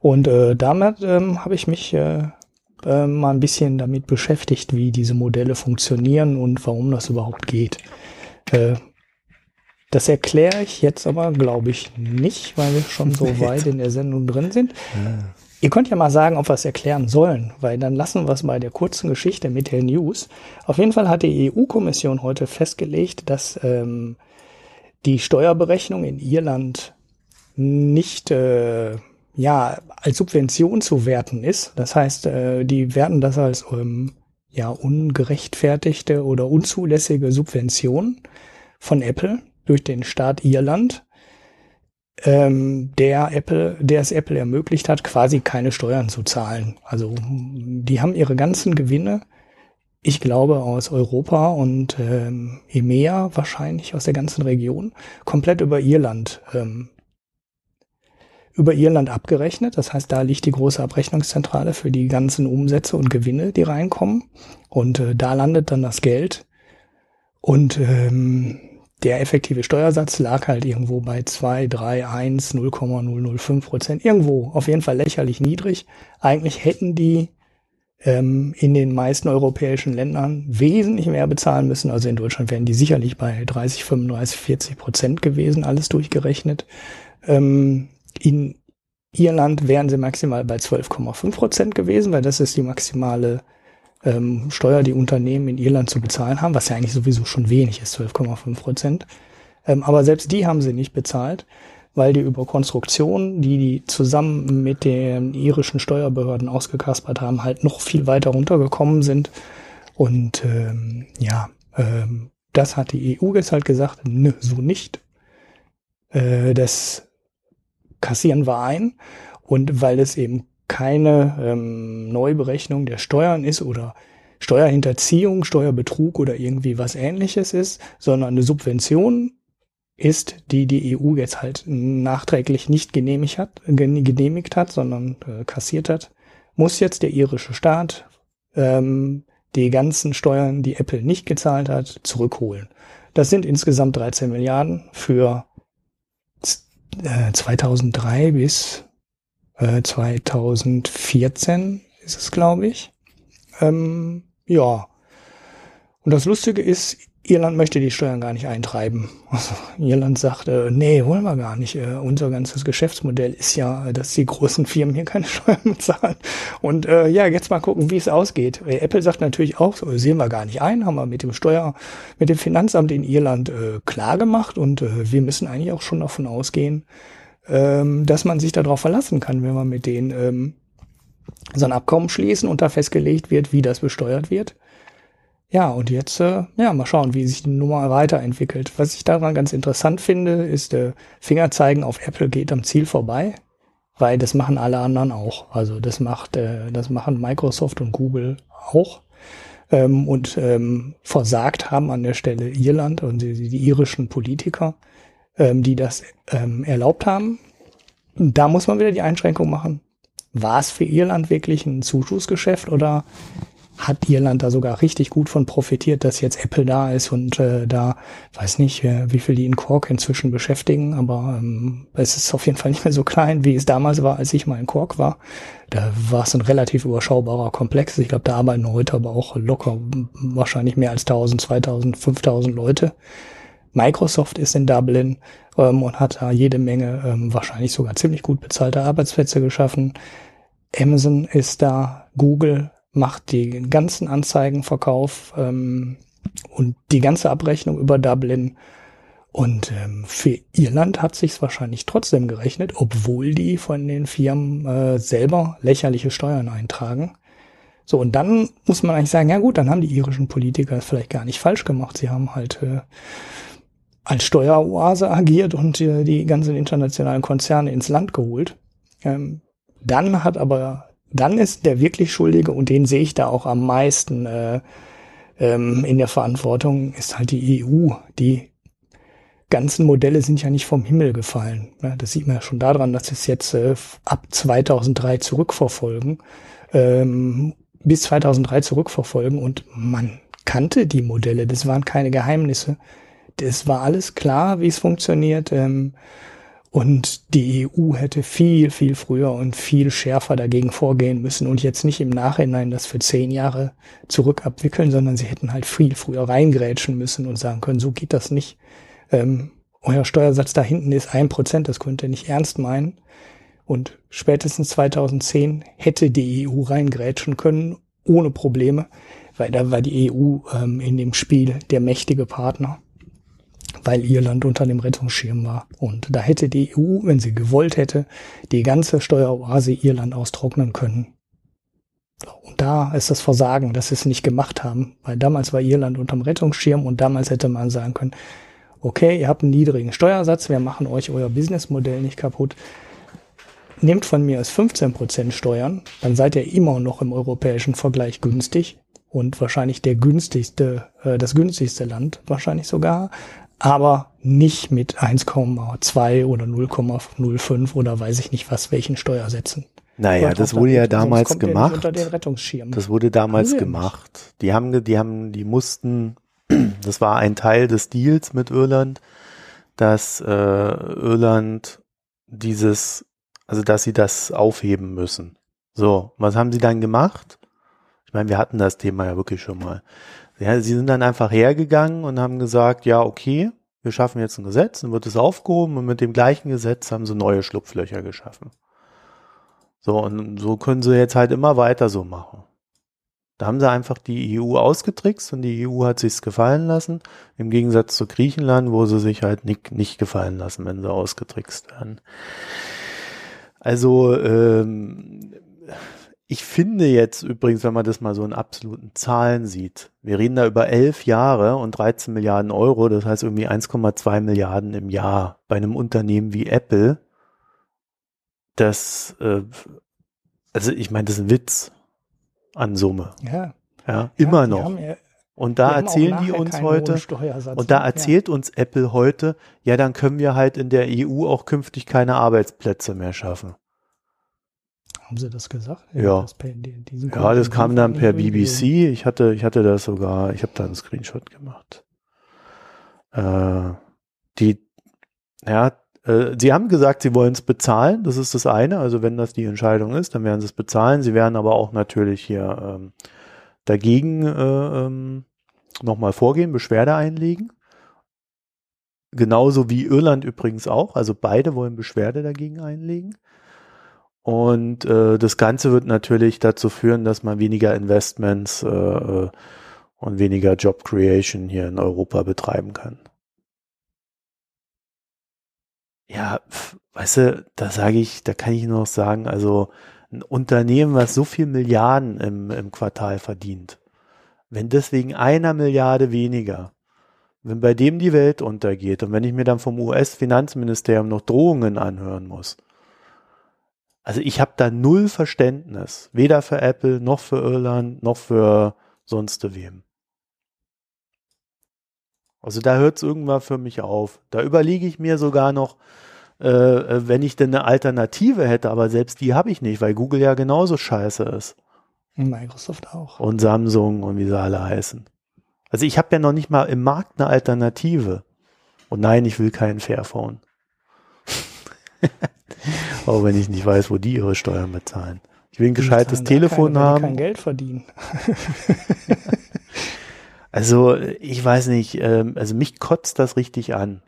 Und äh, damit ähm, habe ich mich äh, äh, mal ein bisschen damit beschäftigt, wie diese Modelle funktionieren und warum das überhaupt geht. Äh, das erkläre ich jetzt aber, glaube ich, nicht, weil wir schon so weit in der Sendung drin sind. Ja. Ihr könnt ja mal sagen, ob wir es erklären sollen, weil dann lassen wir es bei der kurzen Geschichte mit der News. Auf jeden Fall hat die EU-Kommission heute festgelegt, dass ähm, die Steuerberechnung in Irland nicht äh, ja als Subvention zu werten ist. Das heißt, äh, die werten das als ähm, ja ungerechtfertigte oder unzulässige Subvention von Apple durch den Staat Irland, ähm, der Apple, der es Apple ermöglicht hat, quasi keine Steuern zu zahlen. Also die haben ihre ganzen Gewinne, ich glaube aus Europa und ähm, EMEA wahrscheinlich aus der ganzen Region, komplett über Irland ähm, über Irland abgerechnet. Das heißt, da liegt die große Abrechnungszentrale für die ganzen Umsätze und Gewinne, die reinkommen. Und äh, da landet dann das Geld. Und ähm, der effektive Steuersatz lag halt irgendwo bei 2, 3, 1, 0,005 Prozent. Irgendwo auf jeden Fall lächerlich niedrig. Eigentlich hätten die ähm, in den meisten europäischen Ländern wesentlich mehr bezahlen müssen. Also in Deutschland wären die sicherlich bei 30, 35, 40 Prozent gewesen, alles durchgerechnet. Ähm, in Irland wären sie maximal bei 12,5 Prozent gewesen, weil das ist die maximale ähm, Steuer, die Unternehmen in Irland zu bezahlen haben, was ja eigentlich sowieso schon wenig ist, 12,5 Prozent. Ähm, aber selbst die haben sie nicht bezahlt, weil die über Konstruktionen, die die zusammen mit den irischen Steuerbehörden ausgekaspert haben, halt noch viel weiter runtergekommen sind. Und ähm, ja, ähm, das hat die EU jetzt halt gesagt, nö, so nicht. Äh, das kassieren wir ein. Und weil es eben keine ähm, Neuberechnung der Steuern ist oder Steuerhinterziehung, Steuerbetrug oder irgendwie was ähnliches ist, sondern eine Subvention ist, die die EU jetzt halt nachträglich nicht genehmigt hat, genehmigt hat, sondern äh, kassiert hat, muss jetzt der irische Staat ähm, die ganzen Steuern, die Apple nicht gezahlt hat, zurückholen. Das sind insgesamt 13 Milliarden für 2003 äh, bis äh, 2014 ist es, glaube ich. Ähm, ja. Und das Lustige ist, Irland möchte die Steuern gar nicht eintreiben. Also Irland sagt, äh, nee, wollen wir gar nicht. Äh, unser ganzes Geschäftsmodell ist ja, dass die großen Firmen hier keine Steuern bezahlen. Und äh, ja, jetzt mal gucken, wie es ausgeht. Äh, Apple sagt natürlich auch, so, sehen wir gar nicht ein, haben wir mit dem Steuer, mit dem Finanzamt in Irland äh, klar gemacht und äh, wir müssen eigentlich auch schon davon ausgehen, ähm, dass man sich darauf verlassen kann, wenn man mit denen ähm, so ein Abkommen schließen und da festgelegt wird, wie das besteuert wird. Ja, und jetzt, äh, ja, mal schauen, wie sich die Nummer weiterentwickelt. Was ich daran ganz interessant finde, ist, äh, Fingerzeigen auf Apple geht am Ziel vorbei, weil das machen alle anderen auch. Also das macht, äh, das machen Microsoft und Google auch. Ähm, und ähm, versagt haben an der Stelle Irland und die, die irischen Politiker ähm, die das ähm, erlaubt haben. Da muss man wieder die Einschränkung machen. War es für Irland wirklich ein Zuschussgeschäft oder hat Irland da sogar richtig gut von profitiert, dass jetzt Apple da ist und äh, da, weiß nicht, äh, wie viel die in Cork inzwischen beschäftigen, aber ähm, es ist auf jeden Fall nicht mehr so klein, wie es damals war, als ich mal in Cork war. Da war es ein relativ überschaubarer Komplex. Ich glaube, da arbeiten heute aber auch locker wahrscheinlich mehr als 1000, 2000, 5000 Leute. Microsoft ist in Dublin ähm, und hat da jede Menge ähm, wahrscheinlich sogar ziemlich gut bezahlte Arbeitsplätze geschaffen. Amazon ist da, Google macht den ganzen Anzeigenverkauf ähm, und die ganze Abrechnung über Dublin. Und ähm, für Irland hat sich's wahrscheinlich trotzdem gerechnet, obwohl die von den Firmen äh, selber lächerliche Steuern eintragen. So, und dann muss man eigentlich sagen, ja gut, dann haben die irischen Politiker es vielleicht gar nicht falsch gemacht. Sie haben halt äh, als Steueroase agiert und äh, die ganzen internationalen Konzerne ins Land geholt. Ähm, dann hat aber, dann ist der wirklich Schuldige und den sehe ich da auch am meisten äh, ähm, in der Verantwortung, ist halt die EU. Die ganzen Modelle sind ja nicht vom Himmel gefallen. Ja, das sieht man ja schon daran, dass es jetzt äh, ab 2003 zurückverfolgen, ähm, bis 2003 zurückverfolgen und man kannte die Modelle, das waren keine Geheimnisse es war alles klar, wie es funktioniert. Ähm, und die EU hätte viel, viel früher und viel schärfer dagegen vorgehen müssen und jetzt nicht im Nachhinein das für zehn Jahre zurück abwickeln, sondern sie hätten halt viel früher reingrätschen müssen und sagen können, so geht das nicht. Ähm, euer Steuersatz da hinten ist ein Prozent, das könnt ihr nicht ernst meinen. Und spätestens 2010 hätte die EU reingrätschen können, ohne Probleme, weil da war die EU ähm, in dem Spiel der mächtige Partner weil Irland unter dem Rettungsschirm war. Und da hätte die EU, wenn sie gewollt hätte, die ganze Steueroase Irland austrocknen können. Und da ist das Versagen, dass sie es nicht gemacht haben, weil damals war Irland unterm Rettungsschirm und damals hätte man sagen können, okay, ihr habt einen niedrigen Steuersatz, wir machen euch euer Businessmodell nicht kaputt. Nehmt von mir aus 15% Steuern, dann seid ihr immer noch im europäischen Vergleich günstig und wahrscheinlich der günstigste, äh, das günstigste Land wahrscheinlich sogar, aber nicht mit 1,2 oder 0,05 oder weiß ich nicht was, welchen Steuersätzen. Naja, das wurde ja damals gemacht. Unter den Rettungsschirm. Das wurde damals gemacht. Die haben, die haben, die mussten, das war ein Teil des Deals mit Irland, dass äh, Irland dieses, also dass sie das aufheben müssen. So, was haben sie dann gemacht? Ich meine, wir hatten das Thema ja wirklich schon mal. Ja, sie sind dann einfach hergegangen und haben gesagt, ja, okay, wir schaffen jetzt ein Gesetz, dann wird es aufgehoben und mit dem gleichen Gesetz haben sie neue Schlupflöcher geschaffen. So, und so können sie jetzt halt immer weiter so machen. Da haben sie einfach die EU ausgetrickst und die EU hat sich's gefallen lassen. Im Gegensatz zu Griechenland, wo sie sich halt nicht, nicht gefallen lassen, wenn sie ausgetrickst werden. Also, ähm, ich finde jetzt übrigens, wenn man das mal so in absoluten Zahlen sieht, wir reden da über elf Jahre und 13 Milliarden Euro, das heißt irgendwie 1,2 Milliarden im Jahr bei einem Unternehmen wie Apple das, äh, also ich meine, das ist ein Witz an Summe. Ja. Ja, immer ja, noch. Ja, und da erzählen die uns heute, und da erzählt ja. uns Apple heute, ja, dann können wir halt in der EU auch künftig keine Arbeitsplätze mehr schaffen. Haben sie das gesagt? Ja. Das ja, das kam dann per BBC. Ich hatte, ich hatte das sogar, ich habe da einen Screenshot gemacht. Äh, die, ja, äh, sie haben gesagt, sie wollen es bezahlen. Das ist das eine. Also wenn das die Entscheidung ist, dann werden sie es bezahlen. Sie werden aber auch natürlich hier ähm, dagegen äh, ähm, nochmal vorgehen, Beschwerde einlegen. Genauso wie Irland übrigens auch. Also beide wollen Beschwerde dagegen einlegen. Und äh, das Ganze wird natürlich dazu führen, dass man weniger Investments äh, äh und weniger Job Creation hier in Europa betreiben kann. Ja, weißt du, da sage ich, da kann ich nur noch sagen, also ein Unternehmen, was so viel Milliarden im, im Quartal verdient, wenn deswegen einer Milliarde weniger, wenn bei dem die Welt untergeht und wenn ich mir dann vom US-Finanzministerium noch Drohungen anhören muss, also ich habe da null Verständnis, weder für Apple noch für Irland noch für sonst wem. Also da hört es irgendwann für mich auf. Da überlege ich mir sogar noch, äh, äh, wenn ich denn eine Alternative hätte, aber selbst die habe ich nicht, weil Google ja genauso scheiße ist. Microsoft auch. Und Samsung und wie sie alle heißen. Also ich habe ja noch nicht mal im Markt eine Alternative. Und nein, ich will keinen Fairphone. auch wenn ich nicht weiß, wo die ihre Steuern bezahlen. Ich will ein gescheites Telefon keine, haben. kein Geld verdienen. Also ich weiß nicht, ähm, also mich kotzt das richtig an.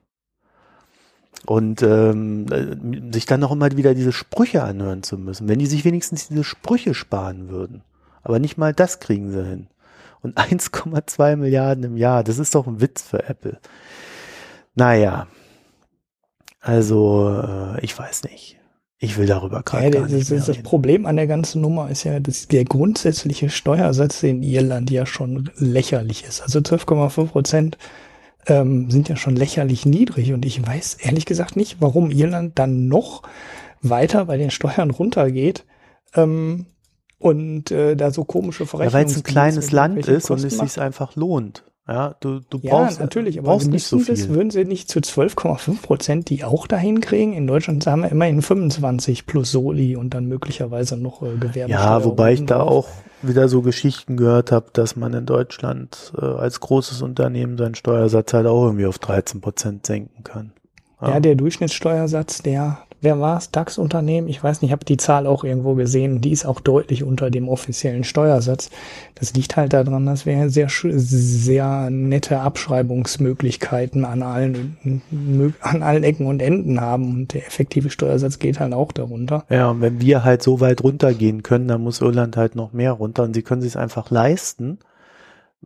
Und ähm, äh, sich dann noch immer wieder diese Sprüche anhören zu müssen, wenn die sich wenigstens diese Sprüche sparen würden. Aber nicht mal das kriegen sie hin. Und 1,2 Milliarden im Jahr, das ist doch ein Witz für Apple. Naja, also äh, ich weiß nicht. Ich will darüber gerade ja, das, das Problem an der ganzen Nummer ist ja, dass der grundsätzliche Steuersatz in Irland ja schon lächerlich ist. Also 12,5 Prozent ähm, sind ja schon lächerlich niedrig und ich weiß ehrlich gesagt nicht, warum Irland dann noch weiter bei den Steuern runtergeht. Ähm, und äh, da so komische Verrechnungen. Ja, weil es ein kleines Land ist und es sich einfach lohnt. Ja, du, du ja, brauchst, natürlich, aber brauchst nicht so viel. Das würden sie nicht zu 12,5 Prozent die auch dahin kriegen. In Deutschland haben wir immerhin 25 plus Soli und dann möglicherweise noch äh, Gewerbe. Ja, wobei ich da auch wieder so Geschichten gehört habe, dass man in Deutschland äh, als großes Unternehmen seinen Steuersatz halt auch irgendwie auf 13 Prozent senken kann. Ja. ja, der Durchschnittssteuersatz, der wer war es, DAX-Unternehmen, ich weiß nicht, ich habe die Zahl auch irgendwo gesehen, die ist auch deutlich unter dem offiziellen Steuersatz. Das liegt halt daran, dass wir sehr, sehr nette Abschreibungsmöglichkeiten an allen, an allen Ecken und Enden haben. Und der effektive Steuersatz geht halt auch darunter. Ja, und wenn wir halt so weit runtergehen können, dann muss Irland halt noch mehr runter. Und sie können sich einfach leisten,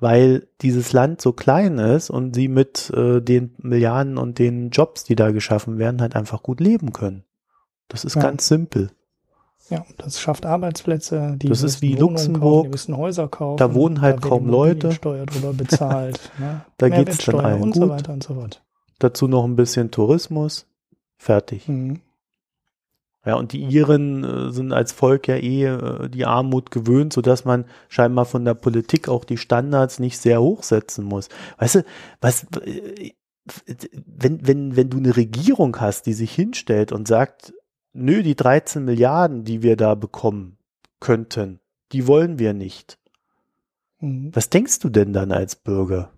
weil dieses Land so klein ist und sie mit äh, den Milliarden und den Jobs, die da geschaffen werden, halt einfach gut leben können. Das ist ja. ganz simpel. Ja, das schafft Arbeitsplätze. Die das ist wie Wohnungen Luxemburg. Kaufen, die müssen Häuser kaufen. Da wohnen halt da kaum Leute. Steuer drüber bezahlt. ne? Da geht's dann allen und gut. so weiter und so fort. Dazu noch ein bisschen Tourismus. Fertig. Mhm. Ja, und die Iren äh, sind als Volk ja eh äh, die Armut gewöhnt, so dass man scheinbar von der Politik auch die Standards nicht sehr hoch setzen muss. Weißt du, was, äh, wenn, wenn, wenn du eine Regierung hast, die sich hinstellt und sagt, nö, die 13 Milliarden, die wir da bekommen könnten, die wollen wir nicht. Mhm. Was denkst du denn dann als Bürger?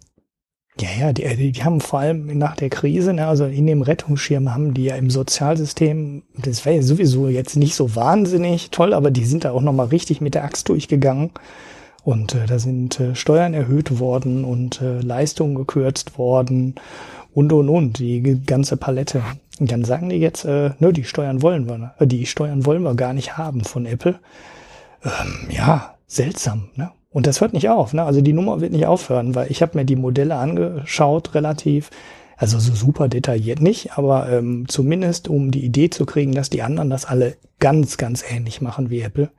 Ja, ja, die, die haben vor allem nach der Krise, ne, also in dem Rettungsschirm haben die ja im Sozialsystem, das wäre ja sowieso jetzt nicht so wahnsinnig toll, aber die sind da auch nochmal richtig mit der Axt durchgegangen. Und äh, da sind äh, Steuern erhöht worden und äh, Leistungen gekürzt worden und und und, die ganze Palette. Und dann sagen die jetzt, äh, nö, die Steuern wollen wir, äh, die Steuern wollen wir gar nicht haben von Apple. Ähm, ja, seltsam, ne? Und das hört nicht auf, ne? Also die Nummer wird nicht aufhören, weil ich habe mir die Modelle angeschaut, relativ, also so super detailliert nicht, aber ähm, zumindest um die Idee zu kriegen, dass die anderen das alle ganz, ganz ähnlich machen wie Apple.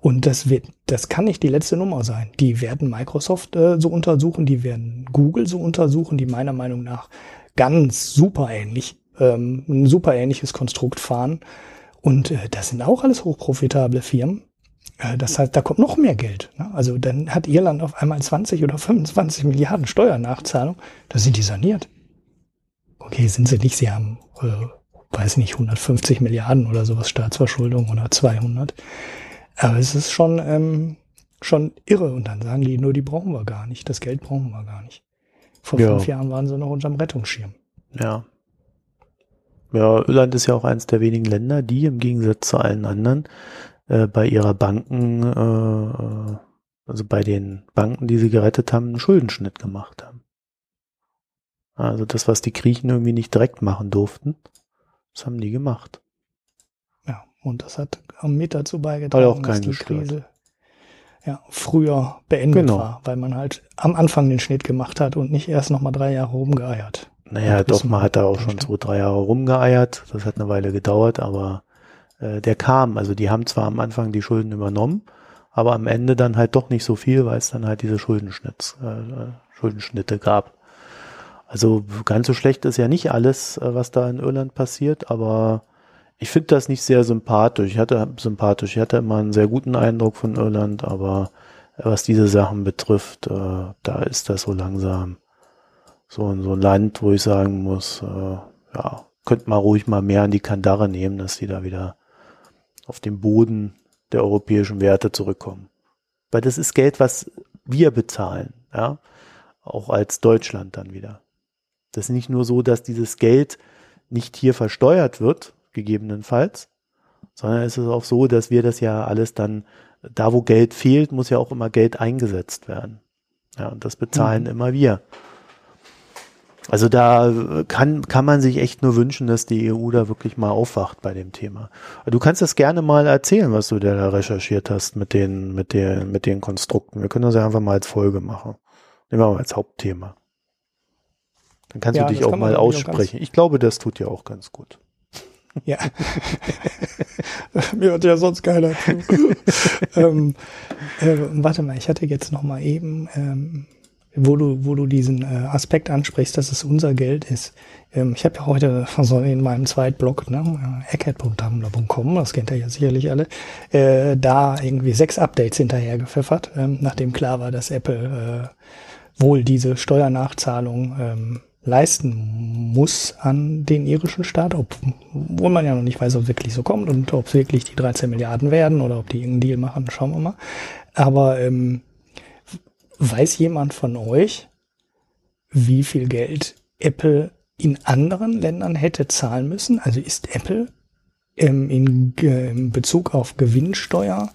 Und das wird, das kann nicht die letzte Nummer sein. Die werden Microsoft äh, so untersuchen, die werden Google so untersuchen, die meiner Meinung nach ganz super ähnlich, ähm, ein super ähnliches Konstrukt fahren. Und äh, das sind auch alles hochprofitable Firmen. Äh, das heißt, da kommt noch mehr Geld. Ne? Also dann hat Irland auf einmal 20 oder 25 Milliarden Steuernachzahlung. Da sind die saniert. Okay, sind sie nicht. Sie haben, äh, weiß nicht, 150 Milliarden oder sowas Staatsverschuldung oder 200. Aber es ist schon, ähm, schon irre. Und dann sagen die, nur die brauchen wir gar nicht. Das Geld brauchen wir gar nicht. Vor ja. fünf Jahren waren sie noch unterm Rettungsschirm. Ja. Ja, Irland ist ja auch eines der wenigen Länder, die im Gegensatz zu allen anderen äh, bei ihrer Banken, äh, also bei den Banken, die sie gerettet haben, einen Schuldenschnitt gemacht haben. Also das, was die Griechen irgendwie nicht direkt machen durften, das haben die gemacht. Ja, und das hat mit dazu beigetragen, auch dass die Krise ja, früher beendet genau. war, weil man halt am Anfang den Schnitt gemacht hat und nicht erst nochmal drei Jahre rumgeeiert. Naja, doch, man hat da auch schon zwei, drei Jahre rumgeeiert. Das hat eine Weile gedauert, aber äh, der kam. Also die haben zwar am Anfang die Schulden übernommen, aber am Ende dann halt doch nicht so viel, weil es dann halt diese Schuldenschnitts, äh, Schuldenschnitte gab. Also ganz so schlecht ist ja nicht alles, äh, was da in Irland passiert, aber ich finde das nicht sehr sympathisch. Ich hatte sympathisch, ich hatte immer einen sehr guten Eindruck von Irland, aber äh, was diese Sachen betrifft, äh, da ist das so langsam so, so ein Land, wo ich sagen muss, äh, ja, könnte man ruhig mal mehr an die Kandare nehmen, dass die da wieder auf den Boden der europäischen Werte zurückkommen. Weil das ist Geld, was wir bezahlen, ja, auch als Deutschland dann wieder. Das ist nicht nur so, dass dieses Geld nicht hier versteuert wird, gegebenenfalls, sondern es ist auch so, dass wir das ja alles dann, da wo Geld fehlt, muss ja auch immer Geld eingesetzt werden. Ja, und das bezahlen mhm. immer wir. Also da kann, kann man sich echt nur wünschen, dass die EU da wirklich mal aufwacht bei dem Thema. Du kannst das gerne mal erzählen, was du da recherchiert hast mit den, mit den, mit den Konstrukten. Wir können das ja einfach mal als Folge machen. Nehmen wir mal als Hauptthema. Dann kannst ja, du dich auch mal aussprechen. Ich glaube, das tut dir auch ganz gut. Ja. Mir hört ja sonst keiner zu. ähm, äh, warte mal, ich hatte jetzt noch mal eben ähm, wo du, wo du diesen äh, Aspekt ansprichst, dass es unser Geld ist. Ähm, ich habe ja heute also in meinem Zweitblog, ne, eckhead.tumblr.com, das kennt ihr ja sicherlich alle, äh, da irgendwie sechs Updates hinterher gepfeffert, ähm, nachdem klar war, dass Apple äh, wohl diese Steuernachzahlung ähm, leisten muss an den irischen Staat, obwohl man ja noch nicht weiß, ob es wirklich so kommt und ob es wirklich die 13 Milliarden werden oder ob die irgendeinen Deal machen, schauen wir mal. Aber ähm, Weiß jemand von euch, wie viel Geld Apple in anderen Ländern hätte zahlen müssen? Also ist Apple ähm, in, äh, in Bezug auf Gewinnsteuer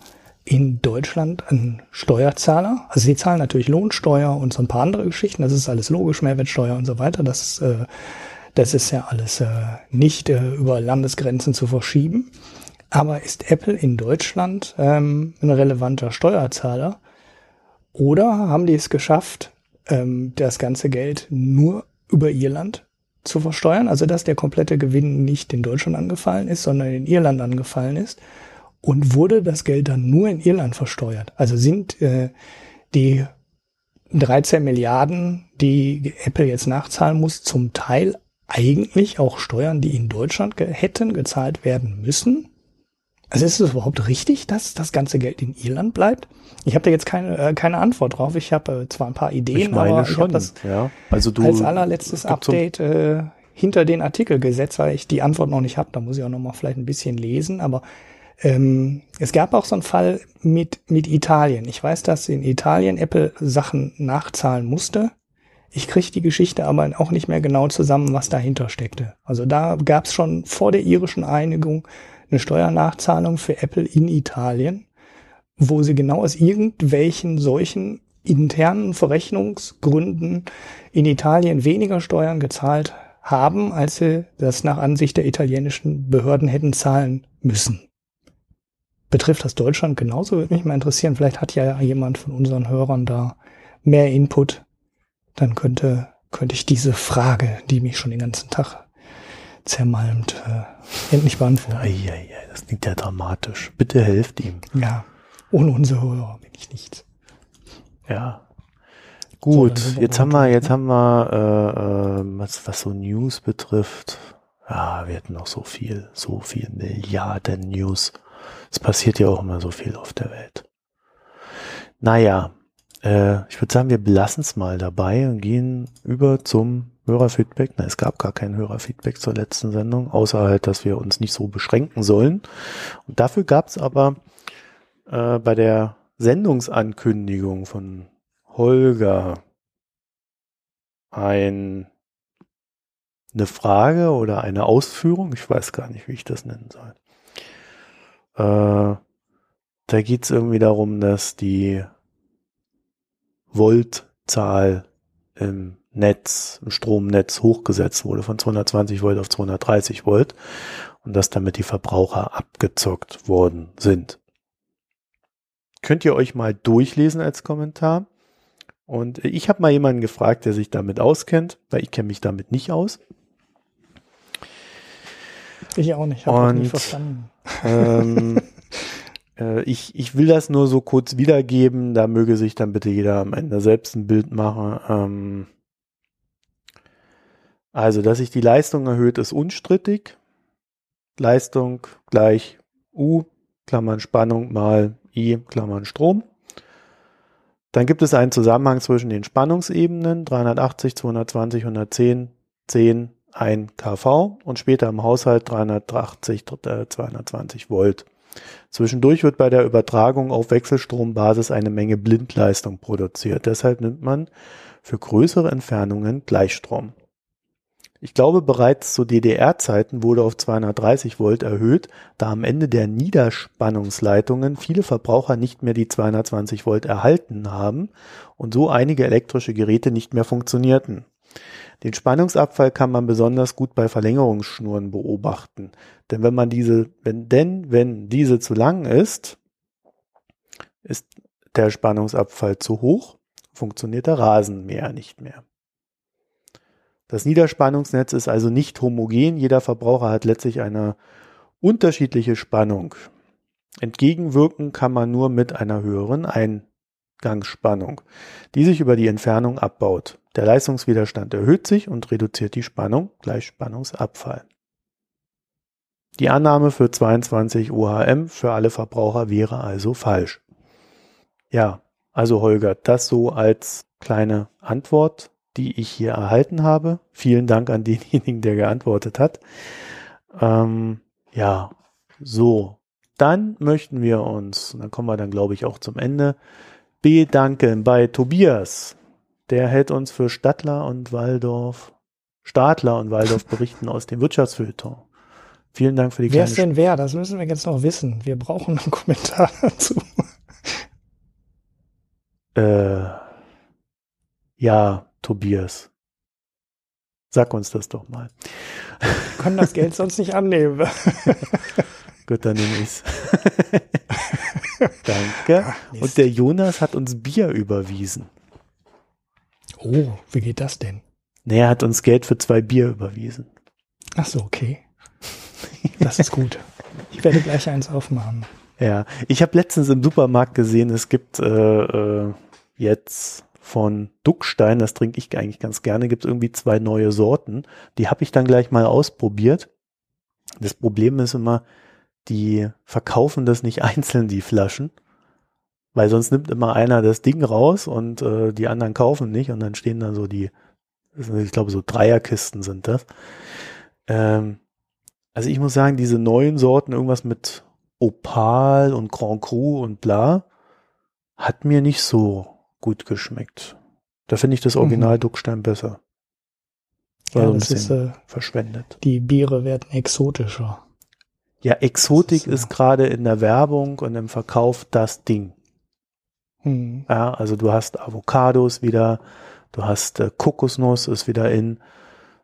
in Deutschland ein Steuerzahler? Also sie zahlen natürlich Lohnsteuer und so ein paar andere Geschichten. Das ist alles logisch, Mehrwertsteuer und so weiter. Das, äh, das ist ja alles äh, nicht äh, über Landesgrenzen zu verschieben. Aber ist Apple in Deutschland ähm, ein relevanter Steuerzahler? Oder haben die es geschafft, ähm, das ganze Geld nur über Irland zu versteuern, also dass der komplette Gewinn nicht in Deutschland angefallen ist, sondern in Irland angefallen ist und wurde das Geld dann nur in Irland versteuert. Also sind äh, die 13 Milliarden, die Apple jetzt nachzahlen muss, zum Teil eigentlich auch Steuern, die in Deutschland ge hätten gezahlt werden müssen. Also ist es überhaupt richtig, dass das ganze Geld in Irland bleibt? Ich habe da jetzt keine, äh, keine Antwort drauf. Ich habe äh, zwar ein paar Ideen, ich meine aber schon, ich habe das ja. Also du, als allerletztes Update äh, hinter den Artikel gesetzt, weil ich die Antwort noch nicht habe. Da muss ich auch noch mal vielleicht ein bisschen lesen. Aber ähm, es gab auch so einen Fall mit, mit Italien. Ich weiß, dass in Italien Apple Sachen nachzahlen musste. Ich kriege die Geschichte aber auch nicht mehr genau zusammen, was dahinter steckte. Also da gab es schon vor der irischen Einigung eine Steuernachzahlung für Apple in Italien, wo sie genau aus irgendwelchen solchen internen Verrechnungsgründen in Italien weniger Steuern gezahlt haben, als sie das nach Ansicht der italienischen Behörden hätten zahlen müssen. Betrifft das Deutschland genauso? Würde mich mal interessieren. Vielleicht hat ja jemand von unseren Hörern da mehr Input. Dann könnte, könnte ich diese Frage, die mich schon den ganzen Tag zermalmt, äh, endlich beantworten. Eieiei, das klingt ja dramatisch. Bitte helft ihm. Ja, ohne unsere Hörer bin ich nichts. Ja. Gut, So, jetzt haben wir, jetzt ne? haben wir, äh, äh, was, was so News betrifft. Ja, wir hätten noch so viel, so viel Milliarden News. Es passiert ja auch immer so viel auf der Welt. Naja, äh, ich würde sagen, wir belassen es mal dabei und gehen über zum Hörerfeedback. Na, es gab gar kein Hörerfeedback zur letzten Sendung, außer halt, dass wir uns nicht so beschränken sollen. Und dafür gab es aber äh, bei der Sendungsankündigung von Holger ein, eine Frage oder eine Ausführung, ich weiß gar nicht, wie ich das nennen soll. Äh, da geht es irgendwie darum, dass die Voltzahl im Netz, im Stromnetz hochgesetzt wurde von 220 Volt auf 230 Volt und dass damit die Verbraucher abgezockt worden sind. Könnt ihr euch mal durchlesen als Kommentar. Und ich habe mal jemanden gefragt, der sich damit auskennt, weil ich kenne mich damit nicht aus. Ich auch nicht, habe Und- verstanden. Ähm, äh, ich, ich will das nur so kurz wiedergeben, da möge sich dann bitte jeder am Ende selbst ein Bild machen. Ähm, also, dass sich die Leistung erhöht, ist unstrittig. Leistung gleich U, Klammern Spannung mal I, Klammern Strom. Dann gibt es einen Zusammenhang zwischen den Spannungsebenen 380, 220, 110, 10, 1 kV und später im Haushalt 380, äh, 220 Volt. Zwischendurch wird bei der Übertragung auf Wechselstrombasis eine Menge Blindleistung produziert. Deshalb nimmt man für größere Entfernungen Gleichstrom. Ich glaube, bereits zu DDR-Zeiten wurde auf 230 Volt erhöht, da am Ende der Niederspannungsleitungen viele Verbraucher nicht mehr die 220 Volt erhalten haben und so einige elektrische Geräte nicht mehr funktionierten. Den Spannungsabfall kann man besonders gut bei Verlängerungsschnuren beobachten. Denn wenn man diese, wenn, denn wenn diese zu lang ist, ist der Spannungsabfall zu hoch, funktioniert der Rasenmäher nicht mehr. Das Niederspannungsnetz ist also nicht homogen. Jeder Verbraucher hat letztlich eine unterschiedliche Spannung. Entgegenwirken kann man nur mit einer höheren Eingangsspannung, die sich über die Entfernung abbaut. Der Leistungswiderstand erhöht sich und reduziert die Spannung, gleich Spannungsabfall. Die Annahme für 22 OHM für alle Verbraucher wäre also falsch. Ja, also Holger, das so als kleine Antwort, die ich hier erhalten habe. Vielen Dank an denjenigen, der geantwortet hat. Ähm, ja, so. Dann möchten wir uns, und dann kommen wir dann, glaube ich, auch zum Ende, bedanken bei Tobias. Der hält uns für Stadtler und Waldorf, Stadler und Waldorf berichten aus dem Wirtschaftsfeuilleton. Vielen Dank für die Wer ist denn wer? Das müssen wir jetzt noch wissen. Wir brauchen einen Kommentar dazu. Äh, ja, Tobias. Sag uns das doch mal. Wir können das Geld sonst nicht annehmen. Gut, dann nehme ich's. Danke. Ah, Mist. Und der Jonas hat uns Bier überwiesen. Oh, wie geht das denn? Nee, er hat uns Geld für zwei Bier überwiesen. Ach so, okay. Das ist gut. Ich werde gleich eins aufmachen. Ja, ich habe letztens im Supermarkt gesehen, es gibt äh, äh, jetzt von Duckstein, das trinke ich eigentlich ganz gerne, gibt es irgendwie zwei neue Sorten. Die habe ich dann gleich mal ausprobiert. Das Problem ist immer, die verkaufen das nicht einzeln, die Flaschen. Weil sonst nimmt immer einer das Ding raus und äh, die anderen kaufen nicht und dann stehen da so die, ich glaube so Dreierkisten sind das. Ähm, also ich muss sagen, diese neuen Sorten, irgendwas mit Opal und Grand Cru und bla, hat mir nicht so gut geschmeckt. Da finde ich das Original Mhm. Duckstein besser. War Ja, so ein das ist, äh, verschwendet. die Biere werden exotischer. Ja, Exotik ist, ist gerade in der Werbung und im Verkauf das Ding. Hm. Ja, also du hast Avocados wieder, du hast äh, Kokosnuss ist wieder in.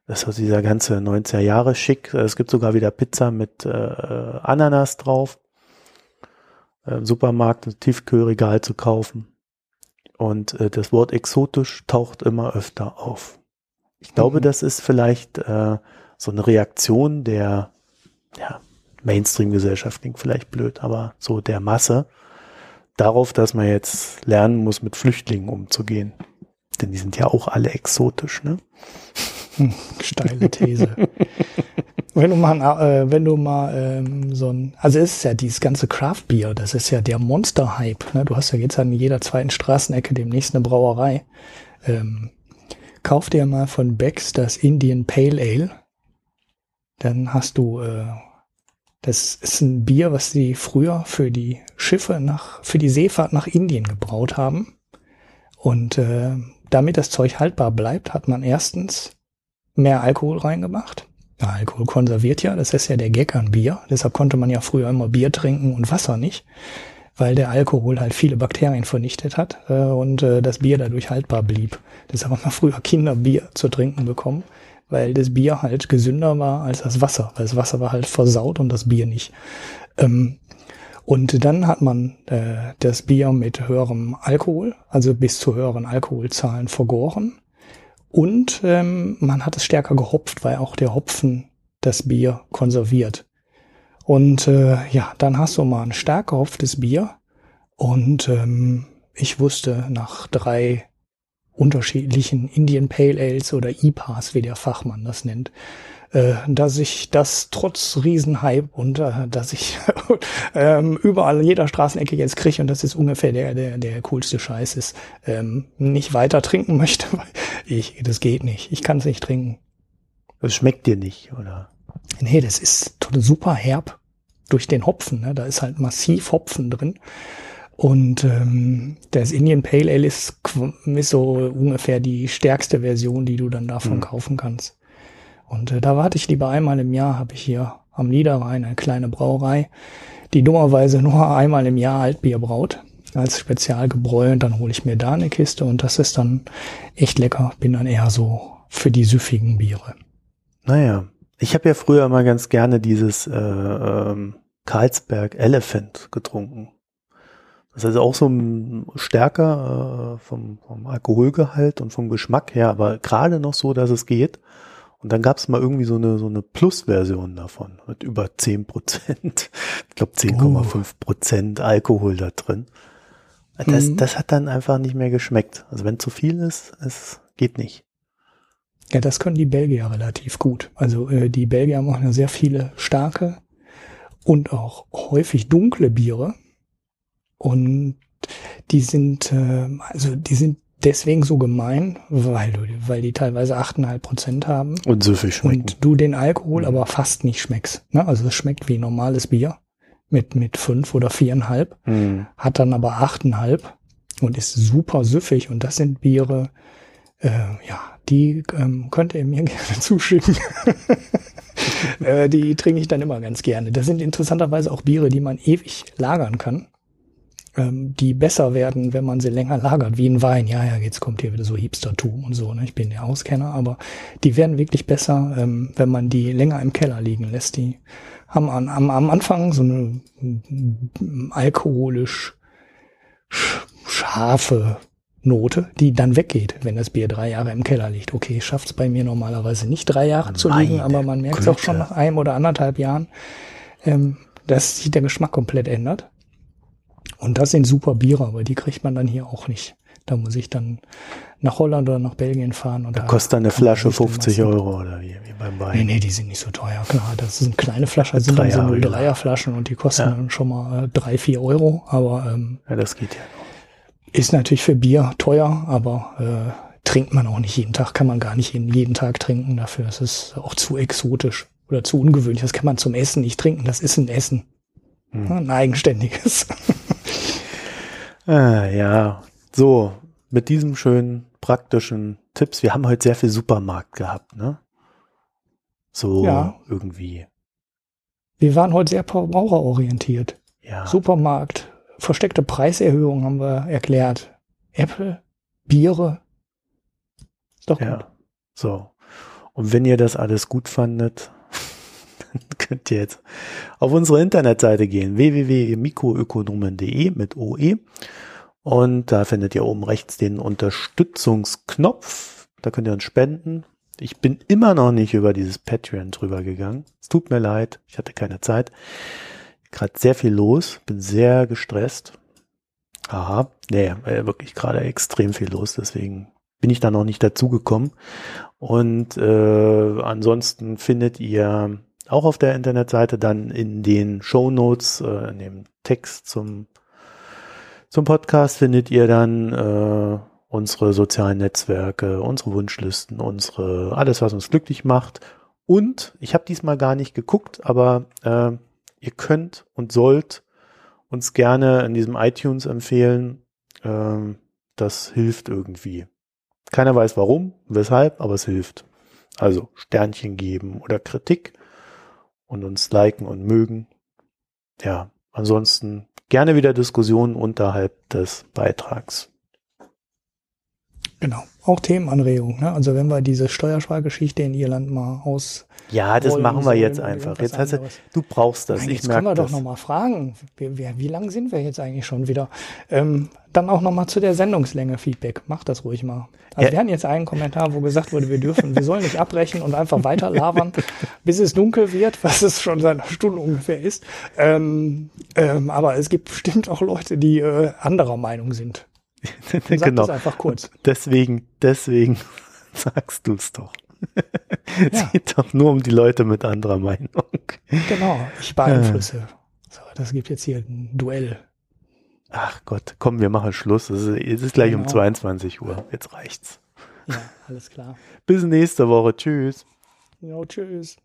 Das ist dieser ganze 90er Jahre schick. Es gibt sogar wieder Pizza mit äh, Ananas drauf. Äh, Im Supermarkt, Tiefkühlregal zu kaufen. Und äh, das Wort exotisch taucht immer öfter auf. Ich glaube, Mhm. das ist vielleicht äh, so eine Reaktion der ja, Mainstream-Gesellschaft, klingt vielleicht blöd, aber so der Masse darauf, dass man jetzt lernen muss, mit Flüchtlingen umzugehen. Denn die sind ja auch alle exotisch, ne? Steile These. wenn du mal, äh, wenn du mal ähm, so ein, also es ist ja dieses ganze Craft Beer, das ist ja der Monster-Hype. Ne? Du hast ja jetzt an jeder zweiten Straßenecke demnächst eine Brauerei. Ähm, kauf dir mal von Becks das Indian Pale Ale. Dann hast du, äh, das ist ein Bier, was sie früher für die Schiffe nach, für die Seefahrt nach Indien gebraut haben. Und äh, damit das Zeug haltbar bleibt, hat man erstens mehr Alkohol reingemacht. Ja, Alkohol konserviert ja, das ist ja der Gag an Bier. Deshalb konnte man ja früher immer Bier trinken und Wasser nicht, weil der Alkohol halt viele Bakterien vernichtet hat äh, und äh, das Bier dadurch haltbar blieb. Deshalb haben wir früher Kinder Bier zu trinken bekommen, weil das Bier halt gesünder war als das Wasser, weil das Wasser war halt versaut und das Bier nicht. Ähm, und dann hat man äh, das Bier mit höherem Alkohol, also bis zu höheren Alkoholzahlen vergoren. Und ähm, man hat es stärker gehopft, weil auch der Hopfen das Bier konserviert. Und äh, ja, dann hast du mal ein stark gehopftes Bier. Und ähm, ich wusste nach drei unterschiedlichen Indian Pale Ales oder IPAs, wie der Fachmann das nennt, äh, dass ich das trotz Riesenhype und äh, dass ich ähm, überall in jeder Straßenecke jetzt kriege und das ist ungefähr der, der, der coolste Scheiß ist, ähm, nicht weiter trinken möchte, weil ich, das geht nicht. Ich kann es nicht trinken. Das schmeckt dir nicht, oder? Nee, das ist super herb durch den Hopfen. Ne? Da ist halt massiv Hopfen drin. Und ähm, das Indian Pale Ale ist, ist so ungefähr die stärkste Version, die du dann davon Hm. kaufen kannst. Und äh, da warte ich lieber einmal im Jahr, habe ich hier am Niederrhein eine kleine Brauerei, die dummerweise nur einmal im Jahr Altbier braut, als Spezialgebräu. Und dann hole ich mir da eine Kiste und das ist dann echt lecker. Bin dann eher so für die süffigen Biere. Naja, ich habe ja früher mal ganz gerne dieses äh, ähm, Carlsberg Elephant getrunken. Das ist auch so ein stärker äh, vom, vom Alkoholgehalt und vom Geschmack her, aber gerade noch so, dass es geht. Und dann gab es mal irgendwie so eine so eine Plus-Version davon mit über 10 Prozent. Ich glaube 10,5 Prozent Alkohol da drin. Das, Mhm. das hat dann einfach nicht mehr geschmeckt. Also wenn zu viel ist, es geht nicht. Ja, das können die Belgier relativ gut. Also äh, die Belgier machen ja sehr viele starke und auch häufig dunkle Biere. Und die sind, äh, also die sind deswegen so gemein, weil, du, weil die teilweise 8,5 Prozent haben Und süffig schmecken. und du den Alkohol Mhm. aber fast nicht schmeckst. Ne? Also es schmeckt wie normales Bier mit, mit fünf oder viereinhalb, Hm. hat dann aber achteinhalb und ist super süffig. Und das sind Biere, äh, ja, die ähm, könnt ihr mir gerne zuschicken. äh, die trinke ich dann immer ganz gerne. Das sind interessanterweise auch Biere, die man ewig lagern kann. Ähm, die besser werden, wenn man sie länger lagert, wie ein Wein. Ja, ja, jetzt kommt hier wieder so Hipstertum und so. Ne? Ich bin der Auskenner, aber die werden wirklich besser, ähm, wenn man die länger im Keller liegen lässt. Die haben an, am, am Anfang so eine alkoholisch scharfe Note, die dann weggeht, wenn das Bier drei Jahre im Keller liegt. Okay, schafft's bei mir normalerweise nicht drei Jahre zu liegen, aber man merkt es auch schon nach einem oder anderthalb Jahren, ähm, dass sich der Geschmack komplett ändert. Und das sind super Biere, aber die kriegt man dann hier auch nicht. Da muss ich dann nach Holland oder nach Belgien fahren. Und da, da kostet eine Flasche 50 Euro oder wie, wie beim Wein. Nee, nee, die sind nicht so teuer. Klar, das sind kleine Flaschen, das sind dann so 03er Flaschen und die kosten ja. dann schon mal äh, drei, vier Euro. Aber ähm, ja, das geht ja noch. Ist natürlich für Bier teuer, aber äh, trinkt man auch nicht jeden Tag, kann man gar nicht jeden Tag trinken. Dafür ist es auch zu exotisch oder zu ungewöhnlich. Das kann man zum Essen nicht trinken. Das ist ein Essen. Hm. Ein eigenständiges. Ah, ja, so, mit diesem schönen praktischen Tipps. Wir haben heute sehr viel Supermarkt gehabt, ne? So ja. irgendwie. Wir waren heute sehr verbraucherorientiert. Ja. Supermarkt, versteckte Preiserhöhungen haben wir erklärt. Apple, Biere. Ist doch ja. gut. So. Und wenn ihr das alles gut fandet, könnt ihr jetzt auf unsere Internetseite gehen, www.mikroökonomen.de mit OE. Und da findet ihr oben rechts den Unterstützungsknopf. Da könnt ihr uns spenden. Ich bin immer noch nicht über dieses Patreon drüber gegangen. Es tut mir leid, ich hatte keine Zeit gerade sehr viel los, bin sehr gestresst. Aha, nee, äh, wirklich gerade extrem viel los, deswegen bin ich da noch nicht dazu gekommen. Und äh, ansonsten findet ihr auch auf der Internetseite dann in den Show Notes, äh, in dem Text zum, zum Podcast findet ihr dann äh, unsere sozialen Netzwerke, unsere Wunschlisten, unsere alles, was uns glücklich macht. Und ich habe diesmal gar nicht geguckt, aber äh, ihr könnt und sollt uns gerne in diesem iTunes empfehlen. Ähm, das hilft irgendwie. Keiner weiß warum, weshalb, aber es hilft. Also Sternchen geben oder Kritik und uns liken und mögen. Ja, ansonsten gerne wieder Diskussionen unterhalb des Beitrags. Genau, auch Themenanregungen. Ne? Also wenn wir diese Steuerspargeschichte in Irland mal aus ja, das machen wir jetzt einfach. Jetzt hast du, du brauchst das. Nein, ich jetzt können wir das. doch nochmal fragen. Wie, wie, wie lang sind wir jetzt eigentlich schon wieder? Ähm, dann auch nochmal zu der Sendungslänge Feedback. Mach das ruhig mal. Also ja. wir hatten jetzt einen Kommentar, wo gesagt wurde, wir dürfen, wir sollen nicht abbrechen und einfach weiter labern, bis es dunkel wird, was es schon seit einer Stunde ungefähr ist. Ähm, ähm, aber es gibt bestimmt auch Leute, die äh, anderer Meinung sind. Genau. einfach kurz. Deswegen, deswegen sagst du es doch. es ja. geht doch nur um die Leute mit anderer Meinung. Genau, ich beeinflusse. So, das gibt jetzt hier ein Duell. Ach Gott, komm, wir machen Schluss. Es ist, es ist gleich genau. um 22 Uhr. Jetzt reicht's. Ja, alles klar. Bis nächste Woche. Tschüss. Ja, tschüss.